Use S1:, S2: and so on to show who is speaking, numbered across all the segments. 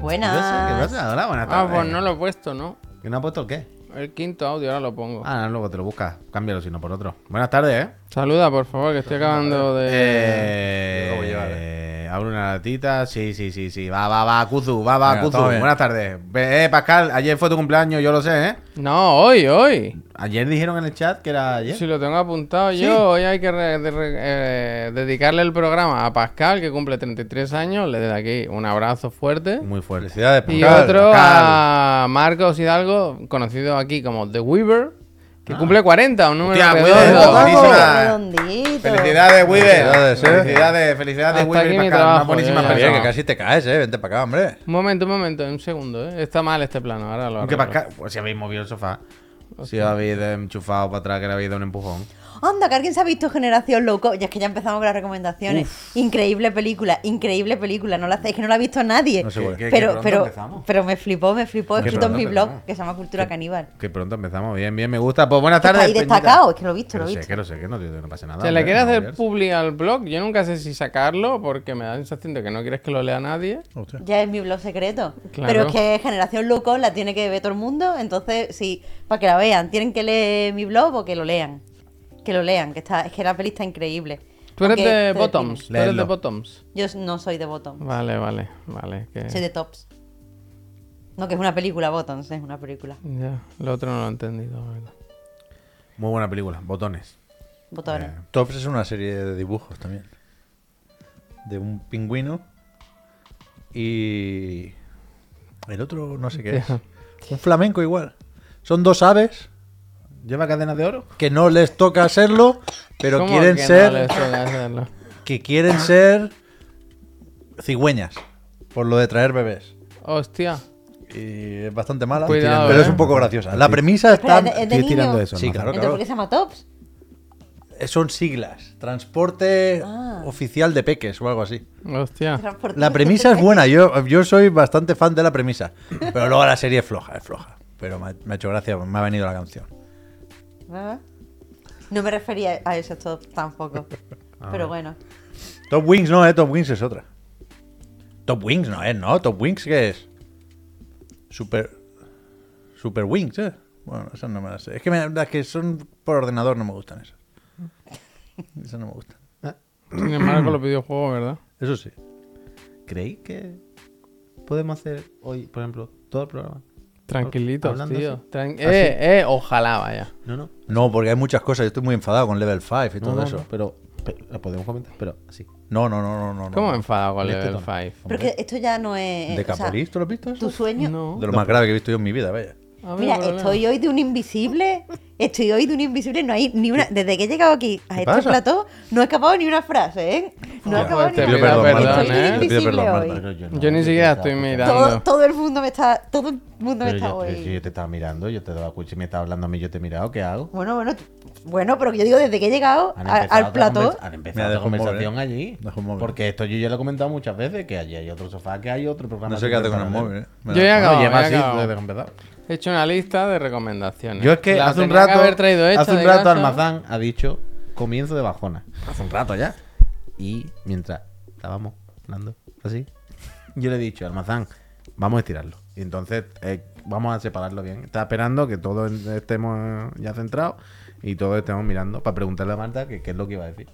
S1: Buenas.
S2: ¿Qué pasa? Hola, buenas
S3: Ah,
S2: tardes.
S3: pues no lo he puesto, ¿no?
S2: ¿Que no ha puesto el qué?
S3: El quinto audio, ahora lo pongo.
S2: Ah, luego te lo buscas. Cámbialo si no por otro. Buenas tardes, ¿eh?
S3: Saluda, por favor, que estoy acabando de.
S2: Eh,
S4: Lo voy a llevar,
S2: abre una latita. Sí, sí, sí, sí. Va, va, va, Kuzu. Va, va,
S4: Venga,
S2: Kuzu.
S4: todo bien.
S2: Buenas tardes. Eh, Pascal, ayer fue tu cumpleaños, yo lo sé, ¿eh?
S3: No, hoy, hoy.
S2: Ayer dijeron en el chat que era ayer.
S3: Si lo tengo apuntado
S2: Sí.
S3: yo, hoy hay que re- de- re- eh, dedicarle el programa a Pascal, que cumple 33 años. Le doy aquí un abrazo fuerte.
S2: Muy fuerte.
S4: Felicidades,
S3: Y
S4: Pascal.
S3: otro
S2: Pascal.
S3: a Marcos Hidalgo, conocido aquí como The Weaver, que cumple 40, un número
S2: Hostia, muy
S3: redondo.
S2: bien,
S1: Vamos,
S2: buenísima.
S1: redondito.
S2: Felicidades, Weaver.
S4: Felicidades, eh.
S2: Felicidades, felicidades,
S3: Hasta
S2: Weaver
S3: aquí
S2: y
S3: mi
S2: Pascal.
S3: trabajo,
S2: Una buenísima
S3: ya, ya.
S4: Que casi te caes, eh. Vente para acá, hombre.
S3: Un momento, un momento, un segundo, ¿eh? Está mal este plano, ahora lo.
S2: Pascal, pues si habéis movido el sofá. Si os habéis enchufado para atrás, que le habéis dado un empujón.
S1: Anda, que alguien se ha visto Generación Loco. Ya es que ya empezamos con las recomendaciones. Increíble película, increíble película. No la es que no la ha visto nadie.
S4: No sé.
S2: ¿Qué- qué
S1: pero,
S2: pronto
S1: pero,
S2: empezamos?
S1: pero me flipó, me flipó. He
S2: Qué
S1: escrito en mi blog
S2: empezamos.
S1: que se llama Cultura Caníbal.
S2: Que pronto empezamos. Bien, bien, me gusta. Pues buenas tardes.
S1: ahí destacado, es que lo he visto,
S2: Que
S1: lo he
S2: sé,
S1: visto.
S2: que lo sé, que no, tío, no pasa nada.
S3: ¿Se le
S2: hombre,
S3: quiere
S2: no
S3: hacer publi al blog? Yo nunca sé si sacarlo porque me da la sensación de que no quieres que lo lea nadie.
S4: Hostia.
S1: Ya es mi blog secreto.
S3: Claro.
S1: Pero es que Generación Loco la tiene que ver todo el mundo. Entonces, sí, para que la vean, tienen que leer mi blog o que lo lean. Que lo lean, que está, es que la peli está increíble.
S3: Tú eres
S1: Aunque
S3: de
S1: te
S3: Bottoms. Tú eres de. Bottoms.
S1: Yo no soy de Bottom,
S3: Vale, vale, vale. Que...
S1: soy de Tops. No, que es una película Bottoms, es una película.
S3: Ya, lo otro no lo he entendido, la verdad.
S2: Muy buena película. Botones.
S1: Botones.
S2: Eh,
S4: Tops es una serie de dibujos también. De un pingüino. Y. El otro no sé qué es. Un flamenco igual. Son dos aves
S2: ¿Lleva cadenas de oro?
S4: que no les toca serlo, pero
S3: ¿Cómo
S4: quieren
S3: que no
S4: ser.
S3: les toca hacerlo?
S4: que quieren ser cigüeñas. Por lo de traer bebés.
S3: Hostia.
S4: Y es bastante mala.
S3: Cuidado,
S4: pero
S3: eh.
S4: es un poco graciosa. La premisa está.
S1: ¿es de- es de
S2: Estoy tirando eso.
S4: Sí,
S2: ¿no?
S4: claro, claro.
S1: ¿por qué se llama Tops?
S4: Eh, Son siglas. Transporte
S1: Ah.
S4: oficial de peques o algo así.
S3: Hostia.
S4: La premisa es buena, yo, yo soy bastante fan de la premisa. Pero luego la serie es floja, es floja. Pero me ha, me ha hecho gracia, me ha venido la canción.
S1: Ah. No me refería a eso Tops tampoco.
S2: Ah.
S1: Pero bueno.
S4: Top Wings no, eh, Top Wings es otra. Top Wings no es, ¿no? Top Wings, ¿qué es? Super. Super Wings, ¿eh? Bueno, esas no me las sé. Es que me- las que son por ordenador no me gustan esas. Esas no me gustan.
S3: Sin embargo, los videojuegos, ¿verdad?
S4: Eso sí.
S2: ¿Creéis que podemos hacer hoy, por ejemplo, todo el programa?
S3: Tranquilitos,
S2: Hablando
S3: tío. Tran-
S2: Así.
S3: eh, eh, ojalá vaya.
S2: No, no.
S4: No, porque hay muchas cosas. Yo estoy muy enfadado con Level 5 y todo
S2: no,
S4: eso.
S2: no, pero, pero podemos comentar, pero así.
S4: No, no, no, no, no. no.
S3: ¿Cómo enfadado con
S2: este
S3: Level
S2: tono.
S3: 5?
S1: Pero que esto ya no es.
S4: ¿De
S1: o sea,
S4: Capolis? ¿Tú lo has visto eso?
S1: tu sueño.
S3: No.
S4: De lo más grave que he visto yo en mi vida, vaya.
S3: Ver,
S1: Mira,
S3: problema.
S1: estoy hoy de un invisible. Estoy hoy de un invisible. No hay ni una. Desde que he llegado aquí a este
S4: pasa?
S1: plató, no he escapado ni una frase, ¿eh? No he acabado ni una frase. Estoy de
S3: ¿eh?
S1: Invisible hoy.
S2: No,
S3: Yo ni siquiera estoy mirando.
S1: Todo, todo el mundo me está. Todo el mundo me
S2: Pero
S1: está
S2: yo,
S1: hoy.
S2: si yo te estaba mirando, yo te daba cuenta, si me estaba hablando a mí, yo te he mirado, ¿qué hago?
S1: Bueno, bueno, bueno, pero yo digo desde que he llegado a- al plató.
S2: Han empezado
S4: móvil,
S2: conversación
S4: eh.
S2: allí. Porque esto yo ya lo he comentado muchas veces, que allí hay otro sofá, que hay otro programa.
S4: No sé qué hace con el móvil, ¿eh?
S3: Yo ya he acabado, he hecho una lista de recomendaciones.
S2: Yo es que
S3: La
S2: hace un rato,
S3: haber traído hecha
S2: hace un rato. Almazán ha dicho comienzo de bajona. Hace un rato ya. Y mientras estábamos hablando así, yo le he dicho, Almazán, vamos a estirarlo. Y entonces eh, vamos a separarlo bien. Estaba esperando que todos estemos ya centrados y todos estemos mirando para preguntarle a Marta que qué es lo que iba a decir.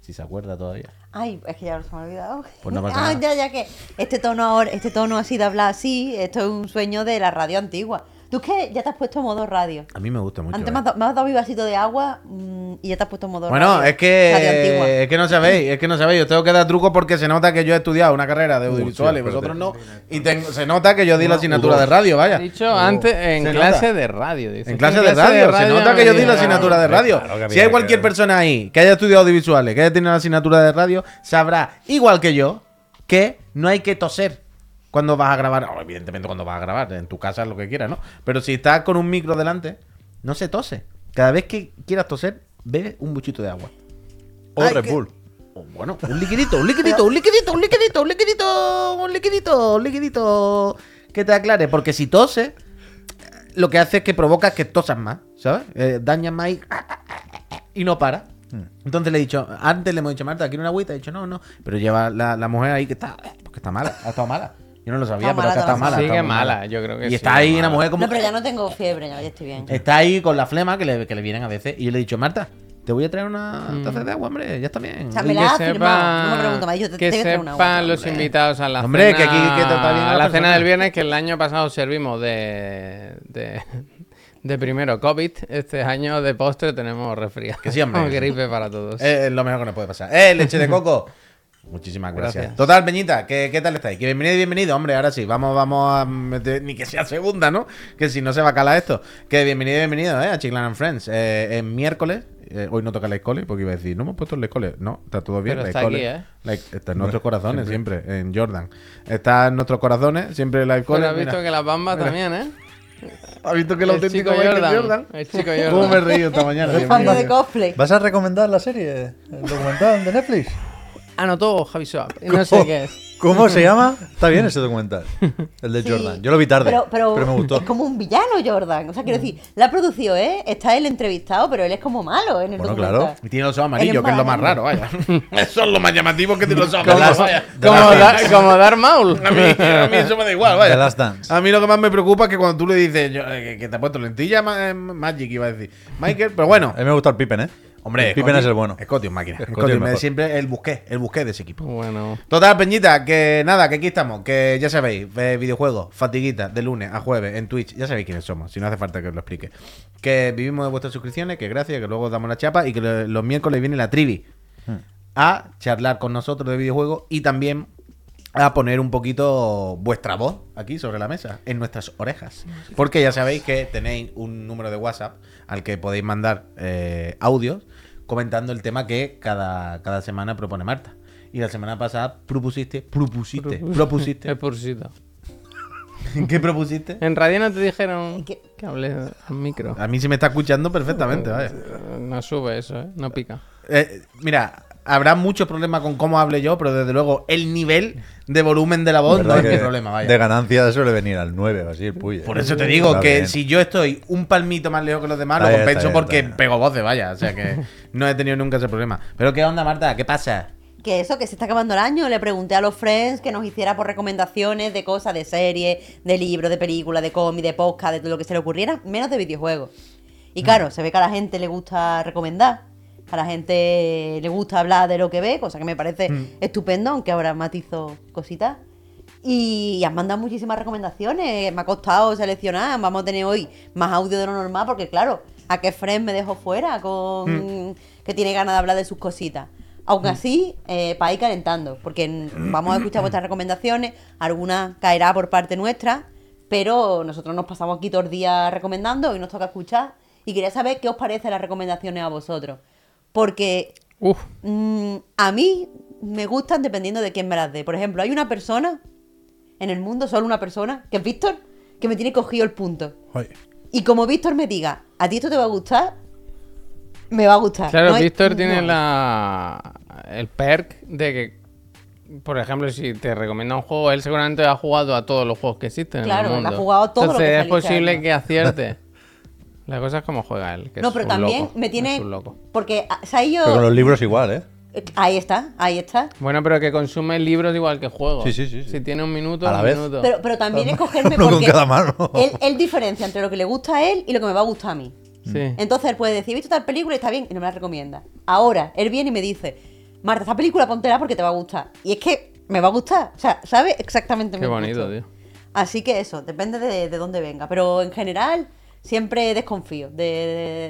S2: Si se acuerda todavía.
S1: Ay, es que ya se me ha olvidado.
S2: Pues no pasa
S1: ah,
S2: nada.
S1: ya, ya que este tono ahora, este tono así de hablar así, esto es un sueño de la radio antigua. Tú es que ya te has puesto modo radio.
S2: A mí me gusta mucho.
S1: Antes
S2: eh.
S1: me has, dado, me has dado mi vasito de agua mm, y ya te has puesto modo
S2: Bueno,
S1: radio.
S2: es que,
S1: Radio
S2: es que no sabéis, es que no sabéis. Yo tengo que dar trucos porque se nota que yo he estudiado una carrera de audiovisuales y
S4: sí,
S2: vosotros no. Y tengo- se nota que yo di la asignatura de radio, vaya.
S3: He dicho antes en
S2: Se
S3: clase
S2: nota.
S3: de radio. dice.
S2: En clase de radio, se nota que yo di la asignatura de radio.
S4: Claro
S2: Si hay cualquier persona ahí que haya estudiado audiovisuales, que haya tenido la asignatura de radio, sabrá, igual que yo, que no hay que toser cuando vas a grabar. O, evidentemente cuando vas a grabar, en tu casa lo que quieras, ¿no? Pero si estás con un micro delante, no se tose. Cada vez que quieras toser, bebe un buchito de agua.
S4: O
S2: Ay,
S4: Red
S2: que-
S4: Bull.
S2: o bueno, un liquidito, un liquidito, un liquidito, un liquidito, un liquidito, un liquidito, un liquidito que te aclare. Porque si toses, lo que hace es que provoca que tosas más, ¿sabes? Eh, dañas más y, y no para. Entonces le he dicho, antes le hemos dicho, Marta, ¿quiere una agüita? He dicho, no, no. Pero lleva la, la mujer ahí que está, porque está mala, ha estado mala. Yo no lo sabía,
S1: Está
S2: pero acá está mala.
S3: Sigue
S2: está muy
S3: mala, yo creo que
S2: Y está ahí
S3: mala.
S2: una mujer como...
S1: No, pero ya no tengo fiebre, ya, ya estoy bien.
S2: Está ahí con la flema que le, que le vienen a veces. Y yo le he dicho, Marta, te voy a traer una
S3: Mm.
S2: taza de agua, hombre, ya está bien.
S1: O sea,
S3: Y
S1: me la
S3: que
S1: ha firmado. No me
S3: sepan-
S1: pregunto más. Yo te,
S3: que
S1: te voy a traer una
S3: sepan
S1: agua.
S3: los
S2: hombre.
S3: invitados a la
S2: Hombre,
S3: cena,
S2: que aquí- que trata bien a
S3: a
S2: la
S3: la cena
S2: persona.
S3: del viernes que el año pasado servimos de, de, de primero COVID. Este año de postre tenemos resfriado.
S2: Que sí, hombre.
S3: gripe para todos.
S2: Es lo mejor que nos puede pasar. ¡Eh, leche de coco! Muchísimas gracias.
S3: Gracias.
S2: Total, Peñita, ¿qué, qué tal estáis? Que bienvenido y bienvenido, hombre. Ahora sí, vamos, vamos a meter, ni que sea segunda, ¿no? Que si no se va a calar esto. Que bienvenido y bienvenido, ¿eh? A Chiclan and Friends. Eh, es miércoles. eh, hoy no toca la escole porque iba a decir, no hemos puesto la escole. No, está todo bien.
S3: Pero
S2: la
S3: está
S2: escole.
S3: aquí, ¿eh?
S2: La- está en nuestros corazones siempre. en Jordan. Está en nuestros corazones, siempre la escole.
S3: Pero has visto que las bambas también, ¿eh?
S2: ¿Has visto que el
S3: El
S2: auténtico
S3: chico Jordan.
S2: Jordan?
S3: El chico
S2: ¿Cómo me he
S3: Jordan.
S2: reído esta mañana?
S4: Es
S2: mío.
S1: de cosplay.
S4: ¿Vas a recomendar la serie? ¿El documental de Netflix?
S3: Anotó Javi Swap. Y no sé qué es.
S4: ¿Cómo se llama? Está bien ese documental. El de
S1: Sí.
S4: Jordan. Yo lo vi tarde,
S1: pero,
S4: pero,
S1: pero
S4: me gustó.
S1: Es como un villano, Jordan. O sea, quiero decir, la ha producido, ¿eh? Está él entrevistado, pero él es como malo en el
S4: Bueno,
S1: documental.
S4: claro.
S2: Y tiene los ojos amarillos, que es lo más raro, vaya. Eso es lo más llamativo que tiene los ojos
S3: Como,
S2: amarillos, vaya.
S3: como, da, como Darth Maul.
S2: A mí, a mí eso me da igual, vaya.
S4: The Last Dance.
S2: A mí lo que más me preocupa es que cuando tú le dices yo, eh, que, que te ha puesto lentilla ma- eh, Magic, iba a decir. Michael, pero bueno.
S4: A mí me gusta el Pippen, ¿eh?
S2: Hombre,
S4: el Pippen
S2: Scotty-
S4: es el bueno.
S2: Scotty es máquina.
S4: Scotty
S2: Scotty
S4: es
S2: es
S4: mejor.
S2: siempre el busqué, el busqué de ese equipo.
S3: Bueno.
S2: Total, Peñita, que nada, que aquí estamos, que ya sabéis, eh, videojuegos, fatiguita, de lunes a jueves en Twitch, ya sabéis quiénes somos, si no hace falta que os lo explique. Que vivimos de vuestras suscripciones, que gracias, que luego os damos la chapa y que lo- los miércoles viene la trivi a charlar con nosotros de videojuegos y también a poner un poquito vuestra voz aquí sobre la mesa, en nuestras orejas. Porque ya sabéis que tenéis un número de WhatsApp al que podéis mandar eh, audios comentando el tema que cada, cada semana propone Marta. Y la semana pasada propusiste, propusiste, propusiste. ¿Qué propusiste?
S3: En radio no te dijeron
S1: ¿Qué?
S3: que hablé al micro.
S2: A mí se me está escuchando perfectamente, vaya.
S3: No sube eso, ¿eh? No pica.
S2: Eh, mira, habrá muchos problemas con cómo hable yo, pero desde luego el nivel de volumen de la voz no
S4: ¿Verdad
S2: es mi problema, vaya.
S4: De ganancia suele venir al 9 o así el Puy. ¿eh?
S2: Por eso te digo
S4: Está
S2: que
S4: bien.
S2: si yo estoy un palmito más lejos que los demás,
S4: Está
S2: lo compenso
S4: está bien,
S2: porque
S4: bien.
S2: pego voces, vaya. O sea que no he tenido nunca ese problema. Pero ¿qué onda, Marta? ¿Qué pasa?
S1: Que eso, que se está acabando el año, le pregunté a los friends que nos hiciera por recomendaciones de cosas, de series, de libros, de películas, de cómics, de podcast, de todo lo que se le ocurriera, menos de videojuegos. Y claro, se ve que a la gente le gusta recomendar, a la gente le gusta hablar de lo que ve, cosa que me parece estupendo, aunque ahora matizo cositas. Y has mandado muchísimas recomendaciones, me ha costado seleccionar, vamos a tener hoy más audio de lo normal, porque claro, a qué friend me dejo fuera con que tiene ganas de hablar de sus cositas. Aún así, eh, para ir calentando, porque vamos a escuchar vuestras recomendaciones, alguna caerá por parte nuestra, pero nosotros nos pasamos aquí todos los días recomendando y nos toca escuchar. Y quería saber qué os parecen las recomendaciones a vosotros. Porque
S3: Uf.
S1: mm, a mí me gustan dependiendo de quién me las dé. Por ejemplo, hay una persona en el mundo, solo una persona, que es Víctor, que me tiene cogido el punto.
S4: Oye,
S1: Y como Víctor me diga, ¿a ti esto te va a gustar? Me va a gustar.
S3: Claro,
S1: No hay-
S3: Víctor tiene
S1: no.
S3: la el perk de que, por ejemplo, si te recomienda un juego, él seguramente ha jugado a todos los juegos que existen
S1: Claro,
S3: en el
S1: él ha jugado todo lo
S3: Entonces
S1: que
S3: es posible que acierte. La cosa es como juega él. que
S1: No,
S3: es
S1: pero
S3: un
S1: también
S3: loco,
S1: me tiene.
S3: es un loco.
S1: Porque ah, se ha ido.
S4: pero con los libros igual, ¿eh?
S1: Ahí está, ahí está.
S3: Bueno, pero que consume libros igual que juegos.
S4: Sí, sí, sí, sí.
S3: Si tiene un minuto,
S4: A la
S3: un
S4: vez.
S3: minuto.
S1: Pero, pero también es cogerme
S4: Uno con
S1: porque.
S4: cada mano.
S1: Él, él diferencia entre lo que le gusta a él y lo que me va a gustar a mí.
S3: Sí.
S1: Entonces él puede decir, he visto tal película y está bien, y no me la recomienda. Ahora, él viene y me dice, Marta, esta película póntela porque te va a gustar. Y es que me va a gustar. O sea, sabe exactamente
S3: Qué bonito, tío.
S1: Así que eso, depende de, de dónde venga. Pero en general, siempre desconfío de,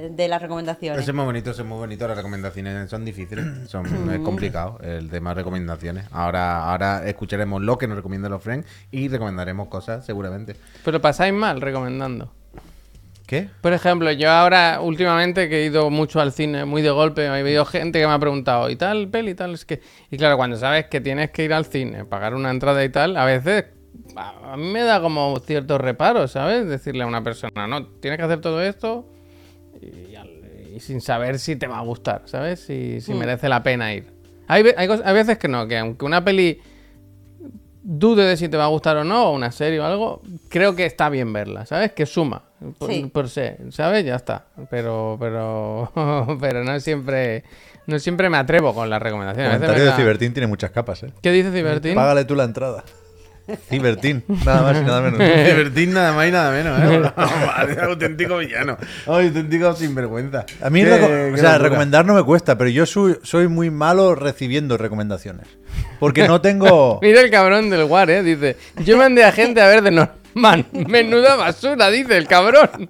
S1: de- de las recomendaciones.
S2: Eso es muy bonito, eso es muy bonito. Las recomendaciones son difíciles, son es complicado el tema de recomendaciones. Ahora, ahora escucharemos lo que nos recomiendan los friends y recomendaremos cosas seguramente.
S3: Pero pasáis mal recomendando.
S2: ¿Qué?
S3: Por ejemplo, yo ahora últimamente que he ido mucho al cine muy de golpe, he habido gente que me ha preguntado, ¿y tal peli y tal? Es que... Y claro, cuando sabes que tienes que ir al cine, pagar una entrada y tal, a veces a mí me da como cierto reparo, ¿sabes? Decirle a una persona, no, tienes que hacer todo esto y, sin saber si te va a gustar, ¿sabes? Si, si merece la pena ir. Hay, hay, hay veces que no, que aunque una peli dude de si te va a gustar o no, o una serie o algo, creo que está bien verla, ¿sabes? Que suma, por,
S1: Sí.
S3: por ¿sabes? Ya está. Pero, pero, pero no siempre, no siempre me atrevo con las recomendaciones.
S4: El comentario de Cibertín tiene muchas capas, ¿eh?
S3: ¿Qué dice Cibertín?
S4: Págale tú la entrada. Cibertín, nada más y nada menos.
S2: Divertir nada más y nada menos, ¿eh? Vale, auténtico villano. Ay, auténtico sinvergüenza.
S4: A mí
S2: Qué-
S4: o sea, recomendar no me cuesta, pero yo soy, soy muy malo recibiendo recomendaciones. Porque no tengo...
S3: Mira el cabrón del War, ¿eh? Dice, yo mandé a gente a ver de Norman. Menuda basura, dice el cabrón.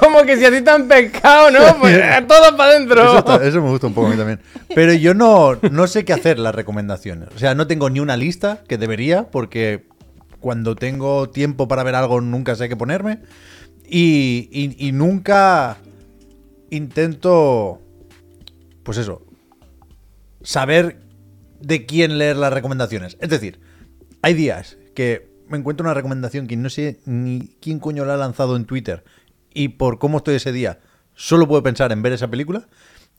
S3: Como que si a ti te pescado, ¿no? Pues todo para adentro.
S4: eso me gusta un poco a mí también. Pero yo no, no sé qué hacer las recomendaciones. O sea, no tengo ni una lista que debería, porque cuando tengo tiempo para ver algo nunca sé qué ponerme. Y- y nunca intento, pues eso, saber de quién leer las recomendaciones. Es decir, hay días que me encuentro una recomendación que no sé ni quién coño la ha lanzado en Twitter y por cómo estoy ese día, solo puedo pensar en ver esa película.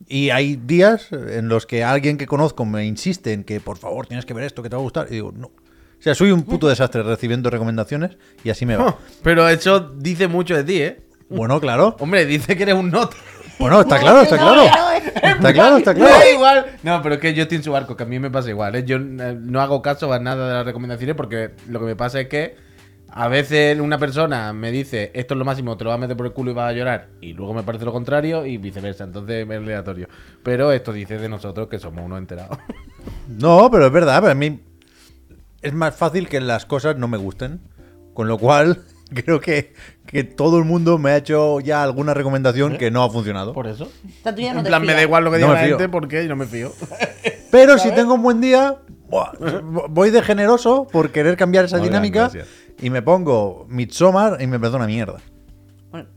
S4: Y hay días en los que alguien que conozco me insiste en que por favor tienes que ver esto que te va a gustar. Y digo, no. O sea, soy un puto desastre recibiendo recomendaciones y así me va.
S2: Oh, Pero eso dice mucho de ti, ¿eh?
S4: Bueno, claro.
S2: Hombre, dice que eres un nota.
S4: Bueno, está claro, está claro. Está claro, está claro.
S2: Da igual. No, pero es que yo estoy en su barco, que a mí me pasa igual. ¿eh? Yo eh, no hago caso a nada de las recomendaciones porque lo que me pasa es que a veces una persona me dice esto es lo máximo, te lo vas a meter por el culo y vas a llorar. Y luego me parece lo contrario y viceversa. Entonces es aleatorio. Pero esto dice de nosotros que somos unos enterados.
S4: No, pero es verdad, para mí es más fácil que las cosas no me gusten. Con lo cual, creo que, que todo el mundo me ha hecho ya alguna recomendación que no ha funcionado.
S2: Por eso.
S1: O sea, tú ya no
S2: en
S1: te
S2: plan, me da igual lo que
S4: No
S2: diga
S4: me
S2: la
S4: fío.
S2: gente porque yo no me fío.
S4: Pero si tengo un buen día, voy de generoso por querer cambiar esa
S2: Muy
S4: dinámica y me pongo Midsommar y me perdona mierda.
S1: Bueno,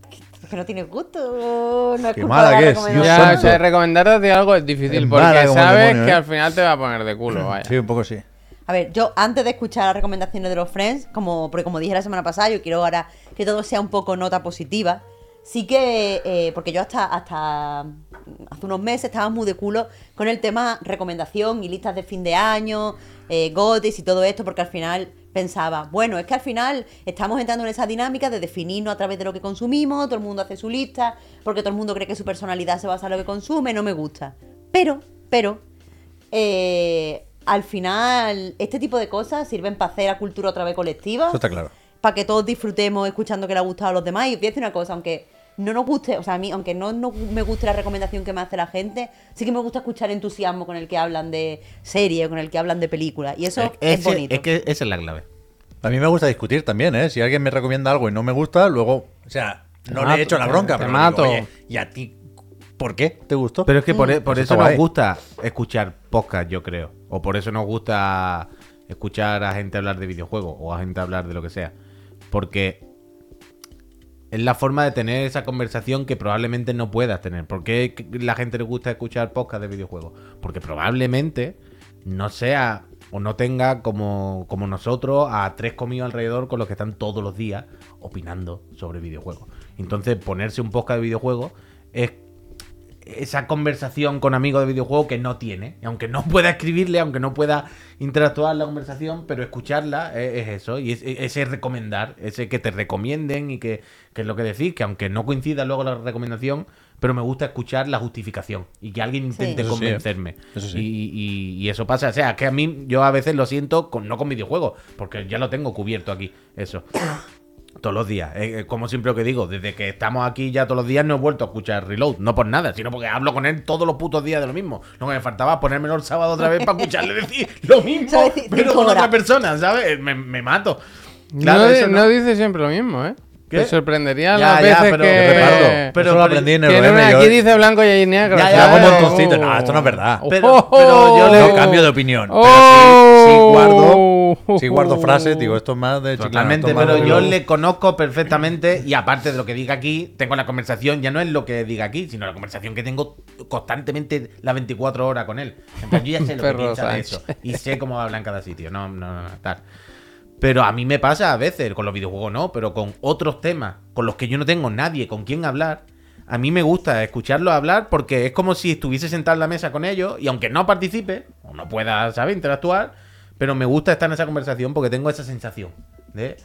S1: es que no tienes gusto. No es
S4: Qué
S1: culpa
S4: mala
S1: de la
S4: que es,
S3: Ya, o sea, recomendar de algo es difícil
S4: Es
S3: porque sabes
S4: demonio,
S3: que
S4: ¿eh?
S3: al final te va a poner de culo, vaya.
S4: Sí, un poco sí.
S1: A ver, yo antes de escuchar las recomendaciones de los Friends, como, porque como dije la semana pasada, yo quiero ahora que todo sea un poco nota positiva. Sí que, eh, porque yo hasta, hasta hace unos meses estaba muy de culo con el tema recomendación y listas de fin de año, eh, gotis y todo esto, porque al final pensaba, bueno, es que al final estamos entrando en esa dinámica de definirnos a través de lo que consumimos, todo el mundo hace su lista, porque todo el mundo cree que su personalidad se basa en lo que consume, no me gusta. Pero, pero, eh, al final, este tipo de cosas sirven para hacer la cultura otra vez colectiva.
S4: Eso está claro.
S1: Para que todos disfrutemos escuchando que le ha gustado a los demás. Y os voy a decir una cosa, aunque no nos guste, o sea, a mí, aunque no, no me guste la recomendación que me hace la gente, sí que me gusta escuchar entusiasmo con el que hablan de serie, con el que hablan de películas. Y eso es,
S2: Ese-
S1: bonito.
S2: es que esa es la clave.
S4: A mí me gusta discutir también, ¿eh? Si alguien me recomienda algo y no me gusta, luego, o sea, no le
S3: mato,
S4: he hecho la bronca,
S3: te
S4: pero le
S3: mato.
S4: digo, oye, ¿y a ti por qué te gustó?
S2: Pero es que por, e- por
S4: Eso
S2: eso nos gusta escuchar podcast, yo creo. O por eso nos gusta escuchar a gente hablar de videojuegos o a gente hablar de lo que sea. Porque es la forma de tener esa conversación que probablemente no puedas tener. ¿Por qué la gente le gusta escuchar podcast de videojuegos? Porque probablemente no sea o no tenga como, como nosotros a tres comidos alrededor con los que están todos los días opinando sobre videojuegos. Entonces ponerse un podcast de videojuegos es esa conversación con amigos de videojuego que no tiene. Y aunque no pueda escribirle, aunque no pueda interactuar en la conversación, pero escucharla es, es eso. Y es, es- ese recomendar, ese que te recomienden y que, que es lo que decís, que aunque no coincida luego la recomendación, pero me gusta escuchar la justificación y que alguien intente
S4: Eso sí,
S2: convencerme.
S4: Eso sí.
S2: Y, y- y eso pasa. O sea, que a mí yo a veces lo siento con, no con videojuegos, porque ya lo tengo cubierto aquí. Eso. Todos los días. Eh, eh, como siempre lo que digo, desde que estamos aquí ya todos los días no he vuelto a escuchar Reload. No por nada, sino porque hablo con él todos los putos días de lo mismo. Lo que me faltaba es ponérmelo el sábado otra vez para escucharle decir lo mismo, pero con otra persona, ¿sabes? Me, me mato.
S3: no,
S2: Claro, eso
S3: no
S2: no.
S3: dice siempre lo mismo, ¿eh?
S2: ¿Qué?
S3: Te sorprendería
S2: Ya,
S3: las
S2: ya,
S3: veces
S2: pero-
S3: que...
S2: Pero-
S4: Pero, eso lo aprendí en el
S3: que
S4: OM, yo-
S3: aquí dice blanco y negro.
S2: Ya, ya,
S4: yo hago un
S3: ¿sabes?
S4: montoncito. No,
S3: Oh.
S4: esto no es verdad.
S2: Pero- pero yo le-
S4: No cambio de opinión. Pero
S3: Oh.
S4: sí, sí guardo, sí guardo frases. Digo, esto es más de
S2: Totalmente, pero yo le conozco perfectamente y aparte de lo que diga aquí, tengo la conversación, ya no es lo que diga aquí, sino la conversación que tengo constantemente las 24 horas con él. Entonces yo ya sé lo que piensa de eso y sé cómo habla en cada sitio, no, no, no, tal. Pero a mí me pasa a veces, con los videojuegos no, pero con otros temas con los que yo no tengo nadie con quien hablar. A mí me gusta escucharlos hablar porque es como si estuviese sentado en la mesa con ellos y aunque no participe o no pueda, ¿sabes?, interactuar, pero me gusta estar en esa conversación porque tengo esa sensación de...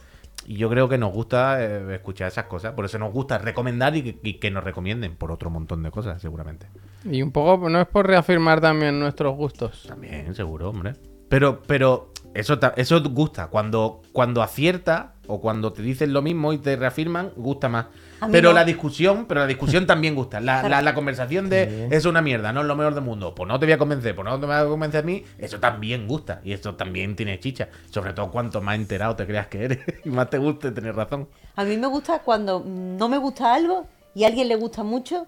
S2: Y yo creo que nos gusta eh, escuchar esas cosas, por eso nos gusta recomendar y que, y que nos recomienden por otro montón de cosas, seguramente.
S3: Y un poco, no es por reafirmar también nuestros gustos.
S2: También, seguro, hombre. Pero, pero Eso, ta- eso gusta. Cuando, cuando acierta o cuando te dicen lo mismo y te reafirman, gusta más. Pero
S1: no.
S2: la discusión, pero la discusión también gusta. La, la- la conversación de es una mierda, no es lo mejor del mundo. Pues no te voy a convencer, pues no te vas a convencer a mí. Eso también gusta. Y eso también tiene chicha. Sobre todo cuanto más enterado te creas que eres y más te guste tener razón.
S1: A mí me gusta cuando no me gusta algo y a alguien le gusta mucho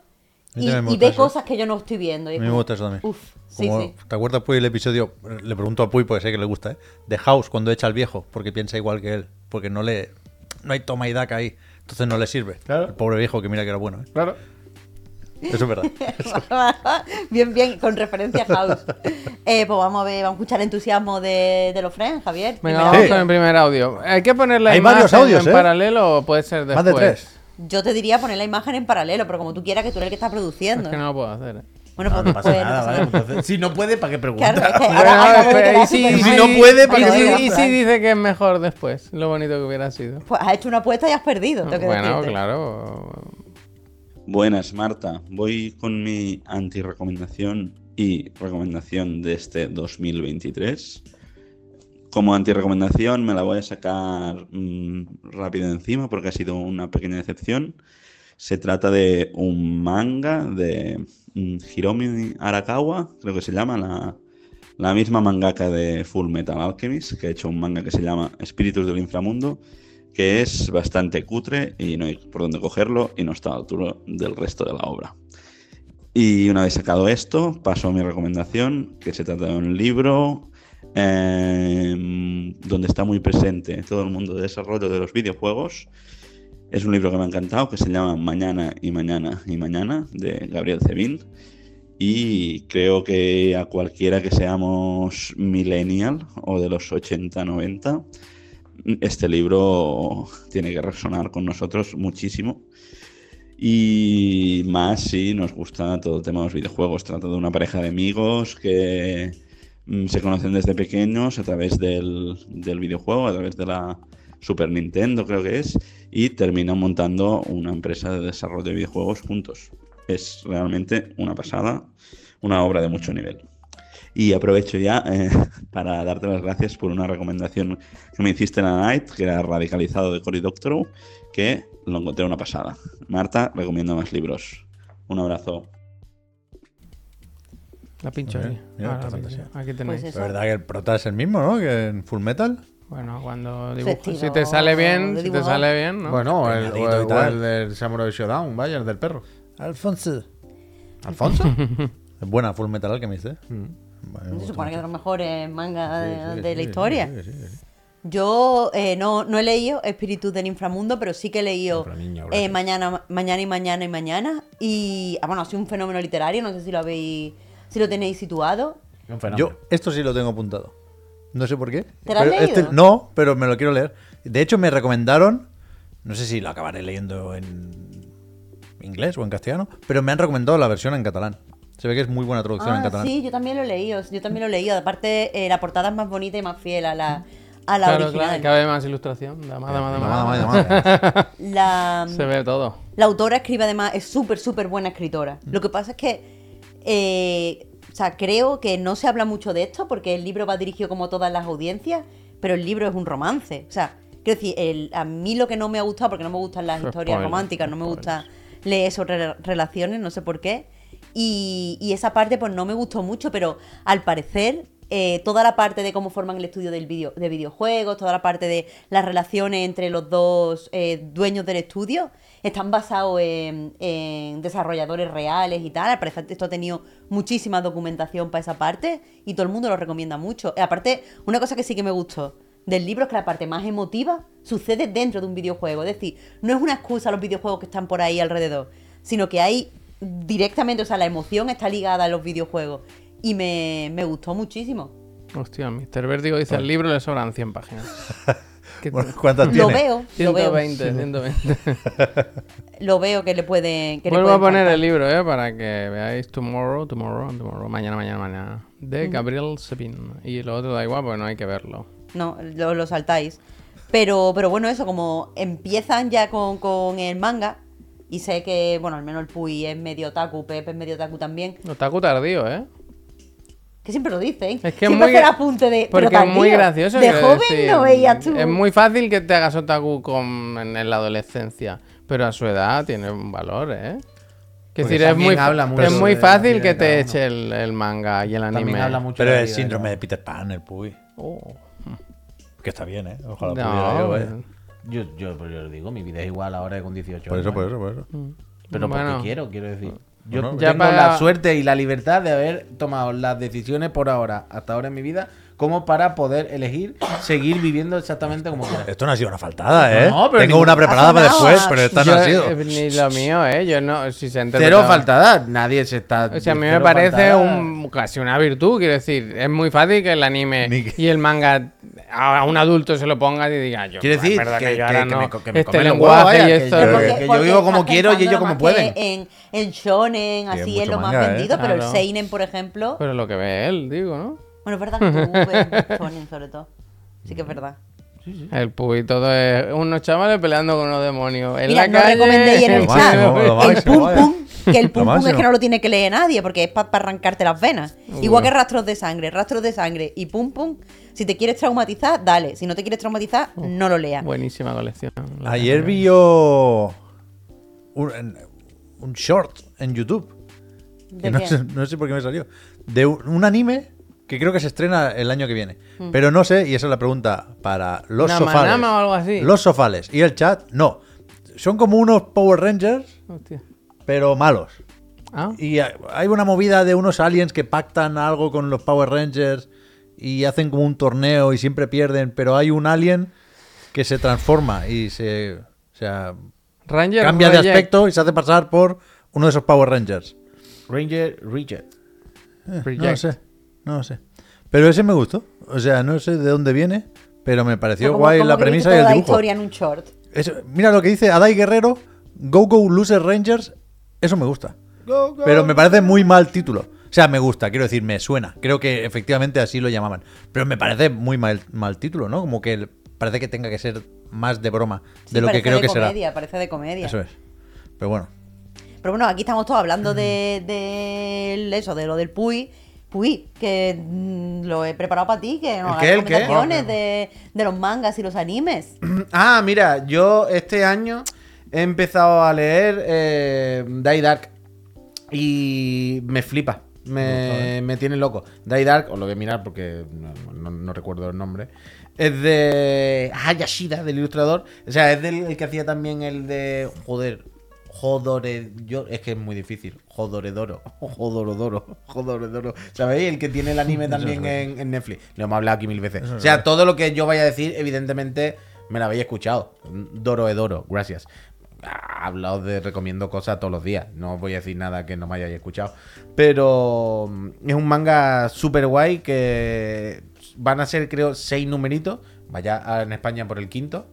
S1: y, ve
S4: eso.
S1: cosas que yo no estoy viendo. y
S4: me gusta eso también.
S1: Uf, sí,
S4: Como-
S1: sí.
S4: ¿Te acuerdas, Puy, el episodio? Le pregunto a Puy, porque sé que le gusta, ¿eh? De House, cuando echa al viejo, porque piensa igual que él. Porque no le. No hay toma y daca ahí. Entonces no le sirve.
S2: Claro.
S4: El pobre viejo que mira que era bueno, ¿eh?
S2: Claro.
S4: Eso es verdad.
S1: bien, bien, con referencia a House. Eh, pues vamos a ver, vamos a escuchar el entusiasmo de, de los friends, Javier.
S3: Venga, vamos con el primer audio. ¿Hay que poner la
S4: Hay
S3: imagen
S4: varios audios,
S3: en
S4: ¿eh?
S3: paralelo o puede ser después?
S4: Más de tres.
S1: Yo te diría poner la imagen en paralelo, pero como tú quieras, que tú eres el que está produciendo.
S3: Es que no lo puedo hacer. ¿eh?
S1: Bueno,
S2: No,
S1: pues
S2: no pasa
S1: después, no
S2: nada,
S1: pasa.
S2: Entonces, si no puede, ¿para qué preguntar?
S1: Claro, es que ahora quedar
S3: y si, y
S2: no puede, ¿para
S3: y si- si dice que es mejor después, lo bonito que hubiera sido.
S1: Pues has hecho una apuesta y has perdido, tengo que
S3: Bueno,
S1: decirte.
S3: claro.
S5: Buenas, Marta. Voy con mi anti-recomendación y recomendación de este 2023. Como anti-recomendación me la voy a sacar mm, rápido encima porque ha sido una pequeña decepción. Se trata de un manga de mm, Hiromi Arakawa, creo que se llama, la, la misma mangaka de Full Metal Alchemist, que ha hecho un manga que se llama Espíritus del Inframundo, que es bastante cutre y no hay por dónde cogerlo y no está a la altura del resto de la obra. Y una vez sacado esto, paso a mi recomendación, que se trata de un libro eh, donde está muy presente todo el mundo de desarrollo de los videojuegos. Es un libro que me ha encantado, que se llama Mañana y Mañana y Mañana, de Gabriel Cebín. Y creo que a cualquiera que seamos millennial o de los 80-90, este libro tiene que resonar con nosotros muchísimo. Y más si nos gusta todo el tema de los videojuegos. Trata de una pareja de amigos que se conocen desde pequeños a través del, del videojuego, a través de la Super Nintendo creo que es, y terminan montando una empresa de desarrollo de videojuegos juntos. Es realmente una pasada, una obra de mucho nivel. Y aprovecho ya eh, para darte las gracias por una recomendación que me hiciste en la Night, que era Radicalizado de Cory Doctorow, que lo encontré una pasada. Marta, recomiendo más libros. Un abrazo.
S3: La pincho
S4: Mira,
S3: ahí.
S4: mira,
S3: Ahora
S4: esta
S3: la. Aquí tenéis.
S1: Pues
S4: Es verdad que el prota es el mismo, ¿no? Que en Full Metal.
S3: Bueno, cuando dibujas, si te sale bien, si te sale bien, ¿no?
S2: Bueno, el, o el- o el del Samurai Shodown, vaya, el del perro.
S4: Alfonso.
S2: ¿Alfonso?
S4: Es buena Full Metal Alchemist, ¿eh?
S2: Mm.
S4: Vale,
S1: Se supone que es de los mejores mangas
S4: Sí,
S1: de,
S4: sí,
S1: de
S4: sí,
S1: la
S4: sí,
S1: historia.
S4: sí, sí, sí.
S1: Yo eh, no, no he leído Espíritus del Inframundo, pero sí que he leído eh, mañana, mañana y mañana y mañana. Y ah, bueno, ha sido un fenómeno literario, no sé si lo habéis, si lo tenéis situado.
S4: Yo, esto sí lo tengo apuntado. No sé por qué.
S1: ¿Te lo has
S4: Pero este- no, pero me lo quiero leer. De hecho, me recomendaron. No sé si lo acabaré leyendo en inglés o en castellano, pero me han recomendado la versión en catalán. Se ve que es muy buena traducción en
S1: Ah,
S4: catalán.
S1: sí, yo también lo he leído, yo también lo he leído. Aparte, eh, la portada es más bonita y más fiel a la, a la
S3: claro,
S1: original.
S3: claro, cada más ilustración. Da más, da más, da más.
S4: Dama, dama, dama.
S1: La,
S3: Se ve todo.
S1: La autora escribe además, es súper, súper buena escritora. Lo que pasa es que, eh, o sea, creo que no se habla mucho de esto porque el libro va dirigido como todas las audiencias, pero el libro es un romance. O sea, quiero decir, el- a mí lo que no me ha gustado, porque no me gustan las historias
S3: spoiler,
S1: románticas, no me
S3: spoiler.
S1: gusta leer sobre re- relaciones, no sé por qué. Y, y esa parte pues no me gustó mucho, pero al parecer eh, toda la parte de cómo forman el estudio del video, de videojuegos, toda la parte de las relaciones entre los dos eh, dueños del estudio, están basados en, desarrolladores reales y tal. Al parecer esto ha tenido muchísima documentación para esa parte y todo el mundo lo recomienda mucho. Eh, aparte, una cosa que sí que me gustó del libro es que la parte más emotiva sucede dentro de un videojuego. Es decir, no es una excusa los videojuegos que están por ahí alrededor, sino que hay directamente, o sea, la emoción está ligada a los videojuegos. Y me, me gustó muchísimo.
S3: Hostia, Mr. Vértigo dice, al libro le sobran 100 páginas. ¿Qué
S4: Bueno, ¿Cuántas
S1: Lo
S4: tiene?
S1: veo, lo veo.
S3: 120, 120.
S1: Lo veo que le puede. Que le
S3: Vuelvo
S1: puede
S3: a poner el libro, ¿eh? Para que veáis Tomorrow, Tomorrow, Tomorrow, mañana, mañana, mañana.
S1: Mm.
S3: De Gabriel Sabin. Y lo otro da igual porque no hay que verlo.
S1: No, lo, lo saltáis. Pero, pero bueno, eso, como empiezan ya con, con el manga, y sé que, bueno, al menos el Puy es medio otaku, Pep es medio otaku también.
S3: Otaku tardío, ¿eh?
S1: Que siempre lo dicen.
S3: Es que es
S1: siempre
S3: muy,
S1: hace el apunte de.
S3: porque
S1: pero
S3: es muy gracioso.
S1: De joven
S3: decir.
S1: no veías tú.
S3: Es muy fácil que te hagas otaku con, en, en la adolescencia, pero a su edad tiene un valor, ¿eh? Que decir, es muy,
S2: habla mucho
S3: es muy fácil que te eche el, el manga y el anime.
S2: También habla mucho
S4: Pero
S2: la
S4: el
S2: vida
S4: síndrome
S2: de
S4: de Peter Pan, el Puy.
S3: Oh.
S4: Que está bien, ¿eh? Ojalá
S3: No,
S4: pudiera yo, vaya.
S2: Yo, yo, pues yo lo digo, mi vida es igual ahora que con 18
S4: Por eso,
S2: años.
S4: por eso, por eso.
S2: Pero
S3: Bueno.
S2: porque quiero, quiero decir. Yo
S4: Bueno,
S3: Ya
S2: tengo
S3: para-
S2: la suerte y la libertad de haber tomado las decisiones por ahora, hasta ahora en mi vida, como para poder elegir seguir viviendo exactamente como quiera.
S4: Esto no ha sido una faltada, ¿eh?
S2: No, pero
S4: Tengo una preparada para después, pero esta no ha sido.
S3: eh, ni lo mío, ¿eh? Yo no, si se
S2: Cero faltada, nadie se está.
S3: O sea, a mí me parece un, casi una virtud, quiero decir. Es muy fácil que el anime y el manga a un adulto se lo ponga y diga yo.
S2: Quiero
S3: "Es
S2: decir
S3: verdad
S2: que-
S3: yo
S2: que-
S3: ahora
S2: que
S3: no,
S2: me que me
S3: este lenguaje
S2: vaya,
S3: y
S2: que
S3: esto.
S2: yo-
S3: no".
S1: Porque-
S2: que vivo como quiero y ellos como pueden.
S1: que En, en shonen, así es lo más
S4: manga, ¿eh?
S1: vendido, pero el seinen, por ejemplo.
S3: Pero lo que ve él, digo, ¿no?
S1: Bueno, es verdad que tú ves shonen sobre todo. Sí que es verdad.
S3: El pub y todo es unos chavales peleando con unos demonios. En
S1: Mira,
S3: la
S1: no
S3: calle,
S1: recomendéis en el chat el pum pum, que el pum pum es que no lo tiene que leer nadie, porque es para arrancarte las venas. Igual que rastros de sangre, rastros de sangre y pum pum. Si te quieres traumatizar, dale. Si no te quieres traumatizar, no lo leas.
S3: Buenísima colección. la
S4: Ayer
S3: verdad.
S4: vi yo un, short en YouTube.
S1: ¿De
S4: que no, sé, no sé por qué me salió. De un, anime que creo que se estrena el año que viene.
S1: Mm.
S4: Pero no sé, y esa es la pregunta para los
S3: Nama
S4: sofales.
S3: Nama o algo así.
S4: Los sofales y el chat, no. Son como unos Power Rangers,
S3: Hostia.
S4: pero malos.
S3: Ah,
S4: Y hay una movida de unos aliens que pactan algo con los Power Rangers y hacen como un torneo y siempre pierden, pero hay un alien que se transforma y se... O sea,
S3: Ranger
S4: cambia de aspecto y se hace pasar por uno de esos Power Rangers.
S2: Ranger Reject.
S4: Eh, no lo sé, no lo sé. Pero ese me gustó. O sea, no sé de dónde viene, pero me pareció
S1: Como-
S4: guay
S1: como
S4: la premisa y el dibujo.
S1: historia en un short.
S4: Eso- mira lo que dice Adai Guerrero, Go Go Loser Rangers, eso me gusta. Pero me parece muy mal título. O sea, me gusta, quiero decir, me suena. Creo que efectivamente así lo llamaban. Pero me parece muy mal, mal título, ¿no? Como que parece que tenga que ser más de broma
S1: Sí,
S4: de lo que
S1: parece
S4: creo
S1: de
S4: que
S1: comedia, Parece de comedia.
S4: será. Eso es. Pero bueno.
S1: Pero bueno, aquí estamos todos hablando de, de eso, de lo del Puy. Puy, que mm, lo he preparado para ti, que nos
S2: qué, el qué?
S1: recomendaciones de, de los mangas y los animes.
S2: Ah, mira, yo este año he empezado a leer eh, Die Dark y me flipa. Me, me tiene loco. Die Dark, os lo voy a mirar porque no, no- no recuerdo el nombre. Es de Hayashida, del ilustrador. O sea, es del el que hacía también el de. Joder. Jodore. Yo, es que es muy difícil. Jodoredoro. Jodorodoro. Jodoredoro. ¿Sabéis? El que tiene el anime también en, en Netflix. Lo hemos hablado aquí mil veces. O sea, todo lo que yo vaya a decir, evidentemente, me lo habéis escuchado. Doroedoro. Gracias. Ha hablado de recomiendo cosas todos los días. No os voy a decir nada que no me hayáis escuchado. Pero mm, es un manga super guay que van a ser, creo, seis numeritos. Vaya en España por el quinto.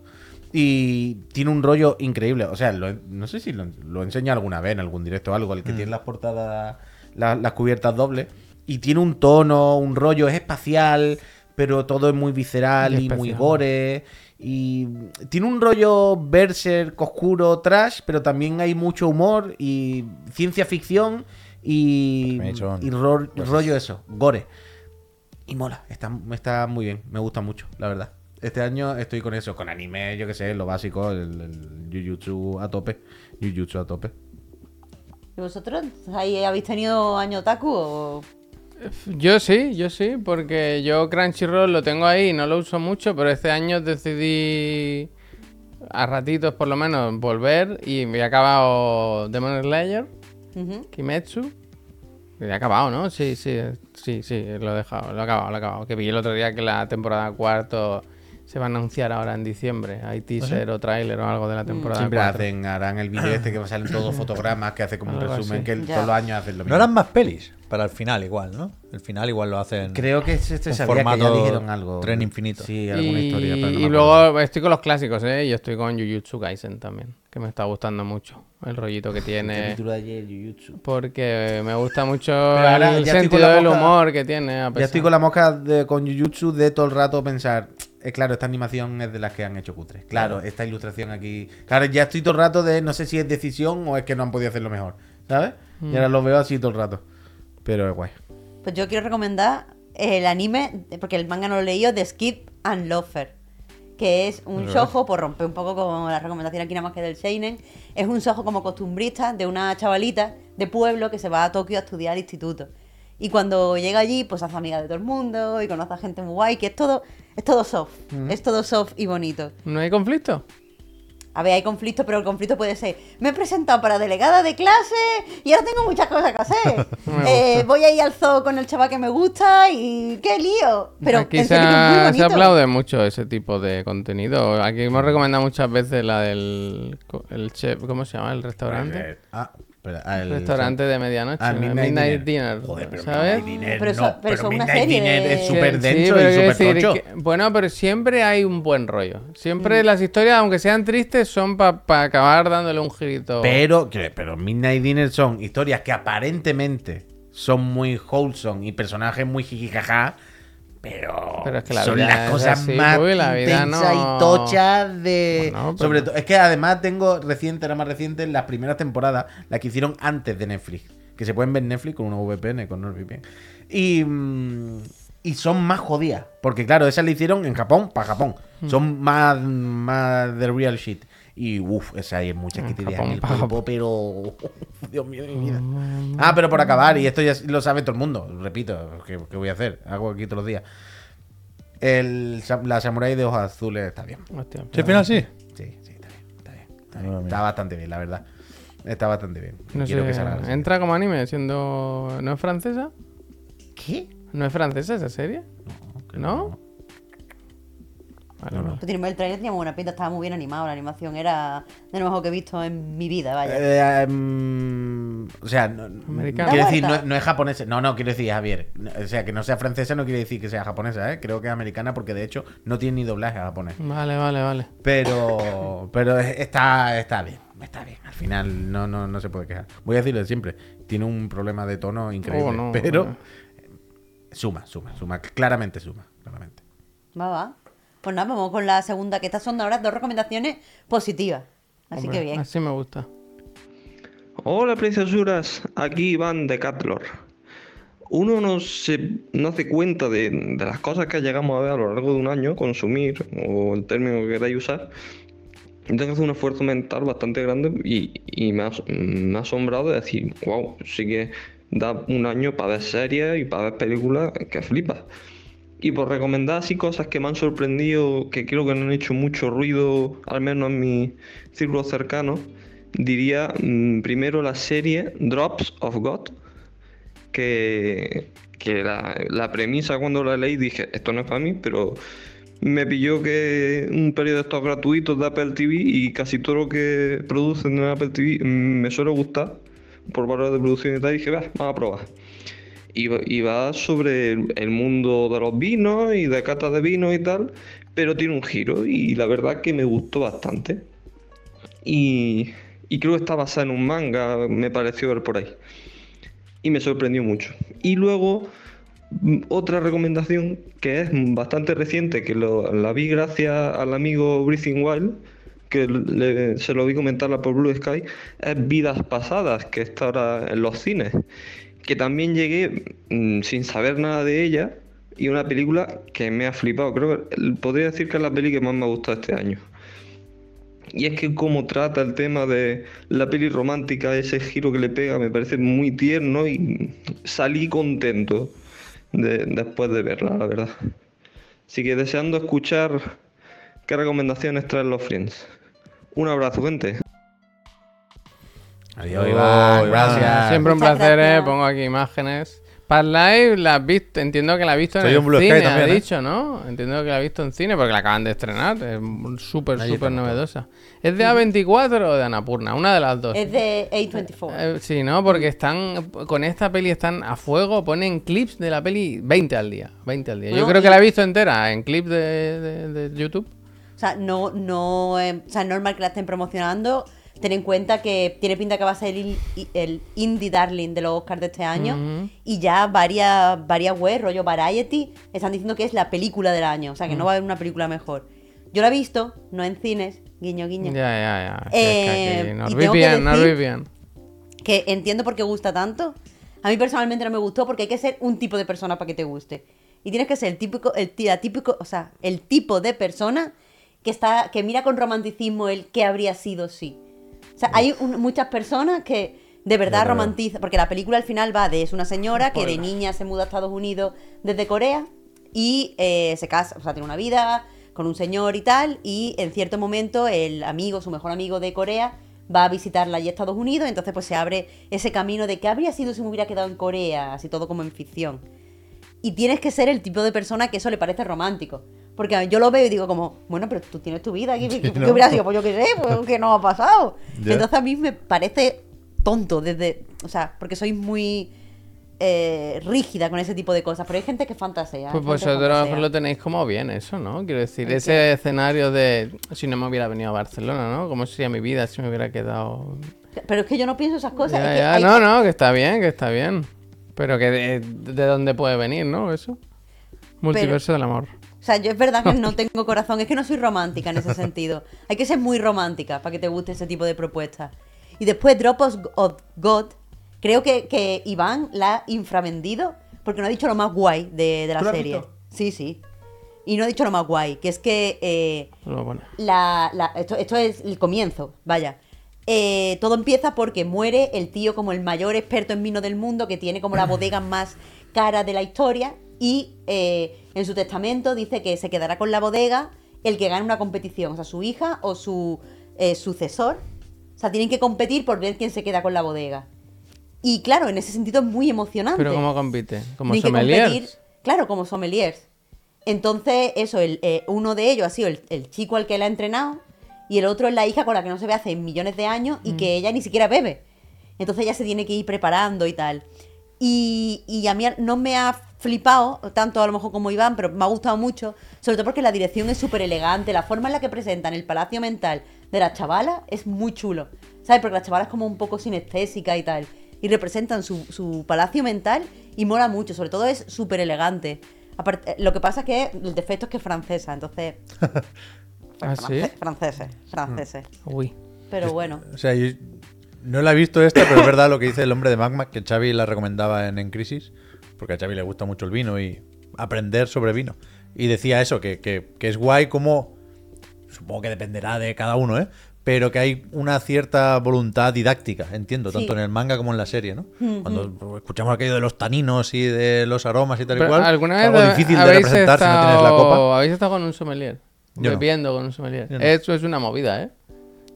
S2: Y tiene un rollo increíble. O sea, lo- no sé si lo, lo enseña alguna vez en algún directo o algo. El que tiene las portadas, la- las cubiertas dobles. Y tiene un tono, un rollo, es espacial, pero todo es muy visceral
S3: Y
S2: y, muy gore. Y tiene un rollo berserk oscuro, trash, pero también hay mucho humor y ciencia ficción y, y ro- rollo eso, gore. Y mola, está, está muy bien, me gusta mucho, la verdad. Este año estoy con eso, con anime, yo que sé, lo básico, el, el Jujutsu a tope. Jujutsu a tope.
S1: ¿Y vosotros ahí habéis tenido año otaku o...?
S3: Yo sí, yo sí, porque yo Crunchyroll lo tengo ahí, no lo uso mucho, pero este año decidí a ratitos por lo menos volver y me he acabado Demon Slayer. Kimetsu. Y he acabado, ¿no? Sí, sí, sí, sí, lo he dejado, lo he acabado, lo he acabado. Que vi el otro día que la temporada cuarto se va a anunciar ahora en diciembre. Hay teaser o tráiler o algo de la temporada
S2: Siempre
S3: cuatro.
S2: hacen, harán el vídeo este que salen todos fotogramas, que hace como un
S3: Algo
S2: resumen,
S3: así.
S2: que el-
S1: Ya.
S2: todos los años hacen lo
S4: ¿No
S2: mismo.
S4: eran más pelis? Para el final igual, ¿no? El final igual lo hacen...
S2: Creo que este
S4: Un
S2: sabía que ya
S4: formato
S2: dijeron algo.
S4: tren infinito.
S2: Sí, alguna
S3: y,
S2: historia. pero no
S3: y luego estoy con los clásicos, ¿eh? Yo estoy con Jujutsu Kaisen también, que me está gustando mucho el rollito que
S2: El
S3: tiene.
S2: capítulo de ayer, Jujutsu.
S3: Porque me gusta mucho
S2: ahora
S3: el sentido del humor que tiene. a
S2: Ya estoy con la mosca de, con Jujutsu de todo el rato pensar. Eh, claro, esta animación es de las que han hecho cutres. Claro, esta ilustración aquí. Claro, ya estoy todo el rato de no sé si es decisión o es que no han podido hacerlo mejor. ¿Sabes? Y ahora lo veo así todo el rato. Pero es guay.
S1: Pues yo quiero recomendar el anime, porque el manga no lo he leído, de Skip and Loafer. Que es un shojo, por romper un poco con la recomendación aquí nada más que del Seinen. Es un shojo como costumbrista de una chavalita de pueblo que se va a Tokio a estudiar al instituto. Y cuando llega allí, pues hace amiga de todo el mundo y conoce a gente muy guay, que es todo, es todo soft. Es todo soft y bonito.
S3: ¿No hay conflicto?
S1: A ver, hay conflicto, pero el conflicto puede ser, me he presentado para delegada de clase y ahora tengo muchas cosas que hacer. Eh, voy a ir al zoo con el chaval que me gusta y qué lío. Pero
S3: Aquí
S1: en
S3: se,
S1: serio que es muy
S3: a- se
S1: bonito.
S3: aplaude mucho ese tipo de contenido. Aquí hemos recomendado muchas veces la del el chef, ¿cómo se llama? El restaurante.
S2: Ah,
S3: restaurante de medianoche.
S2: Midnight
S3: Midnight,
S2: Dinner.
S3: Dinner.
S2: Joder, pero
S3: ¿Sabes?
S2: Midnight Dinner,
S1: Pero eso-
S2: no,
S1: pero eso es una
S2: Midnight
S1: serie
S2: Dinner
S1: de-
S2: es súper denso y súper tocho.
S3: que- bueno, pero siempre hay un buen rollo. Siempre las historias, aunque sean tristes, son para acabar dándole un girito.
S2: Pero, pero Midnight Dinner son historias que aparentemente son muy wholesome y personajes muy jijijaja, pero,
S3: Pero es que la
S2: son
S3: vida
S2: las cosas
S3: así,
S2: más
S3: uy, la vida
S2: intensas
S3: no-
S2: y tochas de...
S3: Bueno, pero-
S2: Sobre todo, es que además tengo reciente, era más reciente, las primeras temporadas, las que hicieron antes de Netflix, que se pueden ver Netflix con una VPN, con NordVPN. Y, mm, y son más jodidas, porque claro, esas la hicieron en Japón, para Japón.
S3: Hmm.
S2: Son más, más de real shit. Y uff, esa hay muchas que
S3: En
S2: te dejan
S3: Japón,
S2: el cuerpo, pero. Dios mío de mi vida. Ah, pero por acabar, y esto ya lo sabe todo el mundo, repito, ¿qué, qué voy a hacer? Hago aquí todos los días. El, la samurai de ojos azules está bien.
S3: Hostia,
S4: ¿Sí, al final sí?
S2: Sí, sí, está bien. Está, bien, está, bien.
S4: mira.
S2: Está bastante bien, la verdad. Está bastante bien.
S3: no
S2: Quiero
S3: sé,
S2: que salga.
S3: entra como anime siendo... ¿No es francesa?
S2: ¿Qué?
S3: ¿No es francesa esa serie?
S2: que
S3: ¿No? Vale, vale.
S1: Pues el trailer tenía muy buena pinta, estaba muy bien animado, la animación era de lo mejor que he visto en mi vida, vaya.
S2: Eh, mm, o sea, no, quiero decir, no, no es japonesa. No, no, quiero decir, Javier. no, O sea, que no sea francesa no quiere decir que sea japonesa, ¿eh? Creo que es americana porque de hecho no tiene ni doblaje a japonés.
S3: Vale, vale, vale.
S2: Pero, pero es- está, está bien, está bien. Al final no, no, no se puede quejar. Voy a decirlo de siempre. Tiene un problema de tono increíble.
S3: Oh, no,
S2: pero
S3: no.
S2: Suma, suma, suma. Claramente suma, claramente.
S1: Va, va. Pues nada, vamos con la segunda, que estas son ahora dos recomendaciones positivas. Así
S3: Hombre,
S1: que bien.
S3: Así me gusta.
S6: Hola preciosuras, aquí Iván de Catlor. Uno no se no hace cuenta de, de las cosas que llegamos a ver a lo largo de un año, consumir, o el término que queráis usar. Tengo que hacer un esfuerzo mental bastante grande y, y me, ha, me ha asombrado de decir, wow, sí que da un año para ver series y para ver películas que flipas. Y por recomendar así cosas que me han sorprendido, que creo que no han hecho mucho ruido, al menos en mi círculo cercano, diría mm, primero la serie Drops of God, que, que la, la premisa cuando la leí dije, esto no es para mí, pero me pilló que un periodo de estos gratuitos de Apple TV y casi todo lo que producen en Apple TV mm, me suele gustar por valor de producción y tal, y dije, "Va, vamos a probar. Y, va- sobre el, mundo de los vinos y de catas de vinos y tal, pero tiene un giro y la verdad que me gustó bastante. Y, y creo que está basada en un manga, me pareció ver por ahí. Y me sorprendió mucho. Y luego, mm, otra recomendación que es bastante reciente, que lo- la vi gracias al amigo Breathing Wild, que le- se lo vi comentarla por Blue Sky, es Vidas Pasadas, que está ahora en los cines. Que también llegué mm, sin saber nada de ella y una película que me ha flipado. Creo que podría decir que es la peli que más me ha gustado este año. Y es que como trata el tema de la peli romántica, ese giro que le pega, me parece muy tierno y salí contento de- después de verla, la verdad. Así que deseando escuchar qué recomendaciones traen los Friends. Un abrazo, gente.
S2: Adiós, Iván. Gracias.
S3: Siempre un
S1: Muchas
S3: placer, eh. Pongo aquí imágenes. Para live la has visto, entiendo que la has visto en
S4: Soy
S3: el
S4: un Blue Sky
S3: cine,
S4: también,
S3: ha
S4: ¿eh?
S3: dicho, ¿no? Entiendo que la has visto en cine porque la acaban de estrenar. Es súper, súper novedosa. ¿Es de A24 o de Anapurna? Una de las dos.
S1: Es de A24.
S3: Eh, sí, ¿no? Porque están, con esta peli están a fuego, ponen clips de la peli 20 al día. 20 al día. Yo creo que la he visto entera en clips de, de- de YouTube.
S1: O sea, no, no, eh, o sea, es normal que la estén promocionando. Ten en cuenta que tiene pinta que va a ser el, el indie darling de los Oscars de este año. Y ya varias, varias webs, rollo Variety, están diciendo que es la película del año. O sea, que no va a haber una película mejor. Yo la he visto, no en cines, guiño, guiño.
S3: Ya, ya, ya. Sí, es que
S1: Eh, y tengo
S3: bien,
S1: decir-
S3: vi bien.
S1: Que entiendo por qué gusta tanto. A mí personalmente no me gustó porque hay que ser un tipo de persona para que te guste. Y tienes que ser el típico, el, la típico, o sea, el tipo de persona que está, que mira con romanticismo el que habría sido si. O sea, hay un- muchas personas que de verdad romantizan, porque la película al final va de es una señora que de niña se muda a Estados Unidos desde Corea y eh, se casa, o sea, tiene una vida con un señor y tal, y en cierto momento el amigo, su mejor amigo de Corea, va a visitarla allí a Estados Unidos, entonces pues se abre ese camino de qué habría sido si me hubiera quedado en Corea, así todo como en ficción. Y tienes que ser el tipo de persona que eso le parece romántico. Porque yo lo veo y digo como, bueno, pero tú tienes tu vida aquí, ¿qué, qué
S4: ¿no?
S1: hubiera sido? Pues yo qué sé, pues que no ha pasado. Entonces a mí me parece tonto desde, o sea, porque soy muy eh, rígida con ese tipo de cosas, pero hay gente que fantasea.
S3: Pues vosotros
S1: fantasea.
S3: lo tenéis como bien eso, ¿no? Quiero decir,
S1: ¿El
S3: ese escenario de si no me hubiera venido a Barcelona, ¿no? ¿Cómo sería mi vida si me hubiera quedado...
S1: Pero es que yo no pienso esas cosas.
S3: Ya,
S1: es que
S3: ya,
S1: hay-
S3: no, no, que está bien, que está bien. Pero que de, de dónde puede venir, ¿no? Eso. Multiverso del amor.
S1: O sea, yo es verdad que no tengo corazón, es que no soy romántica en ese sentido. Hay que ser muy romántica para que te guste ese tipo de propuestas. Y después Drop of God, creo que, que Iván la ha infravendido porque no ha dicho lo más guay de, de la
S2: ¿Tú lo has
S1: serie.
S2: visto?
S1: Sí, sí. Y no ha dicho lo más guay, que es que eh,
S3: Lo pone.
S1: la, la- esto, esto es el comienzo, vaya. Eh, todo empieza porque muere el tío como el mayor experto en vino del mundo, que tiene como la bodega más cara de la historia, y eh, en su testamento dice que se quedará con la bodega el que gane una competición, o sea, su hija o su eh, sucesor. O sea, tienen que competir por ver quién se queda con la bodega. Y claro, en ese sentido es muy emocionante.
S3: Pero ¿cómo compite? ¿Como sommeliers?
S1: competir, claro, como sommeliers. Entonces, eso, el, eh, uno de ellos ha sido el, el chico al que la ha entrenado y el otro es la hija con la que no se ve hace millones de años y
S3: Mm.
S1: que ella ni siquiera bebe. Entonces ella se tiene que ir preparando y tal. Y, y a mí no me ha flipado tanto a lo mejor como Iván, pero me ha gustado mucho, sobre todo porque la dirección es súper elegante, la forma en la que presentan el palacio mental de la chavala es muy chulo, ¿sabes? Porque la chavala es como un poco sinestésica y tal, y representan su, su palacio mental y mola mucho, sobre todo es súper elegante. Aparte, lo que pasa es que el defecto es que es francesa, entonces...
S3: ¿Ah, sí?
S1: france- Franceses, franceses.
S3: Uy.
S1: Pero bueno.
S4: O sea, yo no la he visto esta, pero es verdad lo que dice el hombre de Magma, que Xavi la recomendaba en, en Crisis, porque a Xavi le gusta mucho el vino y aprender sobre vino. Y decía eso, que, que- que es guay como, supongo que dependerá de cada uno, ¿eh? Pero que hay una cierta voluntad didáctica, entiendo,
S1: Sí.
S4: tanto en el manga como en la serie, ¿no? Cuando escuchamos aquello de los taninos y de los aromas y tal y cual,
S3: ¿Alguna
S4: es
S3: vez
S4: algo difícil de
S3: habéis
S4: representar si no tienes la
S3: estado-
S4: copa.
S3: ¿Habéis estado con un sommelier?
S4: Yo no.
S3: Bebiendo con un sommelier.
S4: No.
S3: Eso es una movida, ¿eh?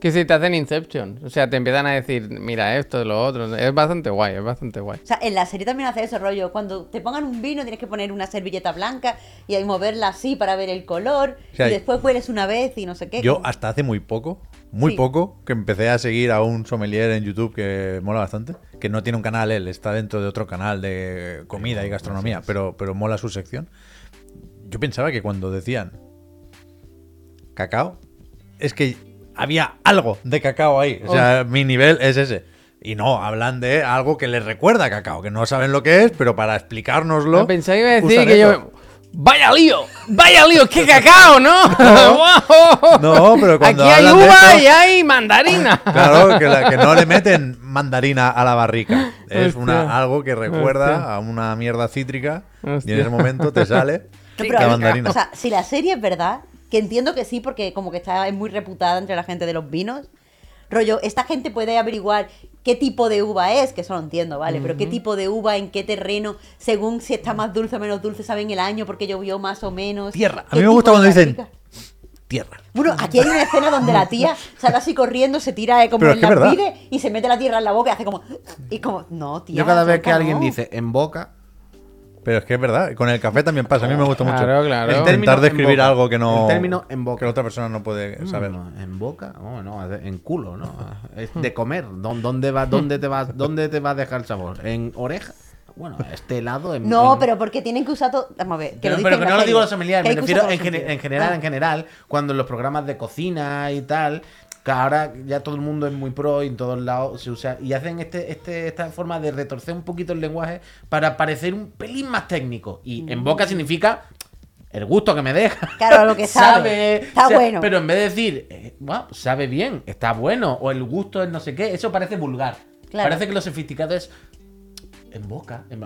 S3: Que si te hacen Inception. O sea, te empiezan a decir, mira esto, lo otro. Es bastante guay, es bastante guay.
S1: O sea, en la serie también hace ese rollo. Cuando te pongan un vino, tienes que poner una servilleta blanca y ahí moverla así para ver el color.
S4: O sea,
S1: y después hueles una vez y no sé qué.
S4: Yo hasta hace muy poco, muy
S1: Sí.
S4: poco, que empecé a seguir a un sommelier en YouTube que mola bastante, que no tiene un canal él, está dentro de otro canal de comida y gastronomía, pero, pero mola su sección. Yo pensaba que cuando decían cacao, es que había algo de cacao ahí. O sea, mi nivel es ese. Y no, hablan de algo que les recuerda a cacao, que no saben lo que es, pero para explicárnoslo.
S3: No, pensaba que iba a decir que
S4: eso.
S3: yo... ¡Vaya lío! ¡Vaya lío! ¡Qué cacao, ¿no? ¡Guau!
S4: No, pero cuando
S3: Aquí hay uva
S4: esto-
S3: y hay mandarina.
S4: Claro, que, la- que no le meten mandarina a la barrica. Es una, algo que recuerda
S3: Hostia.
S4: a una mierda cítrica y
S3: Hostia.
S4: en ese momento te sale
S1: No, pero
S4: la mandarina.
S1: O sea, si la serie es verdad, que entiendo que sí, porque como que está es muy reputada entre la gente de los vinos. Rollo, esta gente puede averiguar qué tipo de uva es, que eso lo entiendo, ¿vale? Pero qué tipo de uva, en qué terreno, según si está más dulce o menos dulce, saben el año porque llovió más o menos.
S4: Tierra. A mí me gusta cuando dicen tierra.
S1: Bueno, aquí hay una escena donde la tía sale así corriendo, se tira eh, como
S4: Pero
S1: en la pide y se mete la tierra en la boca y hace como. Y como, no, tía.
S2: Yo cada vez que alguien dice en boca,
S4: Pero es que es verdad, con el café también pasa. A mí me gusta mucho.
S3: Claro, claro.
S4: El intentar describir algo que no.
S2: El término en boca.
S4: Que la otra persona no puede saber.
S2: Mm, en boca, no, no, en culo, ¿no? Es de comer. ¿Dó- ¿Dónde va, dónde te va, dónde te va a dejar el sabor? ¿En oreja? Bueno, este helado en
S1: No,
S2: en-
S1: pero porque tienen que usar todo. Vamos a ver. Que
S2: Pero,
S1: lo
S2: pero
S1: dicen
S2: que no lo digo
S1: serie,
S2: los familiares, me refiero en,
S1: sentido.
S2: en general,
S1: Ah.
S2: en general, cuando en los programas de cocina y tal, que ahora ya todo el mundo es muy pro y en todos lados se usa, y hacen este, este, esta forma de retorcer un poquito el lenguaje para parecer un pelín más técnico. Y en boca significa el gusto que me deja.
S1: Claro, lo que sabe. Está bueno.
S2: Pero en vez de decir, eh, "Guau, sabe bien, está bueno, o el gusto es no sé qué, eso parece vulgar.
S1: Claro.
S2: Parece que lo sofisticado es en boca. En,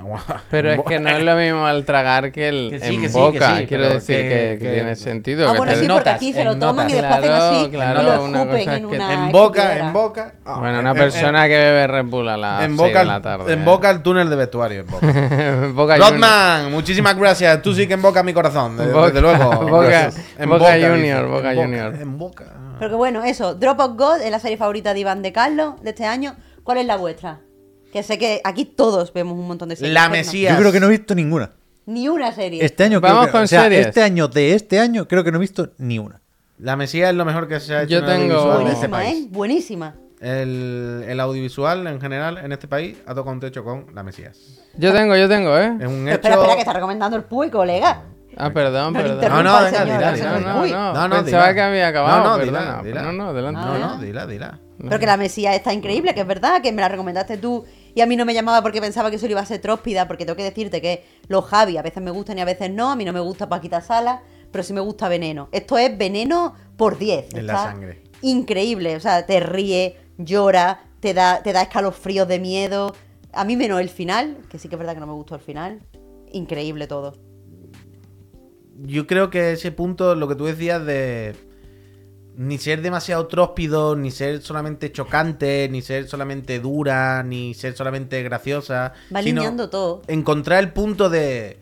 S3: Pero
S2: en
S3: es que no es lo mismo al tragar que el
S2: Que sí,
S3: en
S2: que sí, que
S3: boca.
S2: sí,
S3: Quiero decir
S2: que-
S3: que, que
S2: que-
S3: tiene sentido.
S1: Ah,
S3: que
S1: bueno, sí,
S2: notas,
S1: porque aquí se
S2: en
S1: lo toman
S2: notas.
S1: y después hacen
S3: Claro,
S1: así
S3: claro,
S1: y lo
S3: una
S1: escupen
S3: cosa
S1: en
S3: es que-
S1: una
S2: en boca, en boca. ah,
S3: Bueno, una
S2: en-
S3: persona que bebe Red Bull a las
S2: En, en
S3: 6
S2: boca,
S3: de la tarde.
S2: en boca el túnel de vestuario. En boca.
S3: En boca.
S2: Rodman, muchísimas gracias. Tú sí que en boca mi corazón. de-
S3: Boca-
S2: desde luego.
S3: Boca-
S2: Gracias.
S3: Boca. Junior, Boca
S2: En
S3: Junior.
S2: En boca.
S1: Pero que bueno, eso, Drop of God es la serie favorita de Iván de Carlos de este año. ¿Cuál es la vuestra? Que sé que aquí todos vemos un montón de series.
S2: La
S1: no.
S2: Mesías.
S4: Yo creo que no he visto ninguna.
S1: Ni una serie.
S4: Este año
S3: Vamos
S4: creo que,
S3: con
S4: o sea,
S3: series.
S4: este año de este año creo que no he visto ni una.
S2: La Mesías es lo mejor que se ha hecho
S3: Yo
S2: en el
S3: tengo-
S2: audiovisual de este
S1: Buenísima,
S2: país.
S1: ¿eh? Buenísima.
S2: El, el audiovisual en general en este país ha tocado un techo con la Mesías.
S3: Yo tengo, yo tengo, ¿eh?
S2: Es un
S1: Pero
S2: hecho.
S1: espera, espera, que está recomendando el Puy, colega.
S3: Ah, perdón,
S1: No le
S3: perdón.
S1: interrumpa
S2: No, no,
S1: al
S2: venga,
S1: señor,
S2: dila,
S1: al
S2: dila.
S3: No, no, no.
S2: No, no,
S3: Pensaba
S2: dila.
S3: que había acabado.
S2: No, no,
S3: perdona.
S2: dila, dila.
S3: No, no, adelante.
S2: No,
S1: Ah.
S2: no, dila, dila.
S1: Pero que la Mesías está increíble, que es verdad, que me la recomendaste tú y a mí no me llamaba porque pensaba que eso iba a ser tróspida, porque tengo que decirte que los Javi a veces me gustan y a veces no, a mí no me gusta Paquita Sala, pero sí me gusta Veneno. Esto es Veneno por 10.
S2: En la sangre.
S1: Increíble, o sea, te ríe, llora, te da, te da escalofríos de miedo. A mí menos el final, que sí que es verdad que no me gustó el final. Increíble todo.
S2: Yo creo que ese punto, lo que tú decías de ni ser demasiado tróspido, ni ser solamente chocante, ni ser solamente dura, ni ser solamente graciosa.
S1: Va alineando todo.
S2: Encontrar el punto de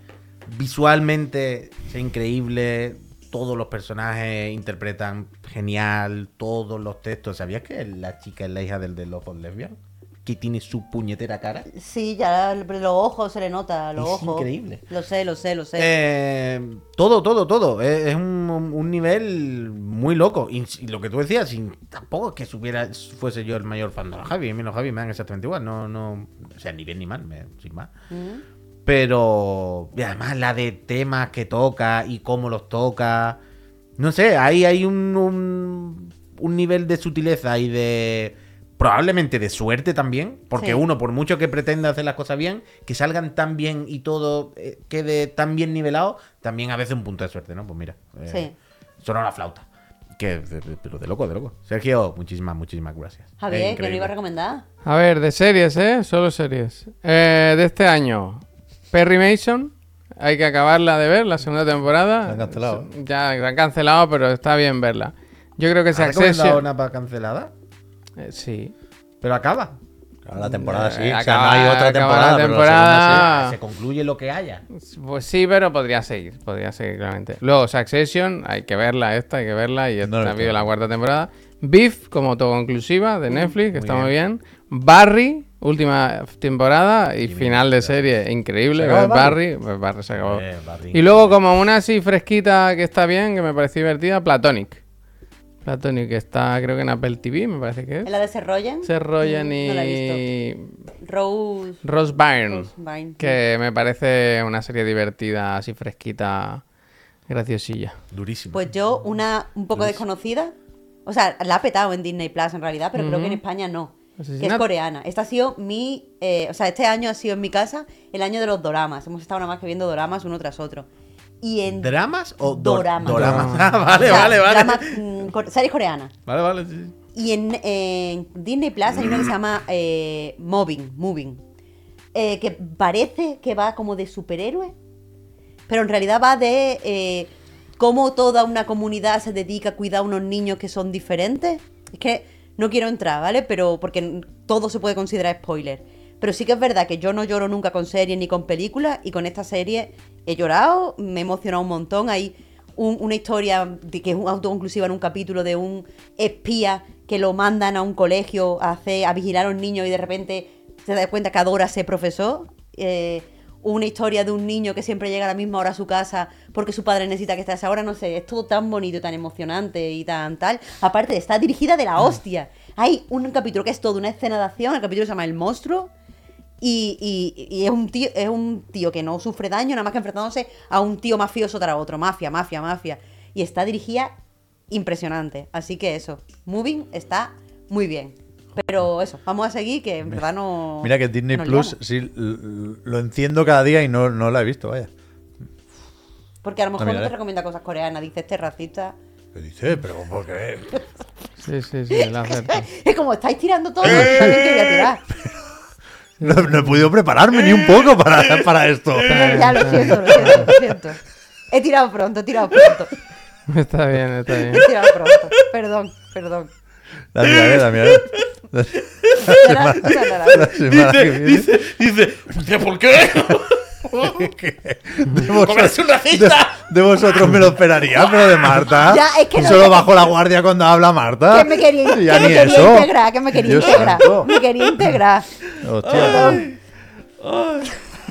S2: visualmente ser increíble, todos los personajes interpretan genial, todos los textos. ¿Sabías que la chica es la hija del de Love of Lesbian? Que tiene su puñetera cara.
S1: Sí, ya los ojos se le nota, los
S2: Es
S1: ojos.
S2: increíble.
S1: Lo sé, lo sé, lo sé.
S2: Eh, todo, todo, todo. Es, es un, un nivel muy loco. Y, y lo que tú decías, sin, tampoco es que supiera, fuese yo el mayor fan de los Javi. A mí los Javi me dan exactamente igual. No, no, o sea, ni bien ni mal, me- sin más.
S1: Mm.
S2: Pero, y además la de temas que toca y cómo los toca. No sé, ahí hay un, un, un nivel de sutileza y de... Probablemente de suerte también, porque
S1: Sí.
S2: uno, por mucho que pretenda hacer las cosas bien, que salgan tan bien y todo eh, quede tan bien nivelado, también a veces un punto de suerte, ¿no? Pues mira, eh,
S1: Sí.
S2: sonó la flauta. Que, de- de- pero de loco, de loco. Sergio, muchísimas, muchísimas gracias.
S1: Javier, que lo
S2: increíble.
S1: iba a recomendar.
S3: A ver, de series, ¿eh? Solo series. Eh, de este año, Perry Mason. Hay que acabarla de ver, la segunda temporada.
S4: La han cancelado,
S3: Ya la han cancelado, pero está bien verla. Yo creo que
S2: ¿Has
S3: se Accession...
S2: una para cancelada?
S3: Eh, sí.
S2: Pero acaba.
S4: Claro, la temporada sí.
S3: Eh,
S4: o sea,
S3: acaba-
S4: no hay otra temporada.
S3: la
S4: pero la
S3: temporada.
S4: segunda
S2: Se concluye lo que haya.
S3: Pues sí, pero podría seguir, podría seguir claramente. Luego, Succession, hay que verla esta, hay que verla, y esta
S4: No
S3: ha habido la cuarta temporada. Beef, como autoconclusiva, de Netflix, que está
S2: muy
S3: muy bien. Barry, última temporada y final de serie, increíble.
S4: ¿Se Barry?
S3: Barry, pues Barry se acabó.
S2: Eh, Barry.
S3: Y luego, como una así fresquita que está bien, que me pareció divertida, Platonic. Platonic, que está creo que en Apple TV, me parece que
S1: ¿Es
S3: es.
S1: la de? Seth Rogen Mm, no la he
S3: y
S1: Rose.
S3: Rose Byrne.
S1: Rose Byrne.
S3: Que me parece una serie divertida, así fresquita, graciosilla.
S2: Durísimo.
S1: Pues yo, una un poco desconocida. O sea, la ha petado en Disney Plus en realidad, pero creo que en España no. Que es coreana. Esta ha sido mi. eh, o sea, este año ha sido en mi casa el año de los doramas. Hemos estado nada más que viendo doramas uno tras otro. Y en.
S2: ¿Dramas o do-
S1: Doramas.
S2: doramas? Ah, vale,
S1: o sea,
S2: vale, vale.
S1: drama, mm, cor- series coreanas.
S2: Vale, vale, sí.
S1: Y en, en Disney Plus hay una que se llama eh, Moving, Moving. eh, que parece que va como de superhéroe, pero en realidad va de eh, cómo toda una comunidad se dedica a cuidar a unos niños que son diferentes. Es que no quiero entrar, ¿vale? Pero porque todo se puede considerar spoiler. Pero sí que es verdad que yo no lloro nunca con series ni con películas y con esta serie he llorado, me he emocionado un montón. Hay un- una historia de, que es un autoconclusiva en un capítulo de un espía que lo mandan a un colegio a, hacer, a vigilar a un niño y de repente se da cuenta que adora ser profesor. Eh, una historia de un niño que siempre llega a la misma hora a su casa porque su padre necesita que esté a esa hora, no sé, es todo tan bonito y tan emocionante y tan tal. Aparte, está dirigida de la hostia. Hay un capítulo que es todo una escena de acción, el capítulo se llama El monstruo. Y, y- y es, un tío, es un tío que no sufre daño, nada más que enfrentándose a un tío mafioso tras otro. Mafia, mafia, mafia. Y está dirigida impresionante. Así que eso, Moving está muy bien. Pero eso, vamos a seguir, que en verdad no.
S4: Mira que Disney Plus sí lo enciendo cada día y no, no la he visto, vaya.
S1: Porque a lo mejor
S4: No,
S1: te
S4: eh.
S1: recomienda cosas coreanas, dice este racista.
S4: ¿Qué dice? Pero ¿por qué?
S3: Sí, sí, sí, la.
S1: Es como estáis tirando todo, yo también quería tirar.
S4: No, no he podido prepararme ni un poco para, para esto.
S1: Ya lo siento, lo siento, lo siento. He tirado pronto, he tirado pronto.
S3: Está bien, está bien.
S1: He tirado pronto. Perdón, perdón.
S4: La miraré, la miraré. La
S1: Ya la-
S4: semana que viene.
S2: dice, dice, hostia, ¿por qué?
S4: De vosotros-
S2: ¡Comerse una cita!
S4: de, de vosotros me lo esperaría, pero de Marta.
S1: Ya, es que no
S4: Solo bajo la guardia cuando habla Marta.
S1: Que me quería, que
S4: Ya
S1: me
S4: ni
S1: quería
S4: eso.
S1: integrar, que me quería
S4: Dios
S1: integrar.
S4: santo.
S1: Me quería integrar.
S4: Hostia.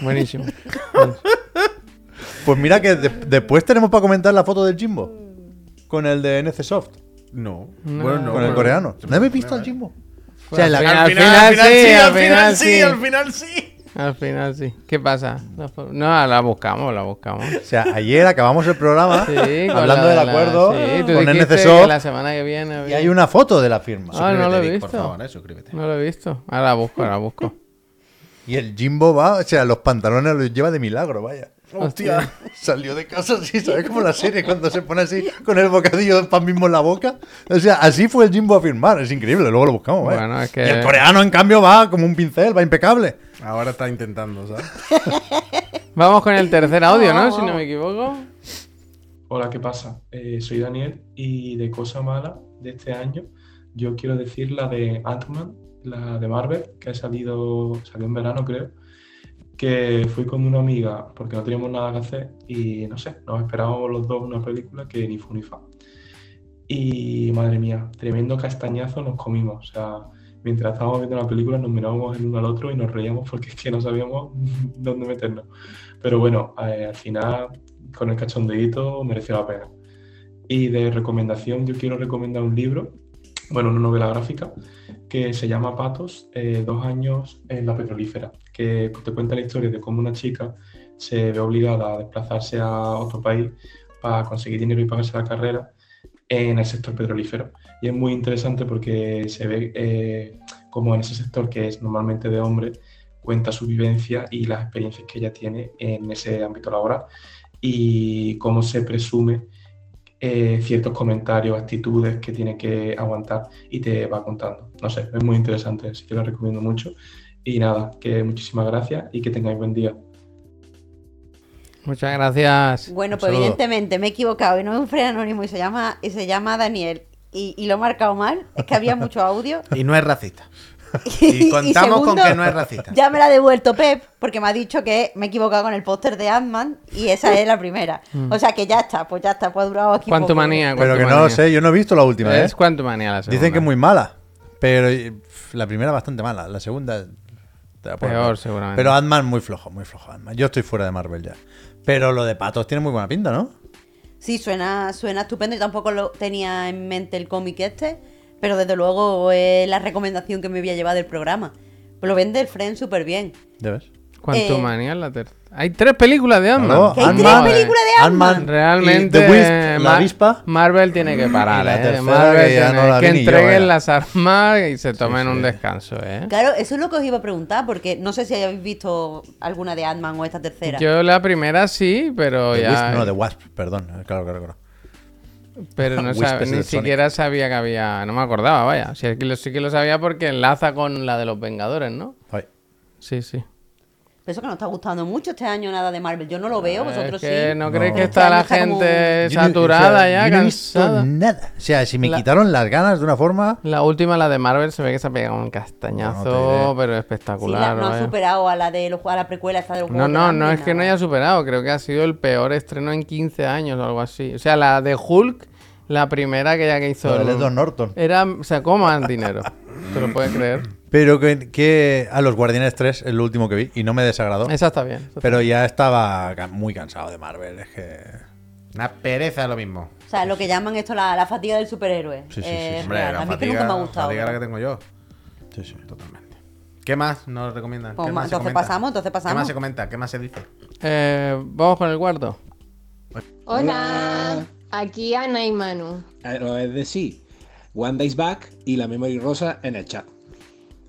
S3: Buenísimo.
S4: Pues mira que de- después tenemos para comentar la foto del Jimbo. Con el de NC Soft.
S2: No.
S3: No.
S2: Bueno, no.
S4: con el coreano. ¿No habéis visto al Jimbo? O sea, en la-
S3: al final, al final sí, al final sí.
S2: al final sí.
S3: Al final sí. ¿Qué pasa? Fo- No, la buscamos, la buscamos.
S4: O sea, ayer acabamos el programa
S3: Sí,
S4: hablando
S3: la-
S4: del
S3: la-
S4: acuerdo
S3: sí, tú
S4: con
S3: dijiste
S4: NC
S3: que
S4: Soft
S3: la semana que viene.
S4: y hay una foto de la firma.
S3: Ah, no lo he
S2: Vic,
S3: visto.
S2: Por favor, eh, suscríbete.
S3: No lo he visto. Ahora la busco, ahora la busco.
S4: Y el Jimbo va, o sea, los pantalones los lleva de milagro, vaya.
S3: Hostia.
S4: Salió de casa así, ¿sabes? Como la serie cuando se pone así con el bocadillo de pan mismo en la boca. O sea, así fue el Jimbo a firmar. Es increíble, luego lo buscamos, vaya.
S3: Bueno, es que-
S4: Y el coreano, en cambio, va como un pincel, va impecable.
S2: Ahora está intentando, ¿sabes?
S3: Vamos con el tercer audio, ¿no? Si no me equivoco.
S7: Hola, ¿qué pasa? Eh, soy Daniel y de cosa mala de este año yo quiero decir la de Ant-Man, la de Marvel, que ha salido, salió en verano creo, que fui con una amiga porque no teníamos nada que hacer y no sé, nos esperábamos los dos una película que ni fu ni fa. Y madre mía, tremendo castañazo nos comimos, o sea, mientras estábamos viendo la película nos mirábamos el uno al otro y nos reíamos porque es que no sabíamos dónde meternos. Pero bueno, eh, al final con el cachondeíto mereció la pena. Y de recomendación, yo quiero recomendar un libro, bueno, una novela gráfica, se llama Patos, eh, dos años en la petrolífera, que te cuenta la historia de cómo una chica se ve obligada a desplazarse a otro país para conseguir dinero y pagarse la carrera en el sector petrolífero. Y es muy interesante porque se ve eh, como en ese sector, que es normalmente de hombres, cuenta su vivencia y las experiencias que ella tiene en ese ámbito laboral y cómo se presume eh, ciertos comentarios, actitudes que tiene que aguantar y te va contando. No sé, es muy interesante, así que lo recomiendo mucho. Y nada, que muchísimas gracias y que tengáis buen día.
S3: Muchas gracias.
S1: Bueno, pues evidentemente me he equivocado y no es un freno anónimo y se llama, y se llama Daniel. Y, y lo he marcado mal, es que había mucho audio.
S2: Y no es racista. Y contamos con
S1: segundo,
S2: que no es racista.
S1: Ya me la ha devuelto Pep porque me ha dicho que me he equivocado con el póster de Ant-Man y esa es la primera. O sea que ya está, pues ya está, pues ha durado aquí.
S3: Cuánto
S1: poco.
S3: manía.
S4: Pero que no lo sé, yo no he visto la última, ¿eh?
S3: Es cuánto manía la segunda.
S4: Dicen que es muy mala. Pero eh, la primera bastante mala. La segunda. te la puedo
S3: Peor,
S4: ver.
S3: seguramente.
S4: Pero Ant-Man muy flojo, muy flojo. Yo estoy fuera de Marvel ya. Pero lo de patos tiene muy buena pinta, ¿no?
S1: Sí, suena, suena estupendo y tampoco lo tenía en mente el cómic este, pero desde luego es la recomendación que me había llevado del programa. Pues lo vende el Friend súper bien.
S4: ¿Ya ves?
S3: Cuánto
S1: eh,
S3: manía la tercera. Hay tres películas de Ant-Man.
S1: ¿Que hay
S4: Ant-Man,
S1: tres películas de Ant-Man?
S4: Ant-Man,
S3: Realmente,
S4: y The Wisp,
S3: eh,
S4: la
S3: Ma-
S4: avispa.
S3: Marvel tiene que parar, ¿eh?
S4: tercera
S3: Marvel
S4: que ya
S3: tiene
S4: no la
S3: que
S4: yo,
S3: entreguen las armas y se tomen
S4: sí.
S3: un descanso, ¿eh?
S1: Claro, eso es lo que os iba a preguntar, porque no sé si habéis visto alguna de Ant-Man o esta tercera.
S3: Yo la primera sí, pero
S4: The
S3: ya.
S4: Wisp, no, The Wasp, perdón. Claro, claro, claro.
S3: Pero no sab- ni siquiera sabía que había. No me acordaba, vaya. Sí, que lo, sí que lo sabía porque enlaza con la de los Vengadores, ¿no?
S4: Ay.
S3: Sí, sí.
S1: Pero eso que nos está gustando mucho este año nada de Marvel. Yo no lo veo, vosotros
S3: es que
S1: sí.
S3: ¿No crees
S4: No.
S3: que
S1: Este
S3: está la
S1: como-
S3: gente
S4: Yo no-
S3: saturada
S4: o sea,
S3: ya,
S4: yo no he visto
S3: cansada?
S4: nada. O sea, si me
S3: La-
S4: quitaron las ganas de una forma.
S3: La última, la de Marvel, se ve que se ha pegado un
S4: No
S3: castañazo, pero
S1: Sí, la-
S3: espectacular.
S1: no ha superado a la de los, a la precuela esta de los
S3: No, no, no es que no haya superado, creo que ha sido el peor estreno en 15 años o algo así. O sea, la de Hulk, la primera que ya que hizo...
S4: Lo de
S3: el-
S4: Norton.
S3: Era, sacó más dinero, ¿te lo puedes creer?
S4: Pero que, que a los Guardianes 3 es lo último que vi y no me desagradó.
S3: Esa está bien. esa
S4: Pero ya estaba muy cansado de Marvel. Es que.
S2: Una pereza lo mismo.
S1: O sea, lo que llaman esto la, la fatiga del superhéroe.
S4: Sí, sí, sí,
S1: Eh,
S4: sí.
S2: Hombre, la
S1: a mí que
S2: fatiga,
S1: nunca me ha gustado.
S2: fatiga la que
S1: ¿verdad?
S2: tengo yo.
S4: Sí, sí.
S2: Totalmente. ¿Qué más nos recomiendan?
S1: Pues
S2: ¿Qué
S1: ma-
S2: más se
S1: entonces
S2: comenta?
S1: pasamos, entonces
S2: ¿Qué más
S1: pasamos.
S2: se comenta? ¿Qué más se dice?
S3: Eh, Vamos con el cuarto.
S8: Hola, aquí Ana y Manu.
S9: Eh, no, es decir, One Days Back y la Memory Rosa en el chat.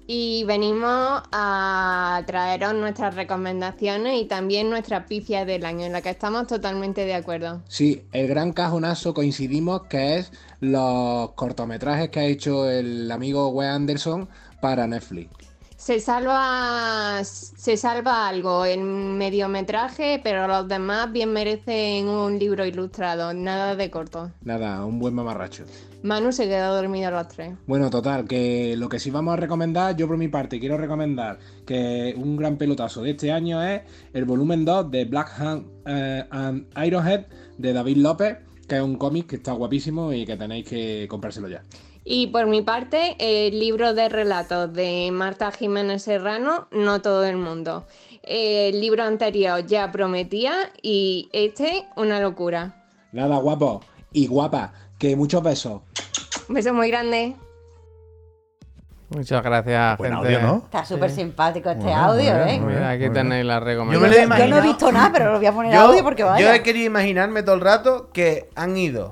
S8: Y venimos a traeros nuestras recomendaciones y también nuestra pifia del año, en la que estamos totalmente de acuerdo.
S9: Sí, el gran cajonazo coincidimos que es los cortometrajes que ha hecho el amigo Wes Anderson para Netflix.
S8: Se salva, se salva algo en mediometraje, pero los demás bien merecen un libro ilustrado, nada de corto.
S9: Nada, un buen mamarracho.
S8: Manu se quedó dormido a los tres.
S9: Bueno, total, que lo que sí vamos a recomendar, yo por mi parte quiero recomendar que un gran pelotazo de este año es el volumen 2 de Black Hand eh, and Ironhead de David López, que es un cómic que está guapísimo y que tenéis que comprárselo ya.
S8: Y por mi parte, el libro de relatos de Marta Jiménez Serrano, No todo el mundo. El libro anterior ya prometía y este una locura.
S9: Nada, guapo y guapa, que muchos besos.
S8: Un beso muy grande.
S3: Muchas gracias,
S4: Buen
S3: gente.
S4: audio, ¿no?
S1: Está súper simpático este
S2: Bueno,
S1: audio,
S2: bueno,
S1: ¿eh?
S3: Mira, aquí tenéis la
S2: Yo me
S3: recomendación.
S2: lo he
S1: Yo no he
S2: imaginado.
S1: visto nada, pero lo voy a poner
S2: Yo,
S1: audio porque
S2: yo
S1: vaya.
S2: he querido imaginarme todo el rato que han ido,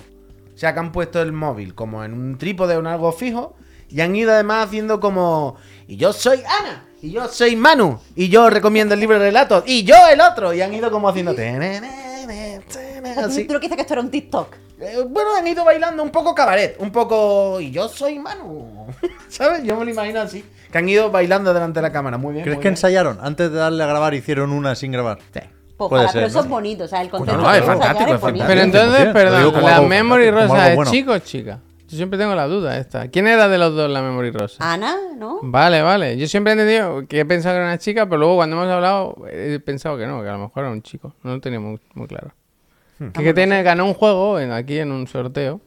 S2: o sea, que han puesto el móvil como en un trípode o en algo fijo y han ido además haciendo como y yo soy Ana y yo soy Manu y yo recomiendo el libro de relatos y yo el otro y han ido como haciendo así.
S1: ¿Tú lo que dices que esto era un TikTok?
S2: Eh, Bueno, han ido bailando un poco cabaret, un poco y yo soy Manu, ¿sabes? Yo me lo imagino así, que han ido bailando delante de la cámara, muy bien.
S4: ¿Crees
S2: muy
S4: que
S2: bien.
S4: ensayaron? Antes de darle a grabar, hicieron una sin grabar.
S2: Sí.
S1: Pues ojalá,
S4: ser,
S1: pero eso
S4: ¿no?
S1: es bonito, o sea, el concepto
S2: no, es fantástico, es
S1: bonito.
S3: Pero
S2: fantástico.
S3: entonces,
S4: 100%, lo digo
S3: perdón,
S4: como
S3: ¿la
S4: algo
S3: Memory
S4: fantástico, como
S3: Rosa
S4: algo
S3: es
S4: bueno.
S3: chico o chica? Yo siempre tengo la duda esta. ¿Quién era de los dos la Memory Rosa?
S1: Ana, ¿no?
S3: Vale, vale. Yo siempre he entendido que he pensado que era una chica, pero luego cuando hemos hablado he pensado que no, que a lo mejor era un chico. No lo tenía muy, muy claro.
S2: Hmm.
S3: Que, que tiene, ganó un juego en- aquí en un sorteo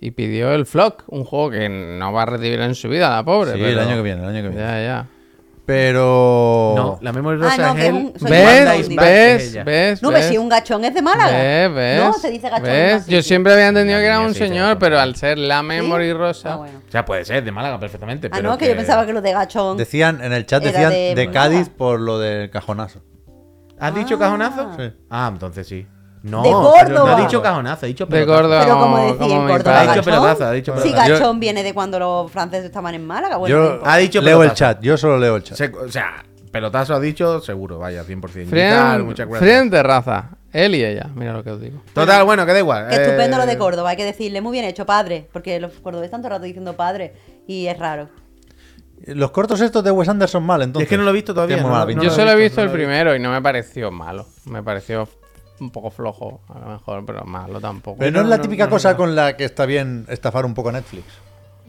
S3: y pidió el Flock, un juego que no va a recibir en su vida, la pobre.
S4: Sí,
S3: pero-
S4: el año que viene, el año que viene.
S3: Ya, ya.
S4: Pero.
S2: No, la memoria
S1: Ah,
S2: rosa
S1: no,
S2: es
S1: que
S2: él.
S3: ¿Ves? ¿Ves?
S2: es ella.
S1: No,
S3: ¿Ves?
S1: pero
S3: ¿Ves?
S1: si un gachón es de Málaga.
S3: ¿Ves? ¿Ves?
S1: No, se dice gachón.
S3: ¿Ves? Yo siempre había entendido que era un señor, pero al ser la Memory Rosa.
S1: Ah, bueno.
S2: O sea, puede ser de Málaga perfectamente.
S1: Ah,
S2: pero
S1: no, que yo pensaba que los de gachón.
S4: Decían, en el chat decían
S1: de.
S4: Cádiz por lo del cajonazo.
S2: ¿Has dicho cajonazo?
S4: Sí.
S2: Ah, entonces sí. No,
S1: De
S2: pero
S1: Córdoba.
S2: no ha dicho cajonazo, ha dicho
S3: De
S2: pelotazo.
S3: Córdoba.
S1: Pero como decía en Córdoba,
S2: Ha dicho pelotazo, ha dicho
S1: Sí,
S2: pelotazo.
S1: gachón viene de cuando los franceses estaban en Málaga. Bueno,
S4: Yo
S1: no importa.
S2: Ha dicho
S4: leo el chat, yo solo leo el chat.
S2: Se- o sea, pelotazo ha dicho, seguro, vaya, 100%. Guitar,
S3: Friend, de raza. Él y ella. Mira lo que os digo.
S2: Total, bueno, que da igual.
S1: Estupendo
S2: Eh,
S1: lo de Córdoba, hay que decirle muy bien hecho, padre. Porque los cordobeses tanto rato diciendo padre y es raro.
S4: Los cortos estos de Wes Anderson mal, entonces.
S2: Es que no lo he visto todavía, no- no
S4: pinta.
S3: Yo
S2: lo he
S3: solo he
S2: visto,
S3: visto
S2: no
S3: el primero y no me pareció malo. Me pareció un poco flojo, a lo mejor, pero malo tampoco.
S4: Pero no, es la típica
S2: no,
S4: cosa
S2: no.
S4: con la que está bien estafar un poco Netflix.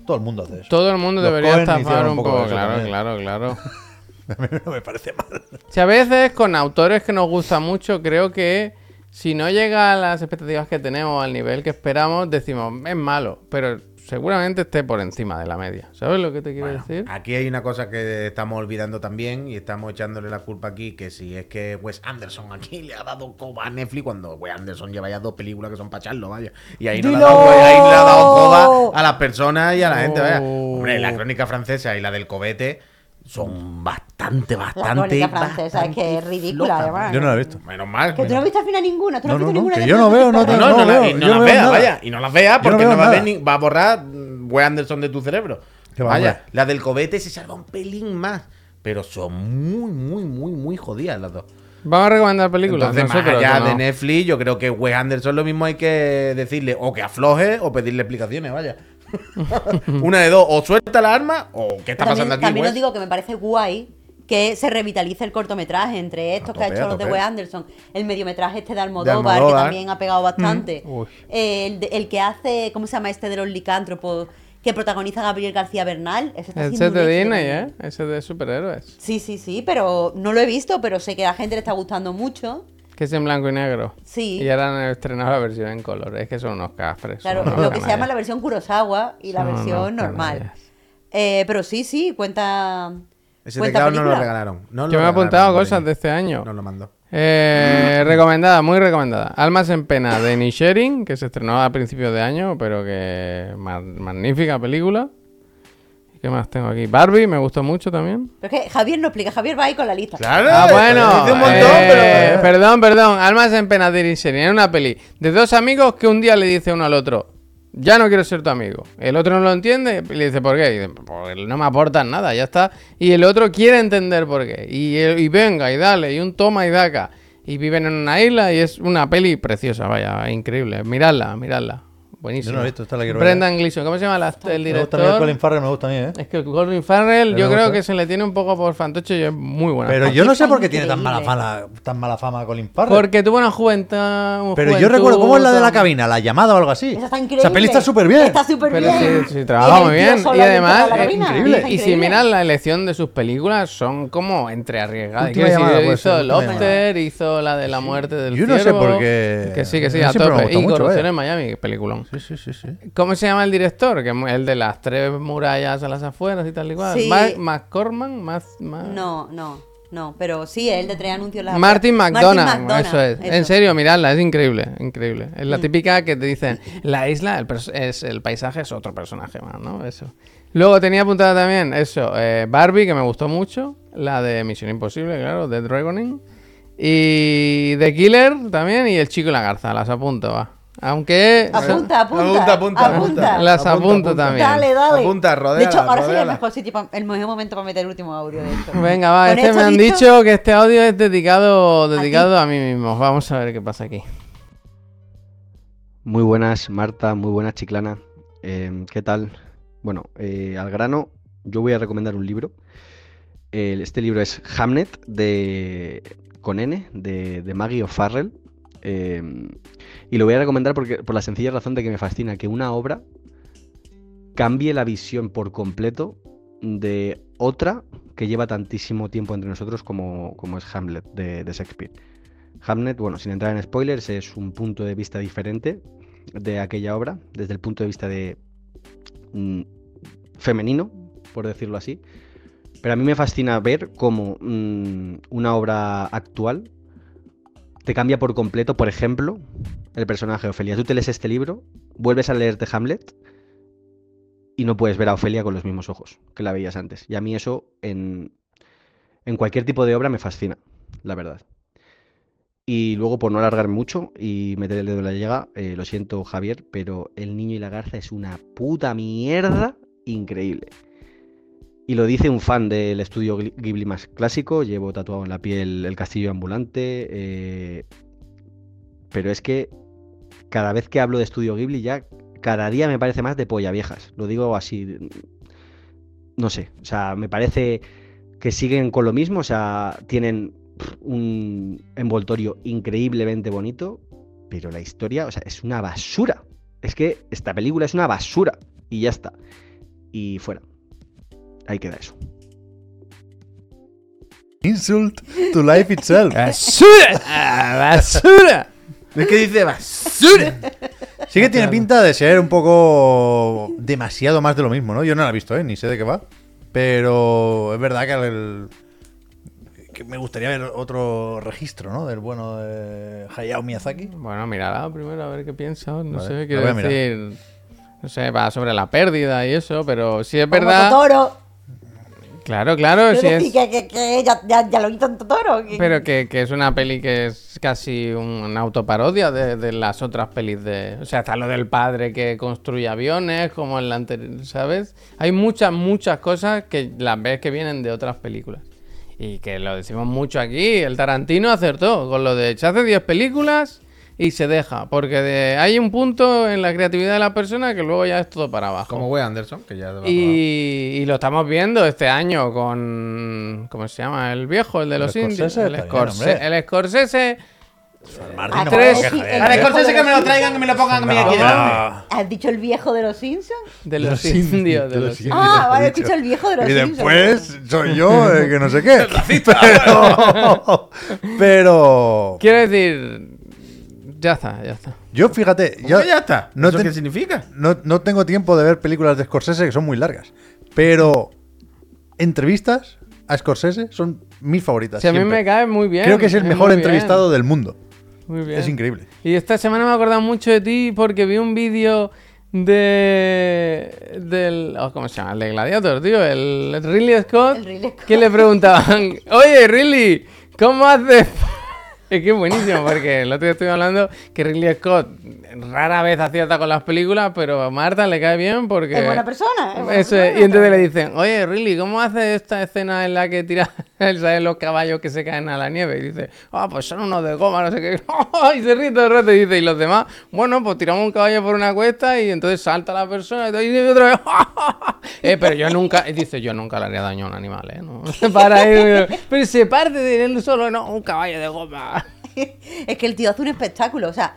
S4: Todo el mundo hace eso.
S3: Todo el mundo
S4: Los
S3: debería estafar un
S4: un poco
S3: Claro,
S4: también.
S3: claro, claro.
S4: A mí no me parece mal.
S3: Si a veces con autores que nos gustan mucho, creo que si no llega a las expectativas que tenemos, al nivel que esperamos, decimos, es malo, pero seguramente esté por encima de la media. ¿Sabes lo que te quiero decir?
S2: Aquí hay una cosa que estamos olvidando también y estamos echándole la culpa aquí, que si es que Wes Anderson aquí le ha dado coba a Netflix cuando Wes Anderson lleva ya dos películas que son para echarlo, vaya. Y ahí, no le ha dado, ahí le ha dado coba a las personas y a la gente, vaya.
S3: Oh.
S2: Hombre, la crónica francesa y la del cobete son bastante,
S1: La
S2: bastante.
S1: crónica francesa es que es
S2: bastante
S1: ridícula, además.
S4: Yo no la he visto.
S2: Menos mal.
S1: Que tú no has visto al final ninguna, tú no,
S4: No,
S1: has visto
S4: no,
S1: ninguna
S4: que
S1: de
S4: yo
S1: las
S4: no veo, no,
S2: No, no, no, la-
S4: veo,
S2: y no las veas,
S4: nada.
S2: vaya. Y no las veas porque no, va, a ver ni- va a borrar mm, Wes Anderson de tu cerebro. Vaya, la del cobete se salva un pelín más. Pero son muy, muy, muy, muy jodidas las dos.
S3: Vamos a recomendar películas.
S2: Entonces, más
S3: nosotros,
S2: allá
S3: ¿o no?
S2: de Netflix, yo creo que Wes Anderson lo mismo hay que decirle o que afloje o pedirle explicaciones, vaya. Una de dos, o suelta la arma o qué está
S1: También,
S2: pasando aquí.
S1: también os digo que me parece guay que se revitalice el cortometraje entre estos que ha hecho los de. Wes Anderson, el mediometraje este de Almodóvar, que
S2: Almodóvar.
S1: también ha pegado bastante,
S3: Uy.
S1: el, de- el que hace, ¿cómo se llama este de los licántropos? Que protagoniza Gabriel García Bernal. Ese está
S3: Ese
S1: haciendo
S3: es de Disney. ¿eh? Ese de superhéroes.
S1: Sí, sí, sí, pero no lo he visto, pero sé que a la gente le está gustando mucho.
S3: Que es en blanco y negro.
S1: Sí.
S3: Y ahora han estrenado la versión en color. Es que son unos cafres.
S1: Claro, lo que se llama la versión Kurosawa y la
S3: Son
S1: versión normal. Eh, pero sí, sí, cuenta.
S2: Ese
S1: cuenta
S2: teclado no lo
S1: película.
S2: regalaron. No lo
S3: Yo me he apuntado
S2: regalaron,
S3: cosas de este año.
S2: No lo mandó.
S3: Eh, recomendada, muy recomendada. Almas en pena de Nisharing, que se estrenó a principios de año, pero que ma- magnífica película. ¿Y ¿Qué más tengo aquí? Barbie, me gustó mucho también.
S1: Pero es que Javier no explica, Javier va ahí con la lista.
S2: Claro,
S3: Ah, bueno.
S2: dice un montón,
S3: eh,
S2: pero.
S3: Perdón, perdón. Almas en pena de. Es una peli de dos amigos que un día le dice uno al otro. Ya no quiero ser tu amigo. El otro no lo entiende y le dice, ¿por qué? Y dice, porque no me aportan nada, ya está. Y el otro quiere entender por qué. Y, y venga, y dale, y un toma y daca. Y viven en una isla y es una peli preciosa, vaya, increíble. Miradla, miradla. Buenísimo.
S4: Yo no lo he visto, esta la quiero ver.
S3: Brendan Gleeson, ¿cómo se llama la- el
S4: Me gusta a mí el
S3: director?
S4: Colin Farrell, me gusta a mí, ¿eh?
S3: Es que Colin Farrell
S4: Me
S3: yo creo
S4: gusta.
S3: que se le tiene un poco por fantoche y es muy buena.
S4: Pero yo no sé por qué tiene tan mala, fama, tan mala fama Colin Farrell.
S3: Porque tuvo una juventud.
S4: Pero yo recuerdo cómo es la de la cabina, la llamada o algo así.
S1: Esa está increíble.
S4: Esa peli está súper bien.
S1: Está súper
S3: Pero
S1: bien.
S3: sí, sí, trabaja
S1: Y
S3: muy
S1: el
S3: bien. Y además, eh,
S4: increíble.
S3: Y si miras la elección de sus películas, son como entre arriesgadas. Hizo
S4: ser, última
S3: Lobster, hizo la de la muerte del
S4: Yo no sé por qué-
S3: Que sí, que sí,
S4: a
S3: tope. Y Corrupción en Miami, peliculón.
S4: Sí, sí, sí, sí.
S3: ¿Cómo se llama el director? Que es el de las tres murallas a las afueras y tal y cual.
S1: Sí.
S3: Ma- McCorman, más,
S1: No, no, no. Pero sí, el de tres anuncios. las-
S3: Martin McDonagh, eso es. En serio, miradla, es increíble, increíble. Es
S1: Mm.
S3: la típica que te dicen, la isla, el, pers- es, el paisaje es otro personaje más, ¿no? Eso. Luego tenía apuntada también eso, eh, Barbie, que me gustó mucho, la de Misión Imposible, claro, de Dragoning. Y The Killer también, y El Chico y la Garza, las apunto, va. Aunque...
S1: Apunta, apunta.
S2: Apunta, apunta, apunta.
S3: Las
S2: Apunta,
S3: apunto
S2: apunta.
S3: también.
S1: Dale, dale.
S2: Apunta,
S1: De
S2: rodéala,
S1: hecho, ahora sería el mejor sitio, pa- el mejor momento para meter el último audio de esto.
S3: Venga, va, este me han
S1: dicho-
S3: dicho que este audio es dedicado, dedicado a, mí mismo. Vamos a ver qué pasa aquí.
S10: Muy buenas, Marta, muy buenas, Chiclana. Eh, ¿qué tal? Bueno, eh, al grano, yo voy a recomendar un libro. Este libro es Hamnet de con N, de, de Maggie O'Farrell. Eh, y lo voy a recomendar porque, por la sencilla razón de que me fascina que una obra cambie la visión por completo de otra que lleva tantísimo tiempo entre nosotros como, como es Hamlet de, de Shakespeare. Hamlet, bueno, sin entrar en spoilers, es un punto de vista diferente de aquella obra, desde el punto de vista de mm, femenino, por decirlo así. Pero a mí me fascina ver cómo mm, una obra actual te cambia por completo, por ejemplo, el personaje de Ofelia. Tú te lees este libro, vuelves a leerte Hamlet y no puedes ver a Ofelia con los mismos ojos que la veías antes. Y a mí eso en, en cualquier tipo de obra me fascina, la verdad. Y luego, por no alargar mucho y meter el dedo en la llaga, eh, lo siento, Javier, pero El Niño y la Garza es una puta mierda increíble. Y lo dice un fan del estudio Ghibli más clásico, llevo tatuado en la piel el castillo ambulante, eh, pero es que cada vez que hablo de estudio Ghibli ya cada día me parece más de polla viejas, lo digo así, no sé, o sea, me parece que siguen con lo mismo, o sea, tienen un envoltorio increíblemente bonito, pero la historia, o sea, es una basura. Es que esta película es una basura y ya está. Y fuera. Ahí queda eso.
S4: Insult to life itself.
S3: ¡Basura! ¡Ah, ¡Basura!
S2: Es que dice basura.
S4: Sí que tiene pinta de ser un poco demasiado más de lo mismo, ¿no? Yo no la he visto, ¿eh? Ni sé de qué va. Pero es verdad que, el- que me gustaría ver otro registro, ¿no? Del bueno de Hayao Miyazaki.
S3: Bueno, mírala primero a ver qué piensas. No
S4: Vale,
S3: sé, quiero decir. No sé, va sobre la pérdida y eso, pero si es
S1: Como
S3: verdad.
S1: Totoro.
S3: Claro, claro, es.
S1: que, que, que ya, ya, ya lo hizo en Totoro. que-
S3: Pero que, que es una peli que es casi un- una autoparodia de, de las otras pelis de... O sea, está lo del padre que construye aviones, como en la anterior, ¿sabes? Hay muchas, muchas cosas que las ves que vienen de otras películas. Y que lo decimos mucho aquí, el Tarantino acertó con lo de... Se hace 10 películas y se deja, porque de- hay un punto en la creatividad de la persona que luego ya es todo para abajo.
S2: Como Wes Anderson, que ya
S3: Y, y lo estamos viendo este año con. ¿Cómo se llama? El viejo, el de los
S4: Scorsese,
S3: indios. El,
S4: está bien,
S3: Scorse-
S4: hombre.
S3: el Scorsese.
S4: Martín, no
S3: tres-
S4: me
S1: el
S4: eh.
S2: Scorsese que me lo traigan, que me lo pongan a mí
S4: No,
S2: aquí delante.
S4: no.
S1: ¿Has dicho el viejo de los Simpsons?
S3: De los,
S4: los indios.
S3: De los indios.
S1: Ah, vale,
S4: he dicho.
S1: escucha el viejo de los
S4: Y
S1: Simpsons.
S4: después soy yo el que no sé qué. Pero, pero
S3: Quiero decir. Ya está, ya está.
S4: yo fíjate,
S2: ¿Cómo
S4: yo
S2: que ya está.
S4: no
S2: ¿Eso
S4: te-
S2: qué significa?
S4: no, no tengo tiempo de ver películas de Scorsese que son muy largas. Pero entrevistas a Scorsese son mis favoritas.
S3: Si a mí me cae muy bien.
S4: Creo que es el mejor entrevistado del mundo.
S3: Muy bien.
S4: Es increíble.
S3: Y esta semana me he acordado mucho de ti porque vi un vídeo de. del. oh, ¿Cómo se llama? El de Gladiator, tío. El Ridley Scott.
S1: El Ridley Scott.
S3: Que le preguntaban, oye, Ridley, ¿cómo haces Es que es buenísimo, porque el otro día estoy hablando que Ridley Scott rara vez acierta con las películas, pero a Marta le cae bien porque...
S1: Es buena persona. es buena
S3: Eso es,
S1: persona.
S3: y entonces le dicen, oye, Ridley, ¿cómo haces esta escena en la que tiras ¿sabes? los caballos que se caen a la nieve? Y dice, ah, pues son unos de goma, no sé qué. y se ríe todo el rato y dice, y los demás, bueno, pues tiramos un caballo por una cuesta y entonces salta la persona y, y otra vez, eh, pero yo nunca, y dice, yo nunca le haría daño a un animal, ¿eh? No, para él, pero se parte de él solo, no, un caballo de goma.
S1: es que el tío hace un espectáculo. O sea,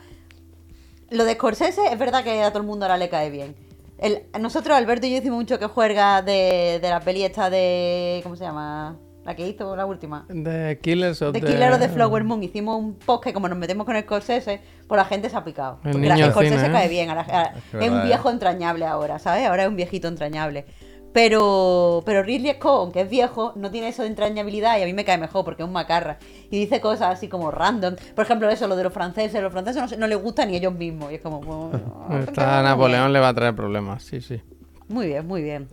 S1: lo de Scorsese es verdad que a todo el mundo ahora le cae bien. El- nosotros, Alberto y yo, hicimos mucho que juerga de, de la peli esta de. ¿Cómo se llama? La que hizo la última.
S3: The Killers of
S1: De
S3: the...
S1: Killer of the Flower Moon. Hicimos un post que, como nos metemos con el Scorsese, pues la gente se ha picado.
S3: El
S1: Porque la Scorsese
S3: cine, ¿eh?
S1: cae bien. a la- a- es un
S4: ¿eh?
S1: viejo entrañable ahora, ¿sabes? Ahora es un viejito entrañable. Pero, pero Ridley Scott, aunque es viejo, no tiene eso de entrañabilidad y a mí me cae mejor porque es un macarra. Y dice cosas así como random. Por ejemplo, eso, lo de los franceses. Los franceses no, se- no les gusta ni ellos mismos. Y es como... pues,
S3: Esta Napoleón le va a traer problemas, sí, sí.
S1: Muy bien, muy bien.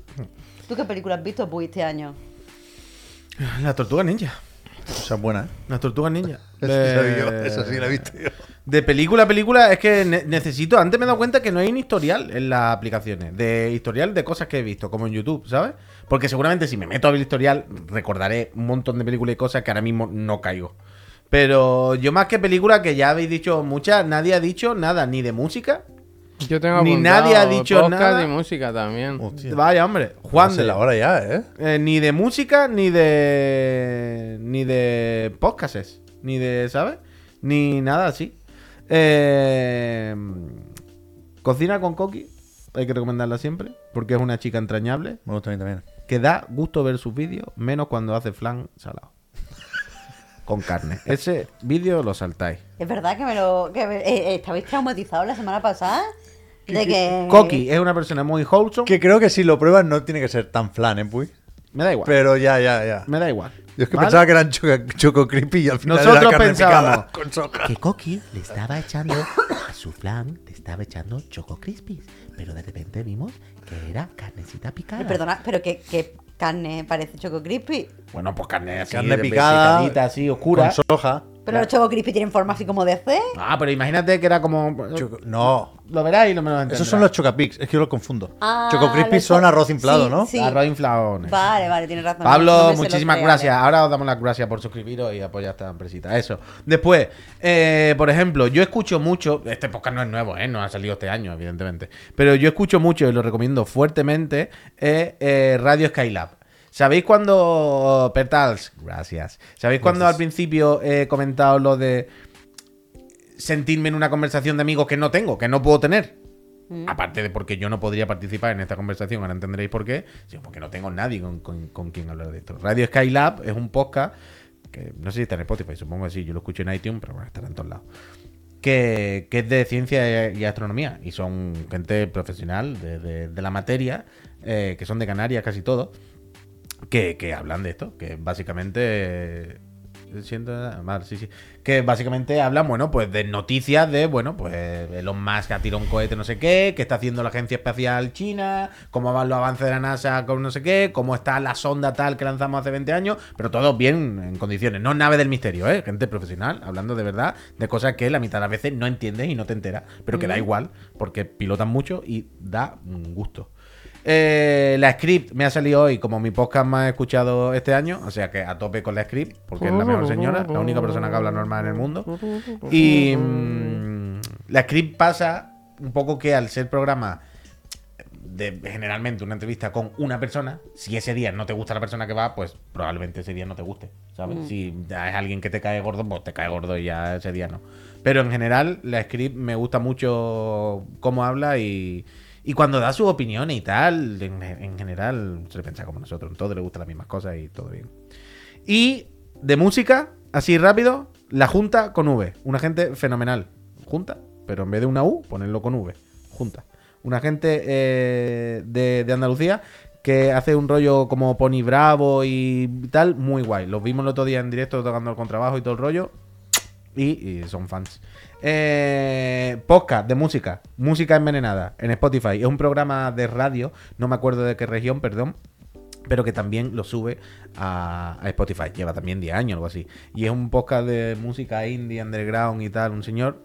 S1: ¿Tú qué película has visto, Puy, este año?
S2: La tortuga ninja.
S4: Esa es buena, ¿eh?
S2: La tortuga ninja.
S4: Esa sí la he visto yo.
S2: De película a película es que ne- necesito. Antes me he dado cuenta que no hay un historial en las aplicaciones. De historial de cosas que he visto, como en YouTube, ¿sabes? Porque seguramente si me meto a ver el historial, recordaré un montón de películas y cosas que ahora mismo no caigo. Pero yo más que película, que ya habéis dicho muchas, nadie ha dicho nada, ni de música.
S3: Yo tengo
S2: Ni nadie ha dicho
S3: podcast
S2: nada.
S3: y música también.
S4: Hostia.
S2: Vaya, hombre. Juan
S4: Juan
S2: de
S4: la hora ya, ¿eh?
S2: Eh, ni de música, ni de. ni de podcasts. Ni de. ¿Sabes? Ni nada así. Eh, cocina con Coqui. Hay que recomendarla siempre. Porque es una chica entrañable.
S4: Me gusta a mí también.
S2: Que da gusto ver sus vídeos. Menos cuando hace flan salado. con carne. Ese vídeo lo saltáis.
S1: Es verdad que me lo. Que me- eh, eh, ¿Estabais traumatizados la semana pasada? De que.
S2: Coqui es una persona muy wholesome.
S4: Que creo que si lo pruebas no tiene que ser tan flan, ¿eh, Puy?
S2: Me da igual.
S4: Pero ya, ya, ya.
S2: Me da igual.
S4: Yo es que
S2: ¿Vale?
S4: pensaba que eran choco, choco creepy y al final
S2: Nosotros
S4: era carne
S2: pensábamos
S4: picada con soja.
S11: que Coqui le estaba echando a su flan, le estaba echando Choco Crispies. Pero de repente vimos que era carnecita picada.
S1: Perdona, pero que, que carne parece Choco Crispy.
S2: Bueno, pues carne así.
S4: Carne
S2: de-
S4: picada,
S2: picadita, así, oscura.
S4: Con soja.
S1: Pero los Choco Crispy tienen forma así como de C.
S2: Ah, pero imagínate que era como.
S4: Choco- No.
S2: Lo verás y lo menos
S4: Esos son los chocapix, es que yo los confundo.
S1: Ah,
S4: Choco crispy
S1: los
S4: son
S1: cho-
S4: arroz inflado,
S1: sí,
S4: ¿no?
S1: sí.
S2: Arroz infladones.
S1: Vale, vale, tienes razón.
S2: Pablo,
S1: No me sé los
S2: muchísimas gracias. Ahora os damos las gracias por suscribiros y apoyar esta empresita. Eso. Después, eh, por ejemplo, yo escucho mucho. Este podcast no es nuevo, ¿eh? No ha salido este año, evidentemente. Pero yo escucho mucho y lo recomiendo fuertemente. eh, eh, Radio Skylab. ¿Sabéis cuando. Pertals, gracias. ¿Sabéis cuando al principio he comentado lo de sentirme en una conversación de amigos que no tengo, que no puedo tener? Aparte de porque yo no podría participar en esta conversación, ahora entenderéis por qué, sino porque no tengo nadie con, con- con quien hablar de esto. Radio Skylab es un podcast que no sé si está en Spotify, supongo que sí, yo lo escucho en iTunes, pero bueno, estará en todos lados. Que, que es de ciencia y astronomía y son gente profesional de, de- de la materia, eh, que son de Canarias casi todos, que, que hablan de esto, que básicamente... eh, Siento, mal, sí, sí. Que básicamente hablan, bueno, pues de noticias de, bueno, pues Elon Musk ha tirado un cohete no sé qué, qué está haciendo la Agencia Espacial China, cómo van los avances de la NASA con no sé qué, cómo está la sonda tal que lanzamos hace 20 años, pero todo bien en condiciones. No nave del misterio, ¿eh? Gente profesional, hablando de verdad de cosas que la mitad de las veces no entiendes y no te enteras, pero que da igual, porque pilotan mucho y da gusto. Eh, la script me ha salido hoy como mi podcast más escuchado este año, o sea que a tope con la script, porque es la mejor señora, la única persona que habla normal en el mundo. Y mm, la script pasa un poco que al ser programa de generalmente una entrevista con una persona, si ese día no te gusta la persona que va, pues probablemente ese día no te guste, ¿sabes? Si ya es alguien que te cae gordo, pues te cae gordo y ya ese día no. Pero en general, la script me gusta mucho cómo habla y, y cuando da sus opiniones y tal, en, en general se piensa como nosotros, en todo le gustan las mismas cosas y todo bien. Y de música, así rápido, la Junta con V. Una gente fenomenal. Junta, pero en vez de una U, ponerlo con V. Junta. Una gente eh, de, de Andalucía que hace un rollo como Pony Bravo y tal, muy guay. Los vimos el otro día en directo tocando el contrabajo y todo el rollo. Y, son fans. Eh, podcast de música. Música envenenada en Spotify. Es un programa de radio. No me acuerdo de qué región, perdón. pero que también lo sube a, a Spotify. Lleva también 10 años, algo así. Y es un podcast de música indie, underground y tal. Un señor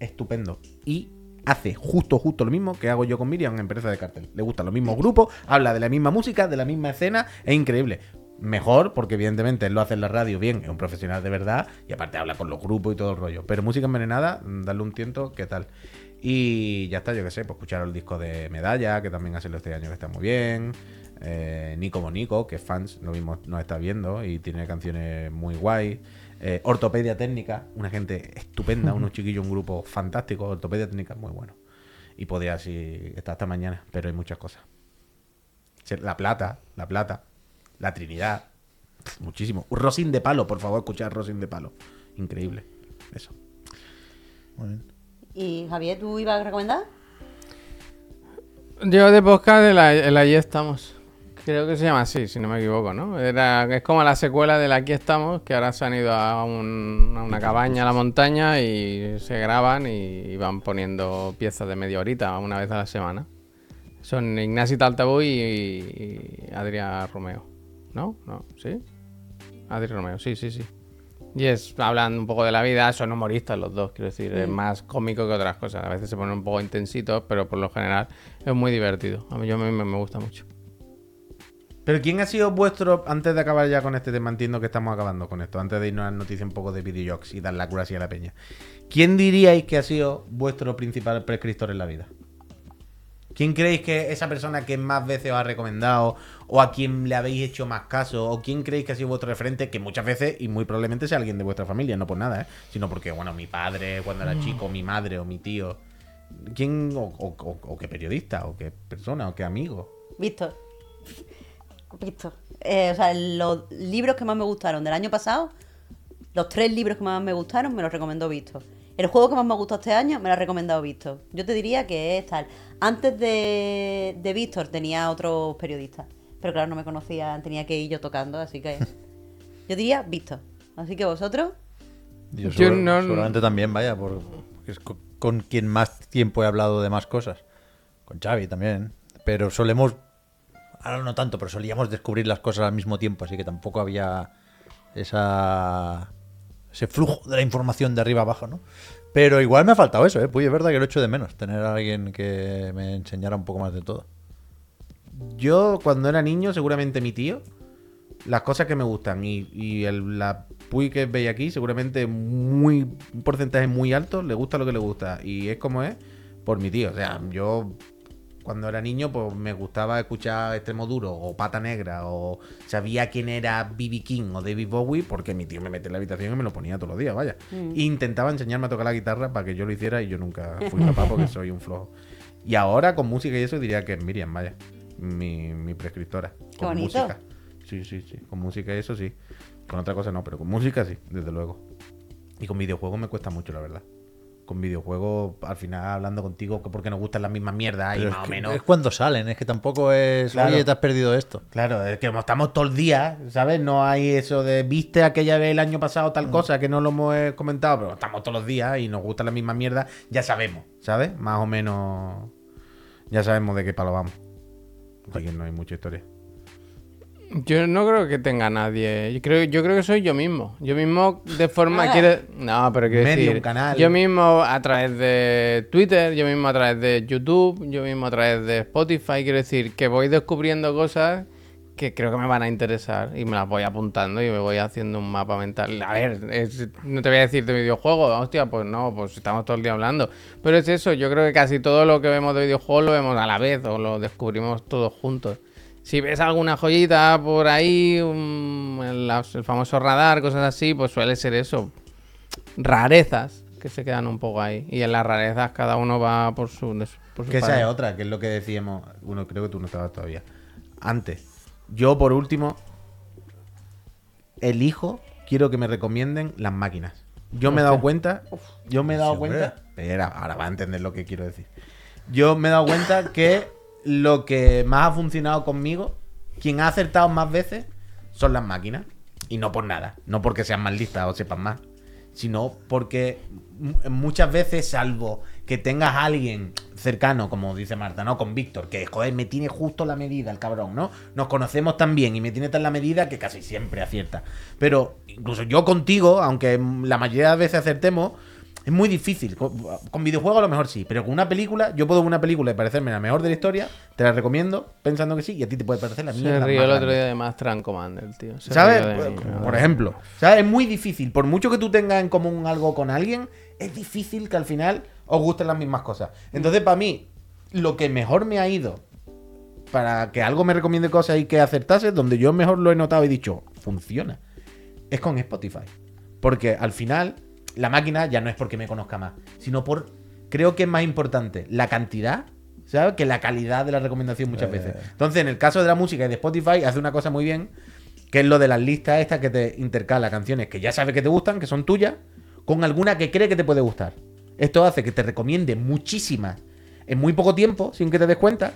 S2: estupendo. Y hace justo, justo lo mismo que hago yo con Miriam en Empresa de Cartel. Le gustan los mismos grupos, habla de la misma música, de la misma escena. Es increíble. Mejor, porque evidentemente él lo hace en la radio bien, es un profesional de verdad, y aparte habla con los grupos y todo el rollo. Pero música envenenada, mm, darle un tiento, ¿qué tal? Y ya está, yo qué sé, pues escuchar el disco de Medalla, que también ha salido este año que está muy bien. Eh, Nico Monico, que fans lo mismo nos está viendo y tiene canciones muy guay. Eh, Ortopedia Técnica, una gente estupenda, unos chiquillos, un grupo fantástico. Ortopedia Técnica, muy bueno. Y podría así estar hasta mañana, pero hay muchas cosas. La Plata, La Plata, La Trinidad, muchísimo. Rosin de Palo, por favor, escuchar Rosin de Palo. Increíble. Eso.
S4: Muy bien.
S1: Y Javier, ¿tú ibas a recomendar?
S3: Yo de podcast el, el Allí estamos. Creo que se llama así, si no me equivoco, ¿no? Era, es como la secuela del Aquí estamos, que ahora se han ido a, un- a una cabaña a la montaña y se graban y, van poniendo piezas de media horita una vez a la semana. Son Ignacio Taltabú y, y Adrián Romeo. ¿No? ¿No? ¿Sí? Adrián Romeo, sí, sí, sí. Y es, hablan un poco de la vida, son humoristas los dos, quiero decir, es más cómico que otras cosas. A veces se ponen un poco intensitos, pero por lo general es muy divertido. A mí yo me, me- gusta mucho.
S2: Pero ¿quién ha sido vuestro, antes de acabar ya con este tema, entiendo que estamos acabando con esto, antes de irnos a las noticias un poco de videojuegos y dar la cura así a la peña. ¿Quién diríais que ha sido vuestro principal prescriptor en la vida? ¿Quién creéis que esa persona que más veces os ha recomendado o a quien le habéis hecho más caso o quién creéis que ha sido vuestro referente que muchas veces y muy probablemente sea alguien de vuestra familia, no por nada, ¿eh? sino porque, bueno, mi padre cuando era chico, mi madre o mi tío. ¿Quién o, o- o- o qué periodista o qué persona o qué amigo?
S1: Víctor. Víctor. Eh, o sea, los libros que más me gustaron del año pasado, los tres libros que más me gustaron, me los recomendó Víctor. El juego que más me gustó este año, me lo ha recomendado Víctor. Yo te diría que es tal. Antes de, de Víctor tenía otros periodistas. Pero claro, no me conocían, tenía que ir yo tocando, así que. Yo diría Víctor. Así que vosotros.
S4: Yo,
S3: no-
S4: seguramente también, vaya, por, porque es co- con quien más tiempo he hablado de más cosas. Con Xavi también. Pero solemos, ahora no tanto, pero solíamos descubrir las cosas al mismo tiempo, así que tampoco había esa ese flujo de la información de arriba abajo, ¿no? Pero igual me ha faltado eso, ¿eh? Pues es verdad que lo echo de menos, tener a alguien que me enseñara un poco más de todo.
S2: Yo, cuando era niño, seguramente mi tío, las cosas que me gustan y, el- la Puy que veis aquí, seguramente muy un porcentaje muy alto, le gusta lo que le gusta. Y es como es por mi tío. O sea, yo cuando era niño, pues me gustaba escuchar Extremo Duro o Pata Negra o sabía quién era B.B. King o David Bowie porque mi tío me metía en la habitación y me lo ponía todos los días, vaya.
S1: Mm.
S2: E intentaba enseñarme a tocar la guitarra para que yo lo hiciera y yo nunca fui capaz porque soy un flojo. Y ahora con música y eso diría que es Miriam, vaya. Mi, mi prescriptora.
S1: Qué
S2: con
S1: bonito.
S2: música. Sí, sí, sí. Con música y eso sí. Con otra cosa no, pero con música sí, desde luego. Y con videojuegos me cuesta mucho, la verdad. Con videojuegos, al final hablando contigo, que porque nos gustan las mismas mierdas y más o menos.
S4: es cuando salen, es que tampoco es,
S2: Claro.
S4: oye, te has perdido esto.
S2: Claro, es que como estamos todo el día, ¿sabes? No hay eso de, viste aquella vez el año pasado
S4: Mm.
S2: tal cosa que no lo hemos eh, comentado, pero estamos todos los días y nos gusta la misma mierda, ya sabemos, ¿sabes? Más o menos, ya sabemos de qué palo vamos. Así que no hay mucha historia.
S3: Yo no creo que tenga nadie. Yo creo, yo creo que soy yo mismo. Yo mismo de forma
S1: Ah.
S3: quiere. No, pero quiero
S2: Medio,
S3: decir.
S2: un canal.
S3: Yo mismo a través de Twitter, yo mismo a través de YouTube, yo mismo a través de Spotify. Quiero decir que voy descubriendo cosas que creo que me van a interesar y me las voy apuntando y me voy haciendo un mapa mental. A ver, es- no te voy a decir de videojuegos, hostia, pues no, pues estamos todo el día hablando. Pero es eso, yo creo que casi todo lo que vemos de videojuegos lo vemos a la vez o lo descubrimos todos juntos. Si ves alguna joyita por ahí, un- el, el famoso radar, cosas así, pues suele ser eso. Rarezas que se quedan un poco ahí. Y en las rarezas cada uno va por su, por su
S2: Que esa es otra, que es lo que decíamos. Bueno, creo que tú no estabas todavía. Antes. Yo, por último, elijo, quiero que me recomienden las máquinas. Yo me he dado cuenta. Yo me he dado cuenta. Espera, ahora va a entender lo que quiero decir. Yo me he dado cuenta que lo que más ha funcionado conmigo, quien ha acertado más veces, son las máquinas. Y no por nada. No porque sean más listas o sepan más. Sino porque mu- muchas veces, salvo que tengas a alguien cercano, como dice Marta, ¿no? Con Víctor, que joder, me tiene justo la medida el cabrón, ¿no? Nos conocemos tan bien y me tiene tan la medida que casi siempre acierta. Pero incluso yo contigo, aunque la mayoría de las veces acertemos, es muy difícil. Con, con videojuegos a lo mejor sí, pero con una película, yo puedo ver una película y parecerme la mejor de la historia, te la recomiendo pensando que sí, y a ti te puede parecer la
S3: Se rió
S2: más
S3: el otro día de Master Commander, tío. Se
S2: ¿Sabes?
S3: mí,
S2: Por- ejemplo. ¿Sabes? Es muy difícil. Por mucho que tú tengas en común algo con alguien, es difícil que al final os gusten las mismas cosas. Entonces, para mí, lo que mejor me ha ido para que algo me recomiende cosas y que acertase, donde yo mejor lo he notado y dicho, funciona, es con Spotify. Porque al final, la máquina ya no es porque me conozca más, sino por. Creo que es más importante la cantidad, ¿sabes? Que la calidad de la recomendación muchas veces. Entonces, en el caso de la música y de Spotify, hace una cosa muy bien, que es lo de las listas estas que te intercala canciones que ya sabes que te gustan, que son tuyas, con alguna que cree que te puede gustar. Esto hace que te recomiende muchísimas en muy poco tiempo, sin que te des cuenta,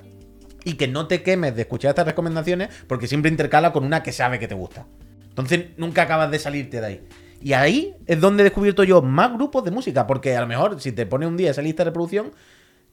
S2: y que no te quemes de escuchar estas recomendaciones, porque siempre intercala con una que sabe que te gusta. Entonces nunca acabas de salirte de ahí. Y ahí es donde he descubierto yo más grupos de música, porque a lo mejor si te pone un día esa lista de reproducción,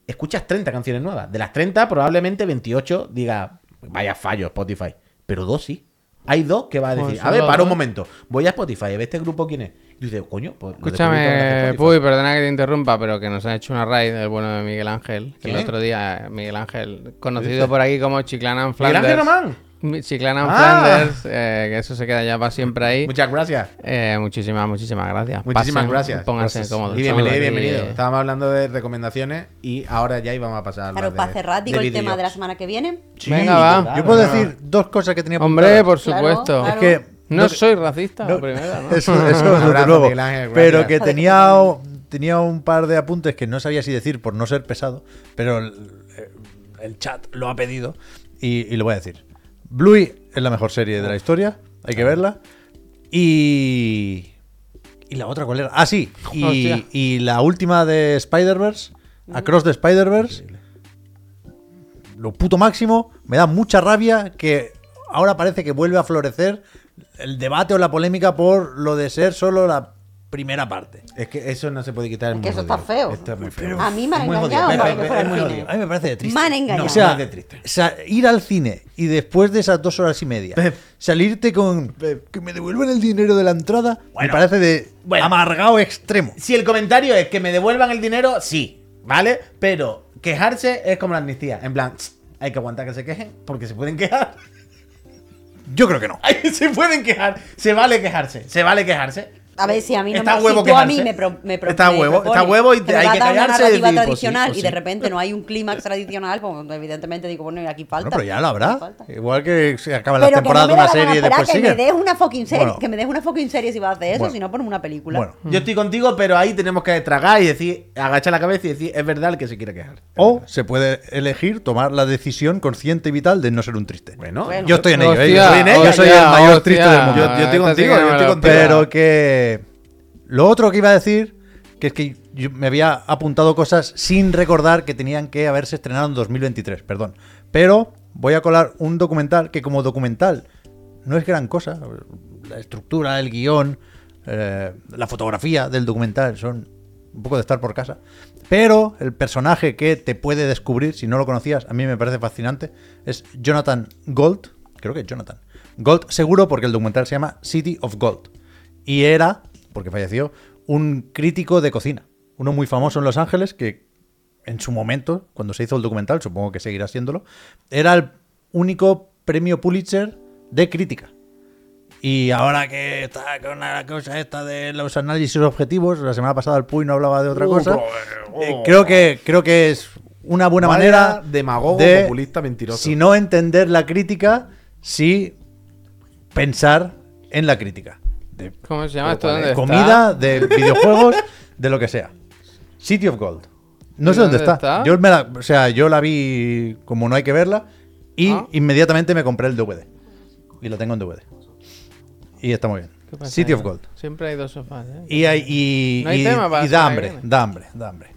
S2: escuchas 30 canciones nuevas. De las 30, probablemente 28 diga, vaya fallo Spotify. Pero dos sí. Hay dos que va a decir,
S3: Pues
S2: a ver, para un momento, voy a Spotify, a ver este grupo quién es. Y dices, coño, pues
S3: Escúchame. Puy, perdona que te interrumpa, pero que nos ha hecho una raid el bueno de Miguel Ángel. Que el otro día, eh, Miguel Ángel, conocido por aquí como Chiclana en
S2: ¿Miguel. Ángel Román?
S3: Chiclana en
S2: Ah.
S3: Flanders, eh, que eso se queda ya para siempre ahí.
S2: Muchas gracias.
S3: Eh, muchísimas, muchísimas gracias.
S2: Muchísimas
S3: Pasen,
S2: gracias.
S3: Pónganse
S2: Gracias.
S3: cómodos.
S2: Y bienvenido, bienvenido. Estábamos hablando de recomendaciones y ahora ya íbamos a pasar
S1: Claro, para cerrar, digo el tema de la semana que viene.
S4: Sí,
S3: Venga, va.
S4: Yo puedo
S2: Claro.
S4: decir dos cosas que tenía
S3: Hombre,
S4: apuntadas.
S3: por supuesto.
S1: claro.
S4: Es que
S3: No
S4: no-
S3: soy racista,
S4: no-
S3: la primera, ¿no?
S4: Eso, eso desde luego.
S2: Ángel,
S4: pero que tenía, tenía un par de apuntes que no sabía si decir por no ser pesado, pero el, el chat lo ha pedido y, y lo voy a decir. Bluey es la mejor serie de la historia, hay que verla. Y. ¿Y la otra cuál era? Ah, sí. Y, y la última de Spider-Verse, Across the Spider-Verse, lo puto máximo. Me da mucha rabia que ahora parece que vuelve a florecer el debate o la polémica por lo de ser solo la primera parte.
S2: Es que eso no se puede quitar.
S1: Es
S2: muy
S1: que eso está feo.
S2: Esto es muy feo.
S1: A mí me han engañado para que fuera al cine.
S4: A mí me parece de triste.
S1: Me han engañado.
S4: o sea,
S2: de triste.
S4: o sea, ir al cine y después de esas dos horas y media
S2: Pep.
S4: salirte con que me devuelvan el dinero de la entrada me parece de
S2: Bueno.
S4: amargado extremo.
S2: Si el comentario es que me devuelvan el dinero, sí, ¿vale? Pero quejarse es como la amnistía. En plan, "Tss, hay que aguantar que se quejen porque se pueden quejar.
S4: Yo creo que no.
S2: Se pueden quejar. Se vale quejarse. Se vale quejarse.
S1: A ver, si a mí no
S2: Está
S1: me,
S2: huevo
S1: si tú a mí me, pro- me pro-
S2: Está
S1: me
S2: huevo,
S1: propones
S2: está huevo y te-
S1: me
S2: hay que
S1: dar una
S2: callarse y
S1: narrativa
S2: decir, pues sí,
S1: tradicional
S2: pues
S1: y de
S2: sí.
S1: repente no hay un clímax tradicional, pues evidentemente digo, bueno, y aquí falta.
S4: Bueno, pero ya lo habrá. Igual que se
S1: no
S4: temporadas
S1: me
S4: de una
S1: la
S4: serie y después
S1: que me
S4: sigue.
S1: des una fucking serie,
S4: Bueno.
S1: que me des una fucking serie si vas a hacer eso,
S4: Bueno.
S1: si no por una película.
S4: Bueno,
S2: Yo estoy contigo, pero ahí tenemos que tragar y decir, agachar la cabeza y decir, es verdad el que se quiere quejar.
S4: o se puede elegir tomar la decisión consciente y vital de no ser un triste.
S2: Bueno,
S1: Bueno.
S4: Yo estoy en ello, ¿eh? Yo soy, en ello, yo soy el mayor triste del mundo.
S2: Yo- estoy
S3: sí
S2: contigo, yo
S3: me
S2: estoy
S3: lo
S2: contigo.
S4: Pero que lo otro que iba a decir, que es que me había apuntado cosas sin recordar que tenían que haberse estrenado en 2023, perdón. Pero voy a colar un documental que como documental no es gran cosa. La estructura, el guion, eh, la fotografía del documental son un poco de estar por casa. Pero el personaje que te puede descubrir, si no lo conocías, a mí me parece fascinante, es Jonathan Gold. Creo que es Jonathan. Gold seguro porque el documental se llama City of Gold. Y era, porque falleció, un crítico de cocina. Uno muy famoso en Los Ángeles que en su momento, cuando se hizo el documental, supongo que seguirá siéndolo, era el único premio Pulitzer de crítica. Y ahora que está con la cosa esta de los análisis objetivos, la semana pasada el Puy no hablaba de otra cosa. eh, creo que creo que es una buena
S2: Vaya
S4: manera
S2: demagogo,
S4: de,
S2: populista, mentiroso.
S4: Si no entender la crítica, sí pensar en la crítica. De
S3: ¿Cómo se llama esto?
S2: ¿cuál
S3: ¿Dónde está?
S4: comida, de videojuegos, de lo que sea. City of Gold. No
S3: ¿Y
S4: sé dónde
S3: dónde
S4: está.
S3: está?
S4: Yo me la, o sea, yo la vi como no hay que verla y
S3: Ah.
S4: inmediatamente me compré el DVD. Y lo tengo en DVD. Y está muy bien.
S3: ¿Qué pasa
S4: City of Gold.
S3: Siempre hay dos sofás, ¿eh?
S4: Y, hay, y,
S3: No hay
S4: y-
S3: tema para
S4: y
S3: la
S4: da hambre,
S3: viene.
S4: da hambre, da hambre.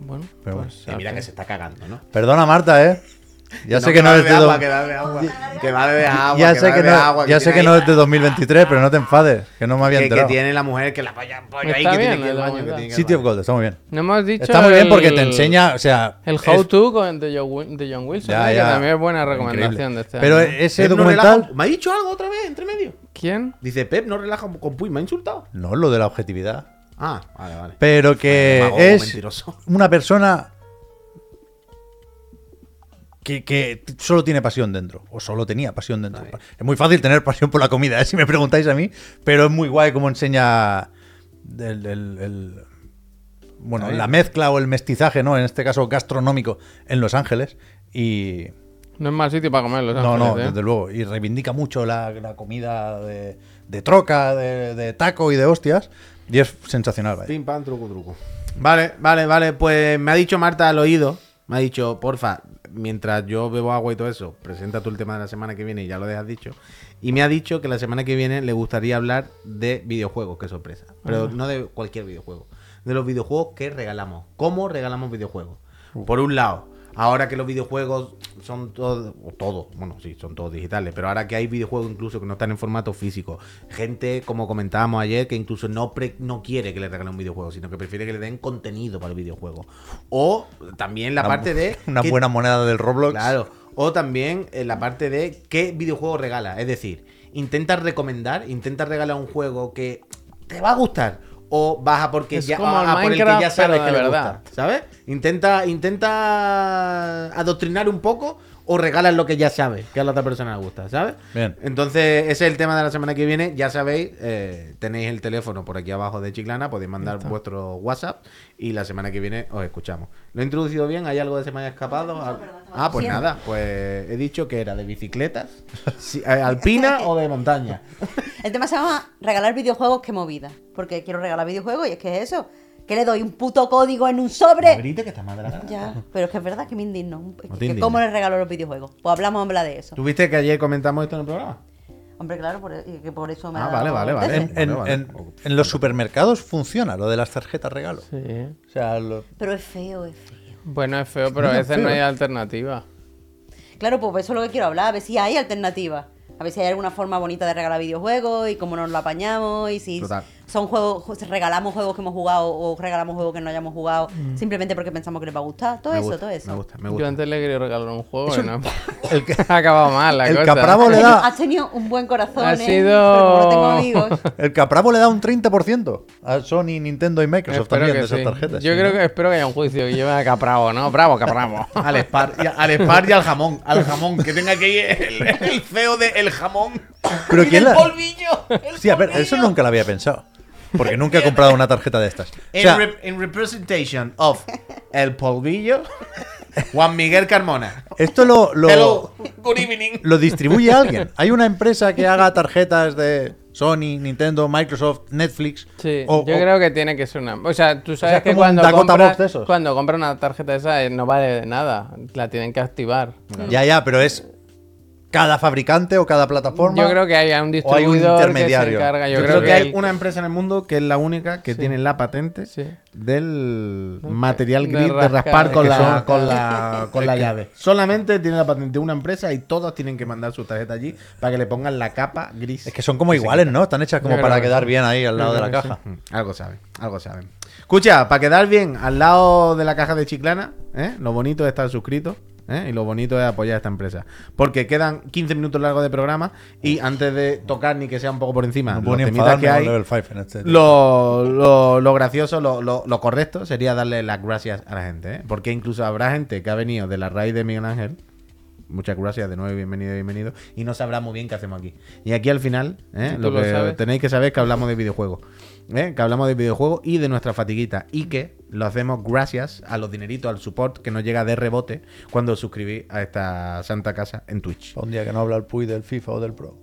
S3: Bueno,
S4: Pero
S3: pues,
S2: Y mira que se está cagando, ¿no?
S4: Perdona, Marta, ¿eh? Ya sé que no es de
S2: agua,
S4: do-
S2: que va de agua, que agua,
S4: Ya
S2: que
S4: sé que no,
S2: agua,
S4: ya sé
S2: tiene
S4: que no es de 2023, pero no te enfades, que no me había
S2: que, que
S4: enterado.
S2: tiene la mujer que la vaya pollo ahí que tiene
S3: bien,
S2: que ir al
S3: la
S2: baño, que tiene
S4: City of. Gold, está muy bien.
S3: No hemos dicho.
S4: Está muy bien porque te
S3: el-
S4: enseña, o sea...
S3: El
S4: es-
S3: How To con de John, Wi- de John Wilson,
S4: Ya,
S3: ¿eh?
S4: ya.
S3: que también es buena recomendación
S4: Increíble.
S3: de este
S4: Pero
S3: año.
S4: ese
S2: Pep no
S4: documental...
S2: relaja- ¿Me ha dicho algo otra vez entre medio?
S3: ¿Quién?
S2: Dice Pep no relaja con Puy, me ha insultado.
S4: No, lo de la objetividad.
S2: Ah, vale, vale.
S4: Pero que es
S2: mentiroso.
S4: una persona que, que solo tiene pasión dentro. O solo tenía pasión dentro. Es muy fácil tener pasión por la comida, ¿eh? si me preguntáis a mí. Pero es muy guay cómo enseña el, el- el- bueno, la mezcla o el mestizaje, ¿no? En este caso gastronómico en Los Ángeles. Y.
S3: No es mal sitio para comer en Los
S4: No, no,
S3: ¿eh?
S4: desde luego. Y reivindica mucho la, la comida de, de troca, de, de taco y de hostias. Y es sensacional, vaya.
S2: Pim, pam, truco, truco. Vale, vale, vale. Pues me ha dicho Marta al oído. Me ha dicho, porfa, mientras yo bebo agua y todo eso, presenta tú el tema de la semana que viene y ya lo dejas dicho. Y me ha dicho que la semana que viene le gustaría hablar de videojuegos, qué sorpresa. Pero no de cualquier videojuego. De los videojuegos que regalamos. ¿Cómo regalamos videojuegos? Por un lado, ahora que los videojuegos son todos, o todos, bueno, sí, son todos digitales, pero ahora que hay videojuegos incluso que no están en formato físico, gente, como comentábamos ayer, que incluso no, pre- no quiere que le regalen un videojuego, sino que prefiere que le den contenido para el videojuego. O también la
S4: Una-
S2: parte de...
S4: Una
S2: que-
S4: buena moneda del Roblox.
S2: Claro. O también en la parte de qué videojuego regala. Es decir, intenta recomendar, intenta regalar un juego que te va a gustar. O baja porque
S3: Es
S2: ya
S3: como
S2: a-
S3: el
S2: a por el que ya sabes que le
S3: verdad.
S2: gusta. ¿Sabes? Intenta, intenta adoctrinar un poco o regalas lo que ya sabes, que a la otra persona le gusta, ¿sabes?
S4: Bien.
S2: Entonces, ese es el tema de la semana que viene. Ya sabéis, eh, tenéis el teléfono por aquí abajo de Chiclana, podéis mandar vuestro WhatsApp y la semana que viene os escuchamos. ¿Lo he introducido bien? ¿Hay algo que se me haya escapado? ah, pues nada, pues he dicho que era de bicicletas, si- eh, alpina o de montaña.
S1: El tema se llama regalar videojuegos que movida. Porque quiero regalar videojuegos y es que es eso. Que le doy un puto código en un sobre.
S2: Grite que está más de la gana.
S1: Ya, pero es que es verdad que me indigno. Es que
S2: indigna.
S1: ¿Cómo le regalo los videojuegos? Pues hablamos habla de eso.
S2: ¿Tuviste que ayer comentamos esto en el programa?
S1: Hombre, claro, por, y que por eso me
S2: Ah,
S1: ha
S2: vale,
S1: dado
S2: vale, vale.
S4: En,
S2: Vale,
S4: en-
S2: vale.
S4: en- en los supermercados funciona lo de las tarjetas regalo.
S3: Sí.
S4: O sea, lo-
S1: Pero es feo, es feo.
S3: Bueno, es feo, pero a veces
S4: feo,
S3: no hay alternativa.
S1: Claro, pues eso es lo que quiero hablar, a ver si hay alternativas. A ver si hay alguna forma bonita de regalar videojuegos y cómo nos lo apañamos y si
S2: Total.
S1: Son juegos, ju- regalamos juegos que hemos jugado o regalamos juegos que no hayamos jugado simplemente porque pensamos que les va a gustar. Todo
S2: Me
S1: eso,
S2: gusta,
S1: todo eso.
S2: Me gusta, me
S3: Yo
S2: gusta.
S3: antes le quería regalar un juego
S4: Eso-
S3: y no. ha acabado mal la
S4: el
S3: cosa.
S4: capravo le da
S1: Has tenido un buen corazón,
S3: Ha
S1: ¿eh?
S3: sido-
S1: Pero como no tengo amigos.
S4: el Capravo le da un 30% a Sony, Nintendo y Microsoft
S3: Espero
S4: también
S3: que
S4: de esas
S3: sí.
S4: tarjetas.
S3: Yo
S4: sí,
S3: creo
S4: ¿no?
S3: que espero que haya un juicio que lleve a Capravo, ¿no? Bravo, Capravo.
S2: Al Spar, y, al Spar y al jamón, al jamón, que tenga que ir el, el feo de el jamón.
S4: Pero
S2: y
S4: ¿quién
S2: del
S4: la-
S2: polvillo. el
S4: Sí, a ver,
S2: polvillo.
S4: eso nunca lo había pensado. Porque nunca he comprado una tarjeta de estas. O
S2: En,
S4: sea,
S2: rep- en representation of el polvillo, Juan Miguel Carmona.
S4: esto lo, lo,
S2: Hello, good evening.
S4: lo distribuye alguien. Hay una empresa que haga tarjetas de Sony, Nintendo, Microsoft, Netflix.
S3: Sí,
S4: o-
S3: yo
S4: o-
S3: creo que tiene que ser una. O sea, tú sabes
S4: sea,
S3: que cuando compras,
S4: de
S3: cuando compras una tarjeta esa eh, no vale de nada. La tienen que activar.
S4: Ya, ya, pero es cada fabricante o cada plataforma.
S3: Yo creo que hay un
S4: o hay un
S3: distribuidor que se
S4: intermediario.
S3: encarga. Yo,
S2: Yo,
S3: creo,
S2: creo, que, hay una empresa en el mundo que es la única que
S3: Sí.
S2: tiene la patente
S3: Sí.
S2: del material gris de
S3: rascar.
S2: raspar con
S4: que
S2: la,
S4: son-
S2: con la, con la llave. Solamente tiene la patente una empresa y todos tienen que mandar su tarjeta allí para que le pongan la capa gris.
S4: Es que son como iguales, ¿no? Están hechas como
S3: Yo
S4: para
S3: que
S4: quedar
S3: sí.
S4: bien ahí al lado de la
S3: que
S4: caja.
S2: Mm, Algo saben, algo saben. Escucha, para quedar bien al lado de la caja de Chiclana, ¿eh? lo bonito es estar suscrito. ¿Eh? Y lo bonito es apoyar a esta empresa. Porque quedan 15 minutos largos de programa y antes de tocar ni que sea un poco por encima
S4: No
S2: los temitas que hay,
S4: Level 5 en este.
S2: lo, lo- lo gracioso, lo, lo- lo correcto sería darle las gracias a la gente. ¿eh? Porque incluso habrá gente que ha venido de la raíz de Miguel Ángel. Muchas gracias de nuevo, bienvenido, bienvenido. Y no sabrá muy bien qué hacemos aquí. Y aquí al final, ¿eh?
S3: ¿Y tú
S2: lo que tenéis que saber es que hablamos de videojuegos. ¿eh? Que hablamos de videojuegos y de nuestra fatiguita. Y que lo hacemos gracias a los dineritos, al support que nos llega de rebote cuando os suscribís a esta santa casa en Twitch.
S4: Un día que no habla el Puy del FIFA o del Pro.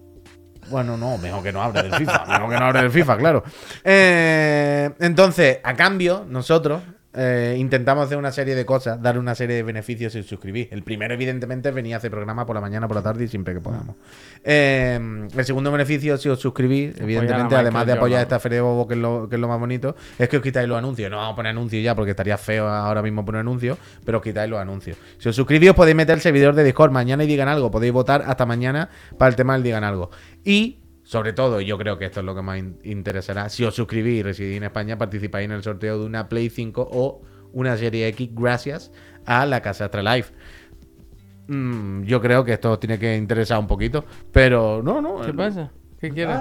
S2: Bueno, no, mejor que no hable del FIFA. Mejor que no hable del FIFA, claro. Eh, entonces, a cambio, nosotros eh, intentamos hacer una serie de cosas, dar una serie de beneficios si os suscribís. El primero, evidentemente, venir a hacer programa por la mañana, por la tarde y siempre que podamos. Eh, el segundo beneficio, si os suscribís, evidentemente, además de apoyar esta feria de bobo, que es, lo, que es lo más bonito, es que os quitáis los anuncios. No vamos a poner anuncios ya porque estaría feo ahora mismo poner anuncios, pero os quitáis los anuncios. Si os suscribís, os podéis meter el servidor de Discord mañana y digan algo. Podéis votar hasta mañana para el tema del digan algo. Y sobre todo, y yo creo que esto es lo que más in- interesará, si os suscribís y residís en España, participáis en el sorteo de una Play 5 o una Serie X gracias a la Casa Astralife. Mm, yo creo que esto os tiene que interesar un poquito, pero no, no.
S3: ¿Qué
S2: el-
S3: pasa? ¿Qué quieres?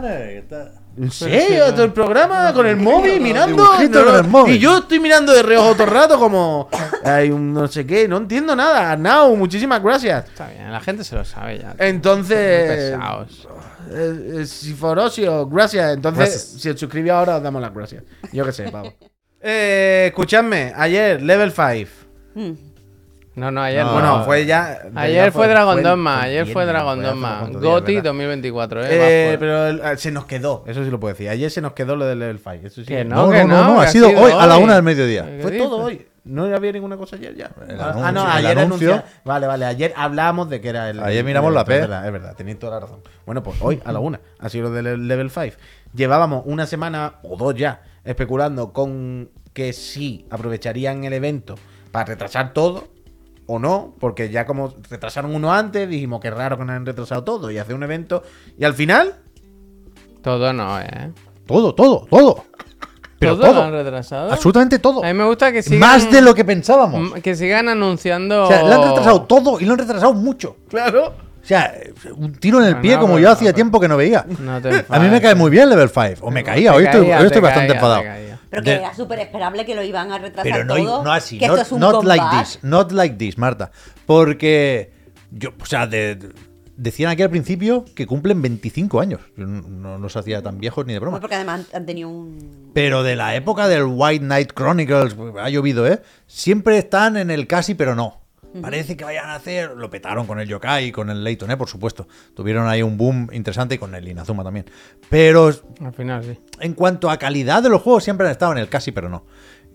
S2: ¿En serio? ¿Todo el programa con el móvil mirando?
S4: dibujitos
S2: No,
S4: con el móvil.
S2: Y yo estoy mirando de reojo todo el rato como... Hay un no sé qué, no entiendo nada. Arnau, muchísimas gracias.
S3: Está bien, la gente se lo sabe ya.
S2: Entonces...
S3: Pesados.
S2: Eh, eh, Siforosio, gracias. Entonces,
S4: Gracias.
S2: si os suscribís ahora, os damos las gracias. Yo qué sé, pavo. Eh, escuchadme, ayer, level 5.
S1: Mm.
S3: No, no, ayer
S4: No,
S3: no.
S2: bueno, fue ya.
S3: Ayer
S2: ya
S3: fue Dragon Dogma, ayer fue Dragon Dogma.
S2: ¿verdad?
S3: 2024, eh.
S2: Eh, pero el- ah, se nos quedó, eso sí lo puedo decir. Ayer se nos quedó lo del level 5. Eso sí.
S3: Que
S4: No,
S3: que
S4: no, no, no,
S3: que
S4: ha sido hoy, a la una del mediodía.
S3: ¿Qué
S2: Fue
S3: dices?
S2: todo hoy. No había ninguna cosa ayer ya.
S4: El
S2: ah,
S4: anuncio,
S2: no, ayer
S4: anuncio.
S2: anuncia- Vale, vale. Ayer hablábamos de que era el.
S4: Ayer miramos
S2: el
S4: la P.
S2: Es verdad, es verdad, tenéis toda la razón. Bueno, pues hoy a la una ha sido lo del level 5. Llevábamos una semana o dos ya especulando con que sí aprovecharían el evento para retrasar todo o no, porque ya como retrasaron uno antes, dijimos que raro que no han retrasado todo y hacer un evento. Y al final,
S3: Todo no, eh.
S4: Todo, todo, todo. Pero
S3: ¿Todo
S4: todo.
S3: han retrasado?
S4: Absolutamente todo.
S3: A mí me gusta que sigan...
S4: Más de lo que pensábamos.
S3: Que sigan anunciando...
S4: O sea, lo han retrasado todo y lo han retrasado mucho.
S2: claro.
S4: O sea, un tiro en el pie
S3: no,
S4: como yo hacía tiempo que no veía.
S3: No te
S4: A mí me cae muy bien Level 5. O me caía, hoy estoy,
S3: caía,
S4: hoy estoy
S3: te
S4: bastante
S3: caía,
S4: enfadado.
S1: Pero que era súper esperable que lo iban a retrasar
S4: Pero no,
S1: todo.
S4: no así,
S1: que
S4: not,
S1: esto es un
S4: not like this, not like this, Marta. Porque yo, o sea, de- de- decían aquí al principio que cumplen 25 años. Yo no, no los hacía tan viejos ni de broma.
S1: Pues porque además han, tenido un.
S4: Pero de la época del White Knight Chronicles, ha llovido, ¿eh? Siempre están en el casi, pero no. Parece que vayan a hacer. Lo petaron con el Yokai y con el Layton, ¿eh? Por supuesto. Tuvieron ahí un boom interesante y con el Inazuma también. Pero
S3: Al final, sí.
S4: en cuanto a calidad de los juegos, siempre han estado en el casi, pero no.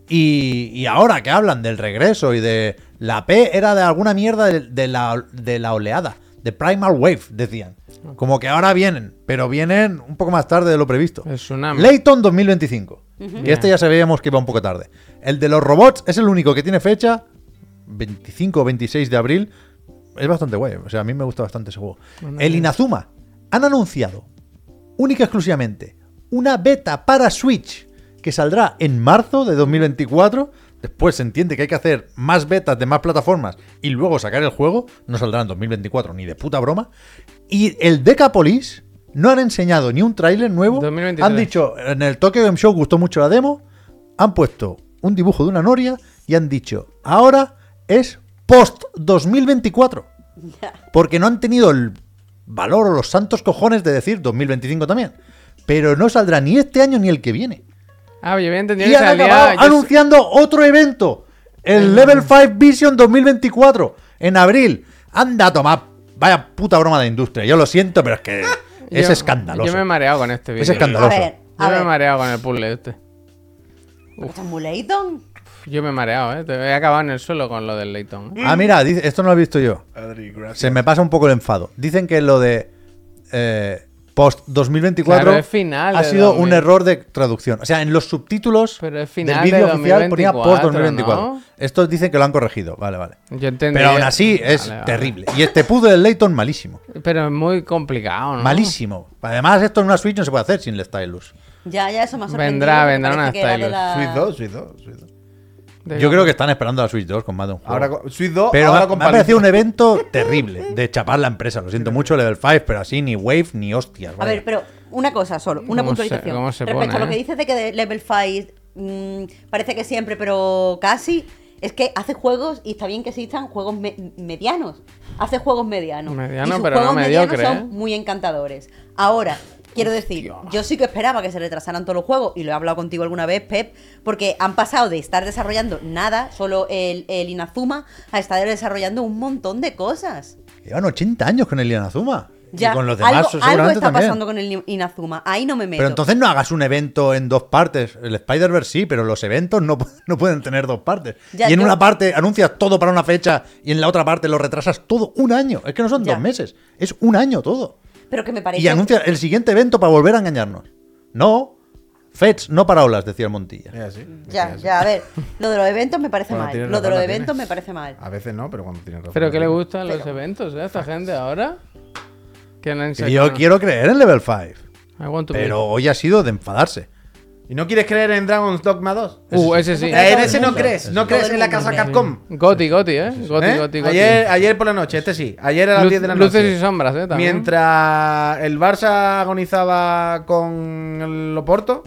S4: Y, y ahora que hablan del regreso y de la P, era de alguna mierda de, de la, de la oleada, de Primal Wave, decían. Como que ahora vienen, pero vienen un poco más tarde de lo previsto.
S3: El tsunami.
S4: Layton 2025. Y este ya sabíamos que iba un poco tarde. El de los robots es el único que tiene fecha 25 o 26 de abril. Es bastante guay. O sea, a mí me gusta bastante ese juego. El Inazuma. Han anunciado única y exclusivamente una beta para Switch que saldrá en marzo de 2024. Después se entiende que hay que hacer más betas de más plataformas y luego sacar el juego. No saldrá en 2024 ni de puta broma. Y el Decapolis no han enseñado ni un tráiler nuevo.
S3: 2023.
S4: Han dicho, en el Tokyo Game Show gustó mucho la demo. Han puesto un dibujo de una noria y han dicho, ahora es post 2024. Porque no han tenido el valor o los santos cojones de decir 2025 también. Pero no saldrá ni este año ni el que viene.
S3: Ah, yo había entendido
S4: Y
S3: que
S4: han
S3: salía...
S4: acabado
S3: yo sé-
S4: anunciando otro evento. El Level 5 Vision 2024. En abril. Anda a tomar. Vaya puta broma de industria. Yo lo siento, pero es que es
S3: yo-
S4: escandaloso.
S3: Yo me he mareado con este vídeo.
S4: Es escandaloso.
S1: A ver,
S3: Yo me he mareado con el puzzle este.
S1: ¿Esto es muy Layton?
S3: Yo me he mareado, ¿eh? Te- He acabado en el suelo con lo del Layton. ¿eh?
S4: Ah, mira, esto no lo he visto yo. Se me pasa un poco el enfado. Dicen que lo de eh, post 2024
S3: Claro, final
S4: ha sido
S3: 2000.
S4: un error de traducción. O sea, en los subtítulos
S3: Pero
S4: del vídeo
S3: de
S4: oficial ponía post 2024.
S3: 2024, ¿no?
S4: Estos dicen que lo han corregido. Vale, vale.
S3: Yo entendí.
S4: Pero aún así es
S3: Vale, vale.
S4: terrible. Y este puzzle del Layton, malísimo.
S3: Pero es muy complicado, ¿no?
S4: Malísimo. Además, esto en una Switch no se puede hacer sin el stylus.
S1: Ya, ya, eso me ha sorprendido.
S3: Vendrá, vendrá una Stylus.
S1: la-
S2: Switch 2, Switch 2, Switch 2.
S4: Yo creo que están esperando a la Switch 2 con más de un juego.
S2: Ahora Switch 2,
S4: Pero
S2: ahora
S4: me,
S2: con
S4: me ha parecido un evento terrible de chapar la empresa. Lo siento mucho, Level 5, pero así ni Wave ni hostias.
S1: A ver, pero una cosa solo, una
S3: ¿Cómo se-
S1: puntualización.
S3: cómo se
S1: Respecto
S3: pone,
S1: a lo
S3: eh?
S1: que dices de que de Level 5 mm, parece que siempre, pero casi, es que hace juegos y está bien que existan juegos me- medianos. Hace juegos medianos.
S3: Mediano,
S1: y sus
S3: pero no
S1: juegos medianos
S3: mediocre,
S1: son
S3: ¿eh?
S1: muy encantadores. Ahora, quiero decir, yo sí que esperaba que se retrasaran todos los juegos, y lo he hablado contigo alguna vez, Pep, porque han pasado de estar desarrollando nada, solo el, el Inazuma, a estar desarrollando un montón de cosas.
S4: Llevan 80 años con el Inazuma.
S1: Ya,
S4: y con los demás
S1: algo, algo está
S4: también.
S1: pasando con el Inazuma, ahí no me meto.
S4: Pero entonces no hagas un evento en dos partes. El Spider-Verse sí, pero los eventos no, no pueden tener dos partes.
S1: Ya,
S4: y en
S1: yo-
S4: una parte anuncias todo para una fecha y en la otra parte lo retrasas todo un año. Es que no son
S1: Ya.
S4: dos meses, es un año todo.
S1: Pero que me parece...
S4: Y anuncias el siguiente evento para volver a engañarnos. No, Fets, no paraolas, decía el Montilla.
S2: Es así.
S1: Ya, ya, a ver, lo de los eventos me parece
S2: Cuando
S1: mal. Lo de los eventos
S2: tienes.
S1: me parece mal.
S2: A veces no, pero cuando tienes razón.
S3: ¿Pero qué le gustan los eventos eh, a esta gente ahora? Que no han
S4: Que yo quiero creer en Level 5.
S3: I want to
S4: Pero hoy ha sido de enfadarse.
S2: ¿Y no quieres creer en Dragon's Dogma 2?
S3: be. Uh, ese sí.
S2: Eh, en ese no crees, no crees en la casa. Capcom.
S3: Goti, Goti, ¿eh? Goti,
S2: ¿Eh?
S3: Goti, Goti.
S2: Ayer, ayer por la noche, este sí. Ayer a las
S3: Luz-
S2: 10 de la noche.
S3: luces y sombras, ¿eh? También.
S2: Mientras el Barça agonizaba con el Oporto,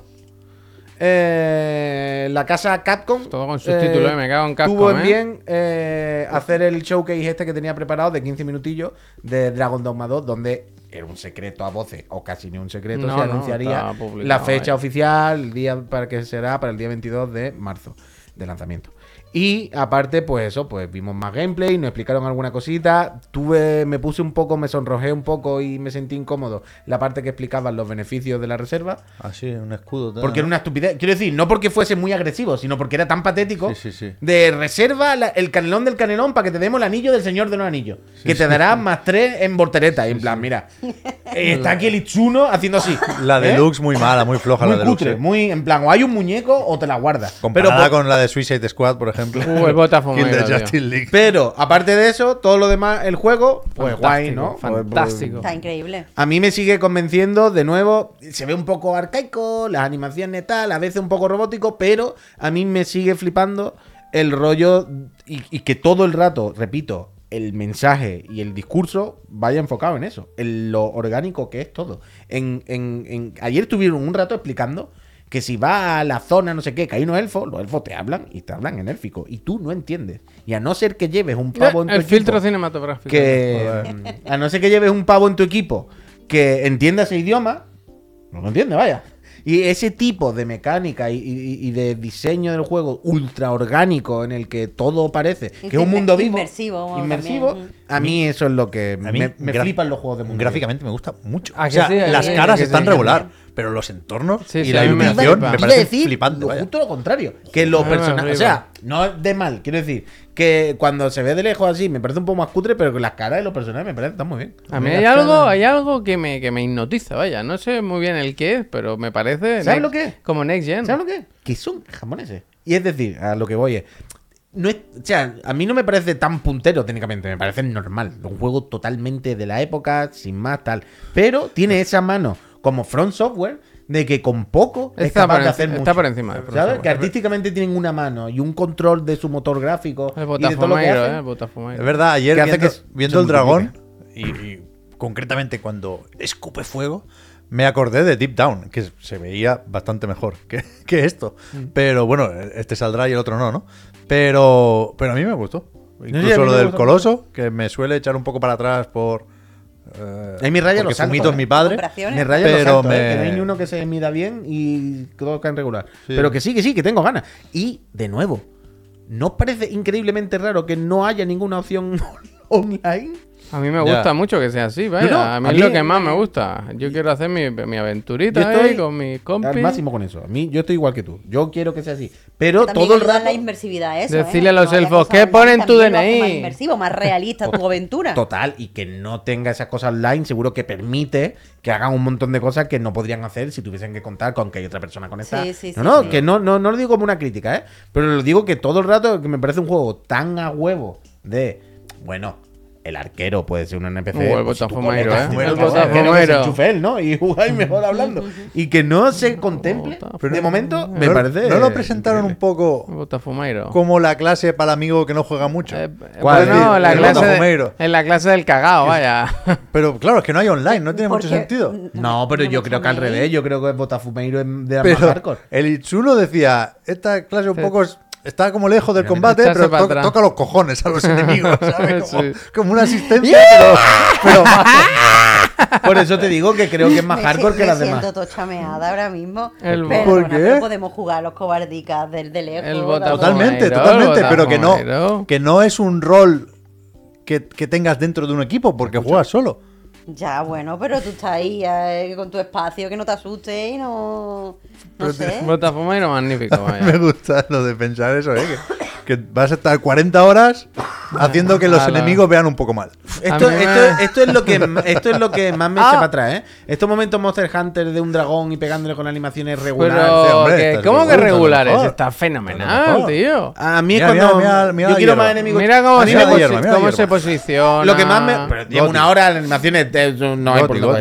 S2: eh, la casa Capcom.
S3: Todo con sus títulos, eh, me cago en Capcom,
S2: Tuvo en
S3: eh.
S2: bien eh, hacer el showcase este que tenía preparado de 15 minutillos de Dragon Dogma 2, donde era un secreto a voces, o casi ni un secreto,
S3: No,
S2: se anunciaría la fecha
S3: ahí.
S2: oficial, el día para que será para el día 22 de marzo de lanzamiento. Y aparte, pues eso, pues vimos más gameplay, nos explicaron alguna cosita. Tuve, me puse un poco, me sonrojé un poco y me sentí incómodo la parte que explicaban los beneficios de la reserva.
S4: Así, un escudo.
S2: Porque era una estupidez. Quiero decir, no porque fuese muy agresivo, sino porque era tan patético.
S4: Sí, sí, sí.
S2: De reserva la- el canelón del canelón para que te demos el anillo del señor de los anillos. que te dará más tres en voltereta. Y en plan, mira, eh, está aquí el Itsuno haciendo así.
S4: La
S2: ¿eh?
S4: deluxe muy mala, muy floja
S2: Muy
S4: la deluxe.
S2: cutre,
S4: eh.
S2: muy en plan, o hay un muñeco o te la guardas.
S4: Comparada
S2: Pero, por-
S4: con la de Suicide Squad, por ejemplo.
S3: Uh, el
S4: League.
S2: pero, aparte de eso, todo lo demás, el juego, pues guay, ¿no? Pues- pues-
S3: Fantástico.
S1: Está increíble.
S2: A mí me sigue convenciendo, de nuevo, se ve un poco arcaico, las animaciones tal, a veces un poco robótico, pero a mí me sigue flipando el rollo y, y que todo el rato, repito, el mensaje y el discurso vaya enfocado en eso, en lo orgánico que es todo. En, en- en- ayer estuvieron un rato explicando que si va a la zona, no sé qué, que hay unos elfos, los elfos te hablan y te hablan en élfico, y tú no entiendes. Y a no ser que lleves un pavo en tu
S3: el
S2: equipo
S3: filtro cinematográfico.
S2: que a no ser que lleves un pavo en tu equipo que entienda ese idioma, no lo entiende, vaya. Y ese tipo de mecánica y, y- y de diseño del juego ultra orgánico en el que todo parece que es un mundo vivo,
S1: Inmersivo, bueno,
S2: inmersivo,
S1: también.
S2: a mí eso es lo que
S4: A mí
S2: me, me flipan los juegos de mundo
S4: Gráficamente me gusta mucho.
S3: ¿A
S4: O sea, las
S3: sí?
S4: caras están
S3: sí,
S4: regular, pero los entornos
S3: Sí,
S4: y
S3: sí,
S4: la
S3: me-
S4: iluminación
S3: me
S4: me,
S2: a
S4: parece
S2: decir
S4: flipante.
S2: justo lo contrario. Que los personajes. O sea, no es de mal, quiero decir. Que cuando se ve de lejos así me parece un poco más cutre, pero que las caras de los personajes me parecen están muy bien.
S3: A mí hay
S2: caras-
S3: algo, hay algo que me, que me hipnotiza, vaya. No sé muy bien el qué es, pero me parece.
S2: ¿Sabes
S3: next-
S2: lo que es?
S3: Como Next Gen.
S2: ¿Sabes lo que es? Que son japoneses. Y es decir, a lo que voy es. No es, o sea, a mí no me parece tan puntero técnicamente, me parece normal. Un juego totalmente de la época, sin más tal. Pero tiene esa mano como Front Software de que con poco es
S3: Está
S2: capaz
S3: por
S2: de hacer
S3: está
S2: mucho.
S3: por encima
S2: ¿Sabes? Que artísticamente tienen una mano y un control de su motor gráfico
S3: El
S2: y de todo lo que
S3: Botafumeiro,
S2: hacen.
S3: eh. Botafumeiro.
S4: Es verdad, ayer
S2: Que
S4: viendo,
S2: que se
S4: viendo el dragón y, y concretamente cuando escupe fuego, me acordé de Deep Down, que se veía bastante mejor que, que esto.
S2: Mm.
S4: Pero bueno, este saldrá y el otro no, ¿no? Pero, pero a mí me gustó. Incluso lo del coloso, que me suele echar un poco para atrás por... Eh,
S2: mi raya los ¿eh?
S4: es mi padre.
S2: Me raya los
S4: Pero me-
S2: ¿eh? que no hay ni uno que se mida bien y todo cae en regular.
S4: Sí.
S2: Pero que sí, que sí, que tengo ganas. Y, de nuevo, ¿no os parece increíblemente raro que no haya ninguna opción online?
S3: A mí me
S4: Ya.
S3: gusta mucho que sea así, vaya.
S2: No, no,
S3: a mí
S2: a
S3: es lo que más me gusta. Yo quiero hacer mi, mi aventurita
S2: Yo
S3: ahí
S2: estoy
S3: con mi compi.
S2: Al máximo con eso. A mí, yo estoy igual que tú. Yo quiero que sea así. Pero
S1: También
S2: todo el rato.
S1: la inmersividad eso,
S3: Decirle
S1: ¿eh?
S3: a los elfos, ¿qué ponen tu DNI?
S1: Más inmersivo, más realista tu aventura.
S2: Total, y que no tenga esas cosas online, seguro que permite que hagan un montón de cosas que no podrían hacer si tuviesen que contar con que hay otra persona conectada.
S1: Sí, sí,
S2: no,
S1: sí,
S2: no,
S1: sí.
S2: que no, no, no lo digo como una crítica, ¿eh? Pero lo digo que todo el rato que me parece un juego tan a huevo de, bueno, el arquero puede ser un NPC.
S3: Uh, el
S2: pues,
S3: Botafumeiro, ¿eh? El
S2: se
S3: Botafumeiro.
S2: enchufe él, ¿no? Y jugáis mejor hablando. Y que no se contemple, de momento, me
S4: ¿No-
S2: parece...
S4: ¿No lo presentaron un poco como la clase para el amigo que no juega mucho?
S3: Eh,
S2: ¿Cuál?
S3: bueno,
S4: El
S3: la clase en la clase del cagao, vaya.
S4: Pero claro, es que no hay online, no tiene mucho sentido.
S2: No, pero
S1: No
S2: yo creo que al revés. Yo creo que el Botafumeiro es de las más hardcore.
S4: el Itsuno decía, esta clase un poco es- está como lejos del combate, pero
S3: para
S4: to-
S3: atrás.
S4: toca los cojones a los enemigos, ¿sabes? Como,
S3: Sí.
S4: como una asistencia, pero, pero bajo.
S2: Por eso te digo que creo que es más
S1: Me
S2: hardcore que las
S1: Me
S2: demás.
S1: siento tochameada ahora mismo.
S3: El-
S1: pero
S4: ¿Por
S1: no,
S4: qué?
S1: pero podemos jugar los cobardicas del de lejos.
S3: El.
S4: Totalmente, totalmente, pero que no, que no es un rol que, que tengas dentro de un equipo, porque juegas solo.
S1: Ya, bueno, pero tú estás ahí eh, con tu espacio, que no te asustes y no. No sé.
S3: Botafogo era magnífico,
S4: Me
S3: vaya.
S4: gusta lo de pensar eso, ¿eh? Que, que vas a estar 40 horas haciendo que los enemigos vean un poco mal.
S2: Esto,
S3: me-
S2: esto, esto es lo que, esto es lo que más me
S3: Ah.
S2: echa para atrás, ¿eh? Estos momentos Monster Hunter de un dragón y pegándole con animaciones regulares.
S3: Pero,
S4: Sí, hombre,
S3: que-
S4: está
S3: ¿cómo que regulares?
S4: mejor.
S3: Está fenomenal, tío.
S2: A mí es
S4: Mira,
S2: cuando.
S4: mira, mira, mira
S2: yo quiero
S4: hierba.
S2: más enemigos.
S3: Mira cómo, se,
S4: me hierba, me
S3: cómo posiciona.
S2: Lo que más me. Pero lleva
S3: Goti.
S2: una hora las animaciones. De- no hay por dónde.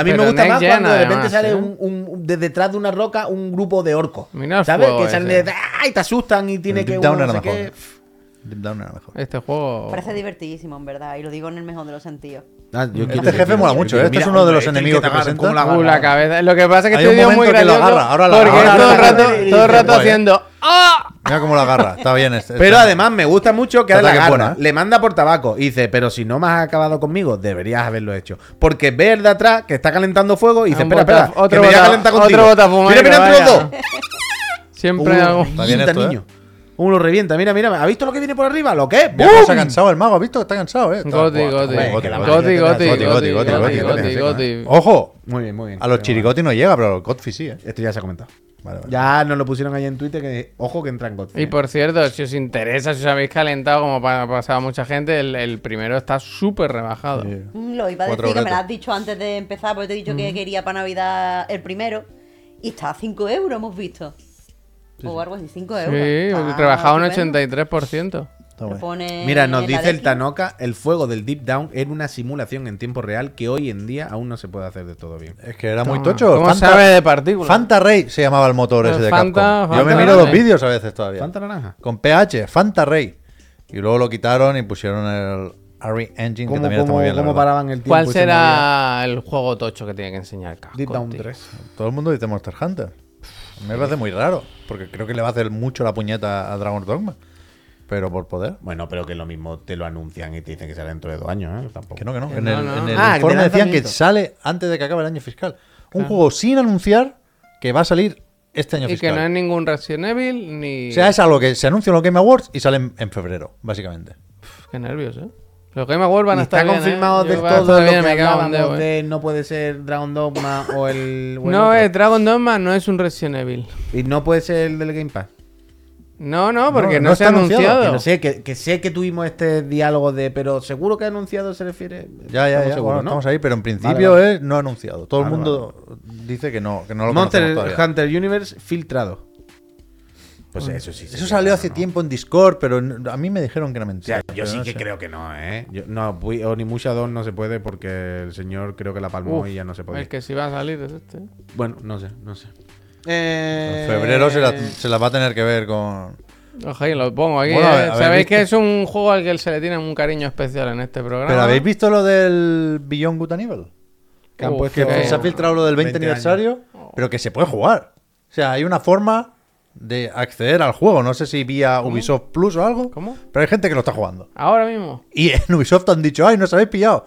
S2: A mí me gusta más cuando de repente sale
S3: ¿eh?
S2: un, un- de detrás de una roca un grupo de orcos. ¿Sabes? Que salen de. ¡Ay! Te asustan y tiene que
S4: Deep Down era mejor.
S3: Este juego.
S1: Parece divertidísimo, en verdad, y lo digo en el mejor de los sentidos.
S2: Ah, yo
S4: Este
S2: quiero-
S4: jefe mola mucho, ¿eh? Este es uno de los
S2: hombre,
S4: enemigos que
S2: agarra,
S4: presenta.
S2: ¿cómo la
S3: Uh,
S2: agarra?
S3: la cabeza. Lo que pasa es que
S4: Hay
S3: este vídeo es muy
S4: que lo
S3: gracioso.
S4: agarra, ahora la
S3: porque todo el rato, todo el rato haciendo. ¡Ah!
S4: Mira cómo la agarra. Está bien. este-
S2: Pero
S4: este-
S2: además me gusta mucho que ahora la
S4: que es
S2: agarra,
S4: buena, ¿eh?
S2: le manda por tabaco y dice, pero si no me has acabado conmigo, deberías haberlo hecho. Porque ve el de atrás que está calentando fuego y dice, espera, espera,
S3: otro
S2: que me voy a
S3: otro botafumero,
S2: mira, mira entre los dos.
S3: Siempre
S2: Uno
S3: hago.
S2: lo
S4: Está bien esto, ¿eh?
S2: niño. Uno lo revienta, mira, mira, ¿ha visto lo que viene por arriba? ¿Lo
S4: ha
S2: ¡Bum!
S4: cansado el mago. ¿Has visto que está cansado, eh? Está-
S3: Goti, goti.
S4: está
S2: Goti, goti,
S3: Goti, goti,
S4: Goti. Ojo,
S2: Muy bien, muy bien.
S4: a los chirigoti no llega, pero a los Godfrey sí, eh.
S2: Esto ya se ha comentado.
S4: Vale, vale.
S2: Ya nos lo pusieron ahí en Twitter que, ojo, que entra en Godfrey.
S3: Y por cierto, si os interesa, si os habéis calentado, como ha pasado a mucha gente, el, el primero está súper rebajado.
S4: Sí.
S1: Mm, Lo iba a decir, que me lo has dicho antes de empezar, porque te he dicho que quería para Navidad el primero. Y está a 5 euros, hemos visto. O algo así, 5
S3: Sí,
S1: euros. Está
S3: rebajado un
S1: estupendo.
S3: 83%.
S4: Está
S1: Lo
S4: bueno.
S1: pone
S2: Mira, nos dice el. Tanoka, el fuego del Deep Down era una simulación en tiempo real que hoy en día aún no se puede hacer de todo bien.
S4: Es que era muy tocho.
S3: ¿Cómo sabe de partículas?
S4: Fanta Ray se llamaba el motor ese de
S3: Fanta-
S4: Capcom. Yo me
S3: Fanta
S4: miro los vídeos a veces todavía.
S2: ¿Fanta naranja?
S4: Con PH, Fanta Ray. Y luego lo quitaron y pusieron el Ari Engine, que
S2: ¿Cómo,
S4: también está muy bien.
S2: cómo paraban el tiempo?
S3: ¿Cuál será el juego tocho que tiene que enseñar Capcom?
S2: Deep Down
S3: tío?
S2: 3.
S4: Todo el mundo dice Monster Hunter. Me parece muy raro, porque creo que le va a hacer mucho la puñeta a Dragon Dogma. Pero por poder.
S2: Bueno, pero que lo mismo te lo anuncian y te dicen que será dentro de dos años, ¿eh? Tampoco.
S4: Que no, que no.
S3: Que
S4: En
S3: no,
S4: el,
S3: no.
S4: en el
S2: Ah,
S4: informe decían que sale antes de que acabe el año fiscal. Un juego sin anunciar que va a salir este año
S3: Y que
S4: fiscal.
S3: no es ningún Resident Evil ni.
S4: O sea, es algo que se anuncia en los Game Awards y sale en, en febrero, básicamente.
S3: Qué nervios, ¿eh? Los Game Awards van a estar
S2: está confirmado
S3: ¿eh?
S2: del todo lo que hablábamos
S3: ¿eh?
S2: de no puede ser Dragon Dogma o el...
S3: No, es Dragon Dogma no es un Resident Evil.
S2: Y no puede ser el del Game Pass.
S3: No, no, porque
S4: No,
S3: no,
S4: no
S3: se ha
S4: está anunciado.
S3: anunciado.
S2: Que no sé, que, que sé que tuvimos este diálogo de, pero seguro que anunciado se refiere.
S4: Ya, ya,
S2: Estamos
S4: ya.
S2: seguros,
S4: bueno,
S2: ¿no?
S4: estamos ahí, pero en principio
S2: Vale,
S4: es no anunciado. Todo
S2: Vale,
S4: el mundo dice que no, que no lo
S2: Monster
S4: conocemos todavía.
S2: Hunter Universe filtrado. Pues eso sí.
S4: Eso
S2: sí,
S4: salió hace
S2: no.
S4: tiempo en Discord, pero a mí me dijeron que era
S2: O
S4: mentira.
S2: sea, yo sí
S4: no
S2: que
S4: sé.
S2: creo que no, ¿eh? Yo, no, Onimusha 2 no se puede porque el señor creo que la palmó
S3: Uf,
S2: y ya no se podía.
S3: El que sí va a salir es este.
S2: Bueno, no sé, no sé.
S4: En
S2: Eh...
S4: febrero se la, se la va a tener que ver con.
S3: Ojo, ahí lo pongo aquí.
S4: Bueno, a
S3: ¿eh?
S4: ver, ¿habéis
S3: Sabéis
S4: visto?
S3: que es un juego al que se le tiene un cariño especial en este programa.
S4: ¿Pero habéis visto lo del Beyond Good and Evil?
S2: Que han puesto-
S4: Se ha filtrado lo del 20,
S2: 20 años.
S4: aniversario, pero que se puede jugar. O sea, hay una forma de acceder al juego. No sé si vía Ubisoft Plus o algo.
S3: ¿Cómo?
S4: Pero hay gente que lo está jugando.
S3: Ahora mismo.
S4: Y en Ubisoft han dicho, ay, nos habéis pillado.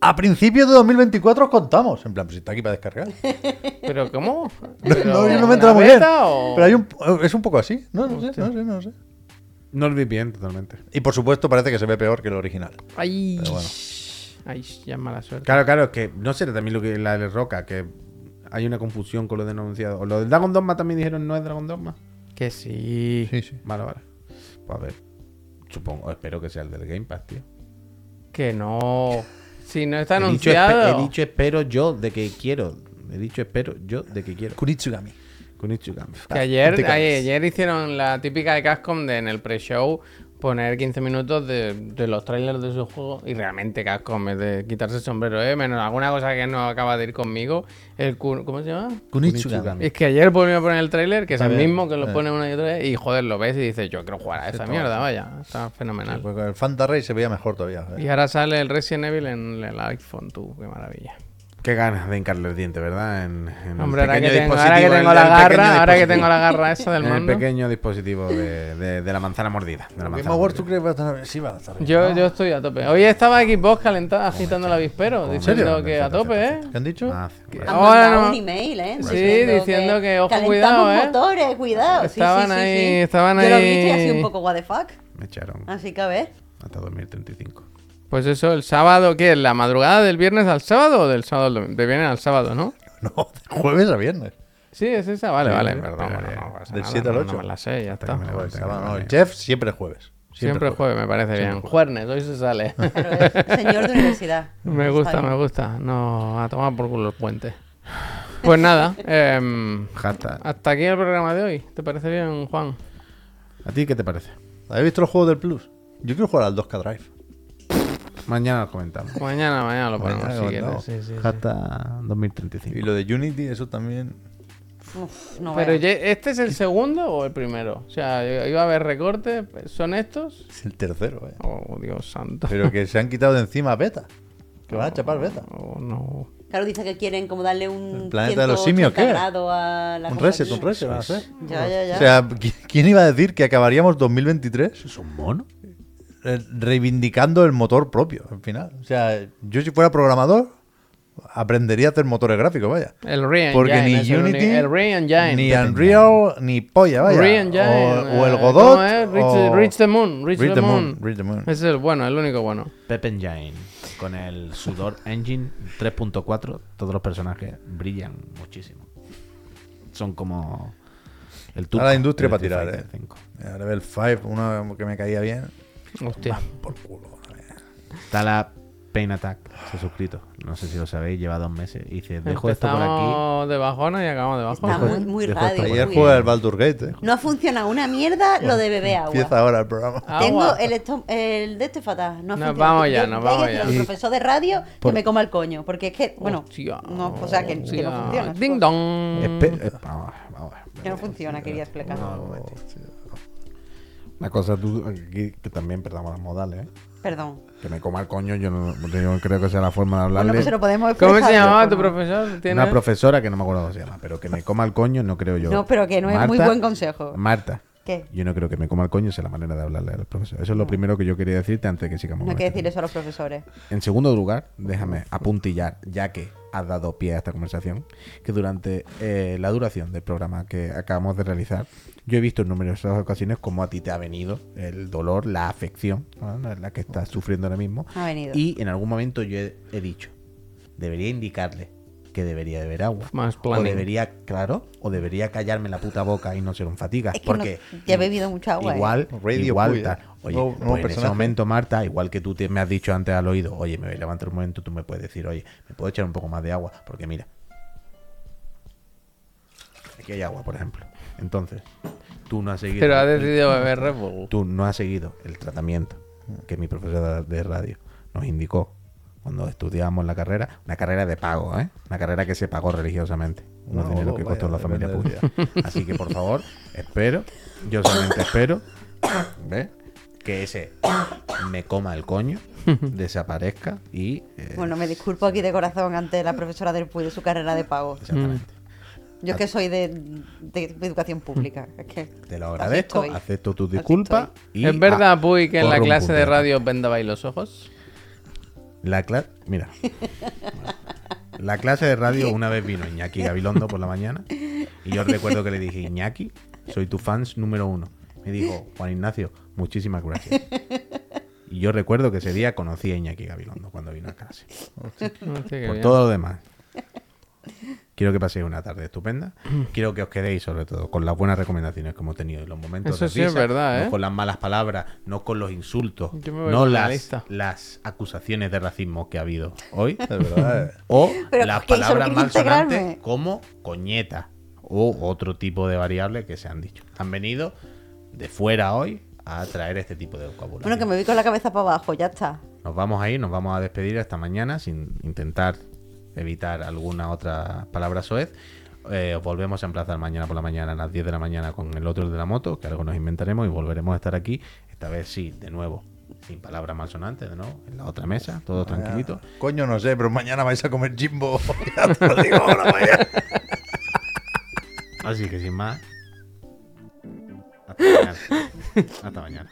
S4: A principios de 2024 os contamos. En plan, pues si está aquí para descargar.
S3: ¿Pero cómo?
S4: No,
S3: ¿Pero
S4: no, yo no me entero muy bien.
S3: o-
S4: Pero hay un, es un poco así. No, no sé, no sé, no sé.
S2: No lo vi bien totalmente.
S4: Y por supuesto parece que se ve peor que el original.
S3: Ay,
S4: Pero bueno.
S3: Ay, ya es mala suerte.
S2: Claro, claro, es que no será también lo que la de Roca, que hay una confusión con lo de no anunciado. O lo del Dragon Dogma también dijeron no es Dragon Dogma.
S3: Que sí.
S4: Sí, sí.
S2: Vale, vale. Pues a ver. Supongo, espero que sea el del Game Pass, tío.
S3: Que no. Si no está
S2: He dicho, espe-
S3: anunciado.
S2: he dicho espero yo de que quiero. He dicho espero yo de que quiero.
S4: Kuritsugami.
S2: Ichigami.
S3: Que ayer, ayer, ayer hicieron la típica de Capcom de en el pre-show poner 15 minutos de, de los trailers de su juego y realmente Capcom es de quitarse el sombrero, ¿eh? Menos alguna cosa que no acaba de ir conmigo. El Kun- ¿Cómo se llama?
S4: Kunitsugami.
S3: Es que ayer volvió a poner el trailer, que es el mismo que lo
S4: Eh.
S3: pone una y otra vez, y joder, lo ves y dices, yo quiero jugar a
S4: está
S3: mierda, vaya. Está fenomenal.
S4: Porque el Fanta Ray se veía mejor todavía. ¿eh?
S3: Y ahora sale el Resident Evil en el iPhone, tú, qué maravilla.
S2: Qué ganas de hincarle el diente, ¿verdad? En, en el
S3: Hombre, ahora que
S2: pequeño
S3: tengo, ahora que
S2: dispositivo,
S3: tengo la garra, ahora que tengo la garra esa del
S2: En el
S3: mando.
S2: pequeño dispositivo de, de- de la manzana mordida. De la
S4: Game
S2: manzana
S4: Awards, ¿tú
S2: mordida.
S4: crees que va a estar? Sí, va a estar. bien,
S3: Yo, yo estoy a tope. Hoy estaba Xbox calentada, agitando el avispero,
S2: ¿En
S3: diciendo
S2: serio?
S3: que a tope, ¿eh?
S4: ¿Qué han dicho?
S2: Ah, bueno.
S1: Han
S3: Ahora no.
S1: un email, ¿eh?
S3: Sí, diciendo que, ojo, cuidado, ¿eh?
S1: motores, cuidado.
S3: Estaban
S1: sí,
S3: ahí,
S1: sí.
S3: estaban
S1: Yo lo vi y
S3: ahí.
S1: así un poco what the fuck.
S2: Me echaron
S1: Así que a ver.
S2: hasta 2035.
S3: Pues eso, el sábado, ¿qué? ¿La madrugada del viernes al sábado o del sábado al domingo? De viernes al sábado, ¿no?
S4: No, de jueves a viernes.
S3: Sí, es esa, vale,
S2: Sí,
S3: vale,
S2: sí,
S3: perdón.
S2: pero
S3: bueno, no pasa
S4: del
S3: nada,
S4: 7 al
S3: no-
S4: 8.
S3: No me la sé, ya está.
S4: Jueves, sábado. Jeff siempre jueves.
S3: Siempre jueves, me parece bien. Juernes, hoy se sale.
S1: Señor de universidad.
S3: me gusta, me gusta. No, a tomar por culo el puente. Pues nada, em, hasta aquí el programa de hoy. ¿Te parece bien, Juan?
S2: ¿A ti qué te parece?
S4: ¿Habéis visto los juegos del Plus? Yo quiero jugar al 2K Drive.
S2: Mañana lo comentamos.
S3: Mañana, mañana lo ponemos
S4: Mañana
S3: si quieres. Sí, sí, sí.
S2: Hasta 2035.
S4: Y lo de Unity, eso también.
S1: Uf, no
S3: Pero ¿este es el segundo o el primero? O sea, iba a haber recortes. ¿Son estos?
S4: Es el tercero, eh.
S3: Oh, Dios santo.
S4: Pero que se han quitado de encima beta. Que van a chapar beta.
S3: Oh, no.
S1: Claro, dice que quieren como darle un.
S4: ¿El planeta de los simios
S1: 180
S4: qué?
S1: grado a la
S4: Un reset,
S1: aquí.
S4: un reset van a.
S1: Ya, ya, ya.
S4: O sea, ¿qui- ¿quién iba a decir que acabaríamos 2023
S2: ¿Es un mono?
S4: Eh, reivindicando el motor propio al final? O sea, yo si fuera programador, aprendería a hacer motores gráficos, vaya.
S3: El Re
S4: Porque
S3: Engine
S4: ni Unity,
S3: uni- el Re Engine.
S4: ni Unreal, ni polla, vaya.
S3: Re Engine,
S4: o, o el
S3: eh,
S4: Godot.
S3: ¿cómo es? Reach,
S4: o-
S3: Reach the Moon. Reach,
S4: Reach
S3: the,
S4: the
S3: moon.
S4: Moon, Reach the Moon.
S3: Es el bueno, el único bueno.
S2: Pep Engine. Con el Sudor Engine 3.4, todos los personajes brillan muchísimo. Son como el
S4: Ahora la industria para tirar, eh.
S2: Fighter 5.
S4: Mira, Level 5, uno que me caía bien.
S3: Hostia.
S4: Por culo.
S2: Está la Pain Attack, se ha suscrito. No sé si lo sabéis, lleva dos meses. Y dice, dejo esto por aquí.
S3: De bajona y acabamos de
S1: Está
S3: bajona.
S1: muy, muy
S2: dejo
S1: radio.
S4: Ayer
S1: muy
S4: juega
S1: bien.
S4: el Baldur Gate, eh.
S1: No ha funcionado una mierda lo de beber agua.
S4: Empieza ahora el programa.
S1: Tengo
S3: Agua.
S1: el, estom- el de este fatal. No ha
S3: Nos vamos ya, nos vamos
S1: que
S3: ya.
S1: al profesor de radio que
S2: Por-
S1: me coma el coño. Porque es que, bueno,
S3: Hostia,
S1: no, o sea, que, que no funciona.
S3: Ding dong.
S2: Espe- eh, vamos, a ver, vamos a ver.
S1: Que no funciona, quería explicar.
S2: Una cosa tú, aquí, que también perdamos las modales, ¿eh?
S1: Perdón.
S2: Que me coma el coño, yo no, yo creo que sea la forma de hablarle.
S1: Bueno, pues se lo podemos
S3: ¿Cómo se llamaba tu profesor? ¿Tiene-
S2: Una profesora que no me acuerdo cómo se llama, pero que me coma el coño no creo yo.
S1: No, pero que no es muy buen consejo.
S2: Marta,
S1: ¿Qué?
S2: yo no creo que me coma el coño sea la manera de hablarle al profesor. Eso es lo primero que yo quería decirte antes de que sigamos.
S1: No hay que
S2: este
S1: decir eso a los profesores.
S2: En segundo lugar, déjame apuntillar, ya que has dado pie a esta conversación, que durante eh, la duración del programa que acabamos de realizar, yo he visto en numerosas ocasiones cómo a ti te ha venido el dolor, la afección, ¿no? la que estás sufriendo ahora mismo.
S1: Ha venido.
S2: Y en algún momento yo he, he dicho, debería indicarle que debería beber agua.
S3: Más
S2: O
S3: planning.
S2: debería, claro, o debería callarme la puta boca y no ser un fatiga.
S1: Es que
S2: porque
S1: no- ya he bebido mucha agua, ¿eh?
S2: Igual,
S4: Radio
S2: igual tal. Oye,
S4: nuevo
S2: pues en ese momento, Marta, igual que tú te, me has dicho antes al oído, oye, me voy a levantar un momento, tú me puedes decir, oye, ¿me puedo echar un poco más de agua? Porque mira, aquí hay agua, por ejemplo. Entonces, tú no has seguido.
S3: Pero ha
S2: el-
S3: decidido beber Red Bull.
S2: Tú no has seguido el tratamiento que mi profesora de radio nos indicó cuando estudiábamos la carrera. Una carrera de pago, ¿eh? Una carrera que se pagó religiosamente. Unos
S4: No,
S2: dinero que
S4: vaya,
S2: costó la familia Puy.
S4: del
S2: Así que, por favor, espero, yo solamente espero, ¿ves? Que ese me coma el coño, desaparezca y... eh,
S1: Bueno, me disculpo aquí de corazón ante la profesora del PUI de su carrera de pago.
S2: exactamente.
S1: Yo es que soy de, de educación pública. Es que
S2: Te lo agradezco, acepto tus disculpas. y
S3: ¿Es verdad, Puy, que en la
S2: un
S3: clase de radio os vendabais los ojos?
S2: La clase, mira. La clase de radio una vez vino Iñaki Gabilondo por la mañana y yo recuerdo que le dije, Iñaki, soy tu fans número uno. Me dijo, Juan Ignacio, muchísimas gracias. Y yo recuerdo que ese día conocí a Iñaki Gabilondo cuando vino a clase.
S3: Qué
S2: Por todo lo demás. Quiero que paséis una tarde estupenda. Quiero que os quedéis, sobre todo, con las buenas recomendaciones que hemos tenido y los momentos
S3: Eso
S2: de
S3: sí es
S2: risa,
S3: verdad,
S2: no
S3: ¿eh?
S2: con las malas palabras, no con los insultos,
S3: Yo me voy
S2: no
S3: con la
S2: las, las acusaciones de racismo que ha habido hoy.
S4: Es verdad, eh.
S2: O
S1: Pero
S2: las palabras malsonantes como coñeta o otro tipo de variables que se han dicho. Han venido de fuera hoy a traer este tipo de vocabulario.
S1: Bueno, que me vi con la cabeza para abajo, ya está.
S2: Nos vamos a ir, nos vamos a despedir hasta mañana sin intentar evitar alguna otra palabra soez. Eh, os volvemos a emplazar mañana por la mañana a las 10 de la mañana con el otro de la moto, que algo nos inventaremos y volveremos a estar aquí. Esta vez sí, de nuevo, sin palabras malsonantes, nuevo, En la otra mesa, todo tranquilito.
S4: Coño, no sé, pero mañana vais a comer jimbo. ya te lo digo.
S2: Así que sin más. Hasta mañana. Hasta mañana.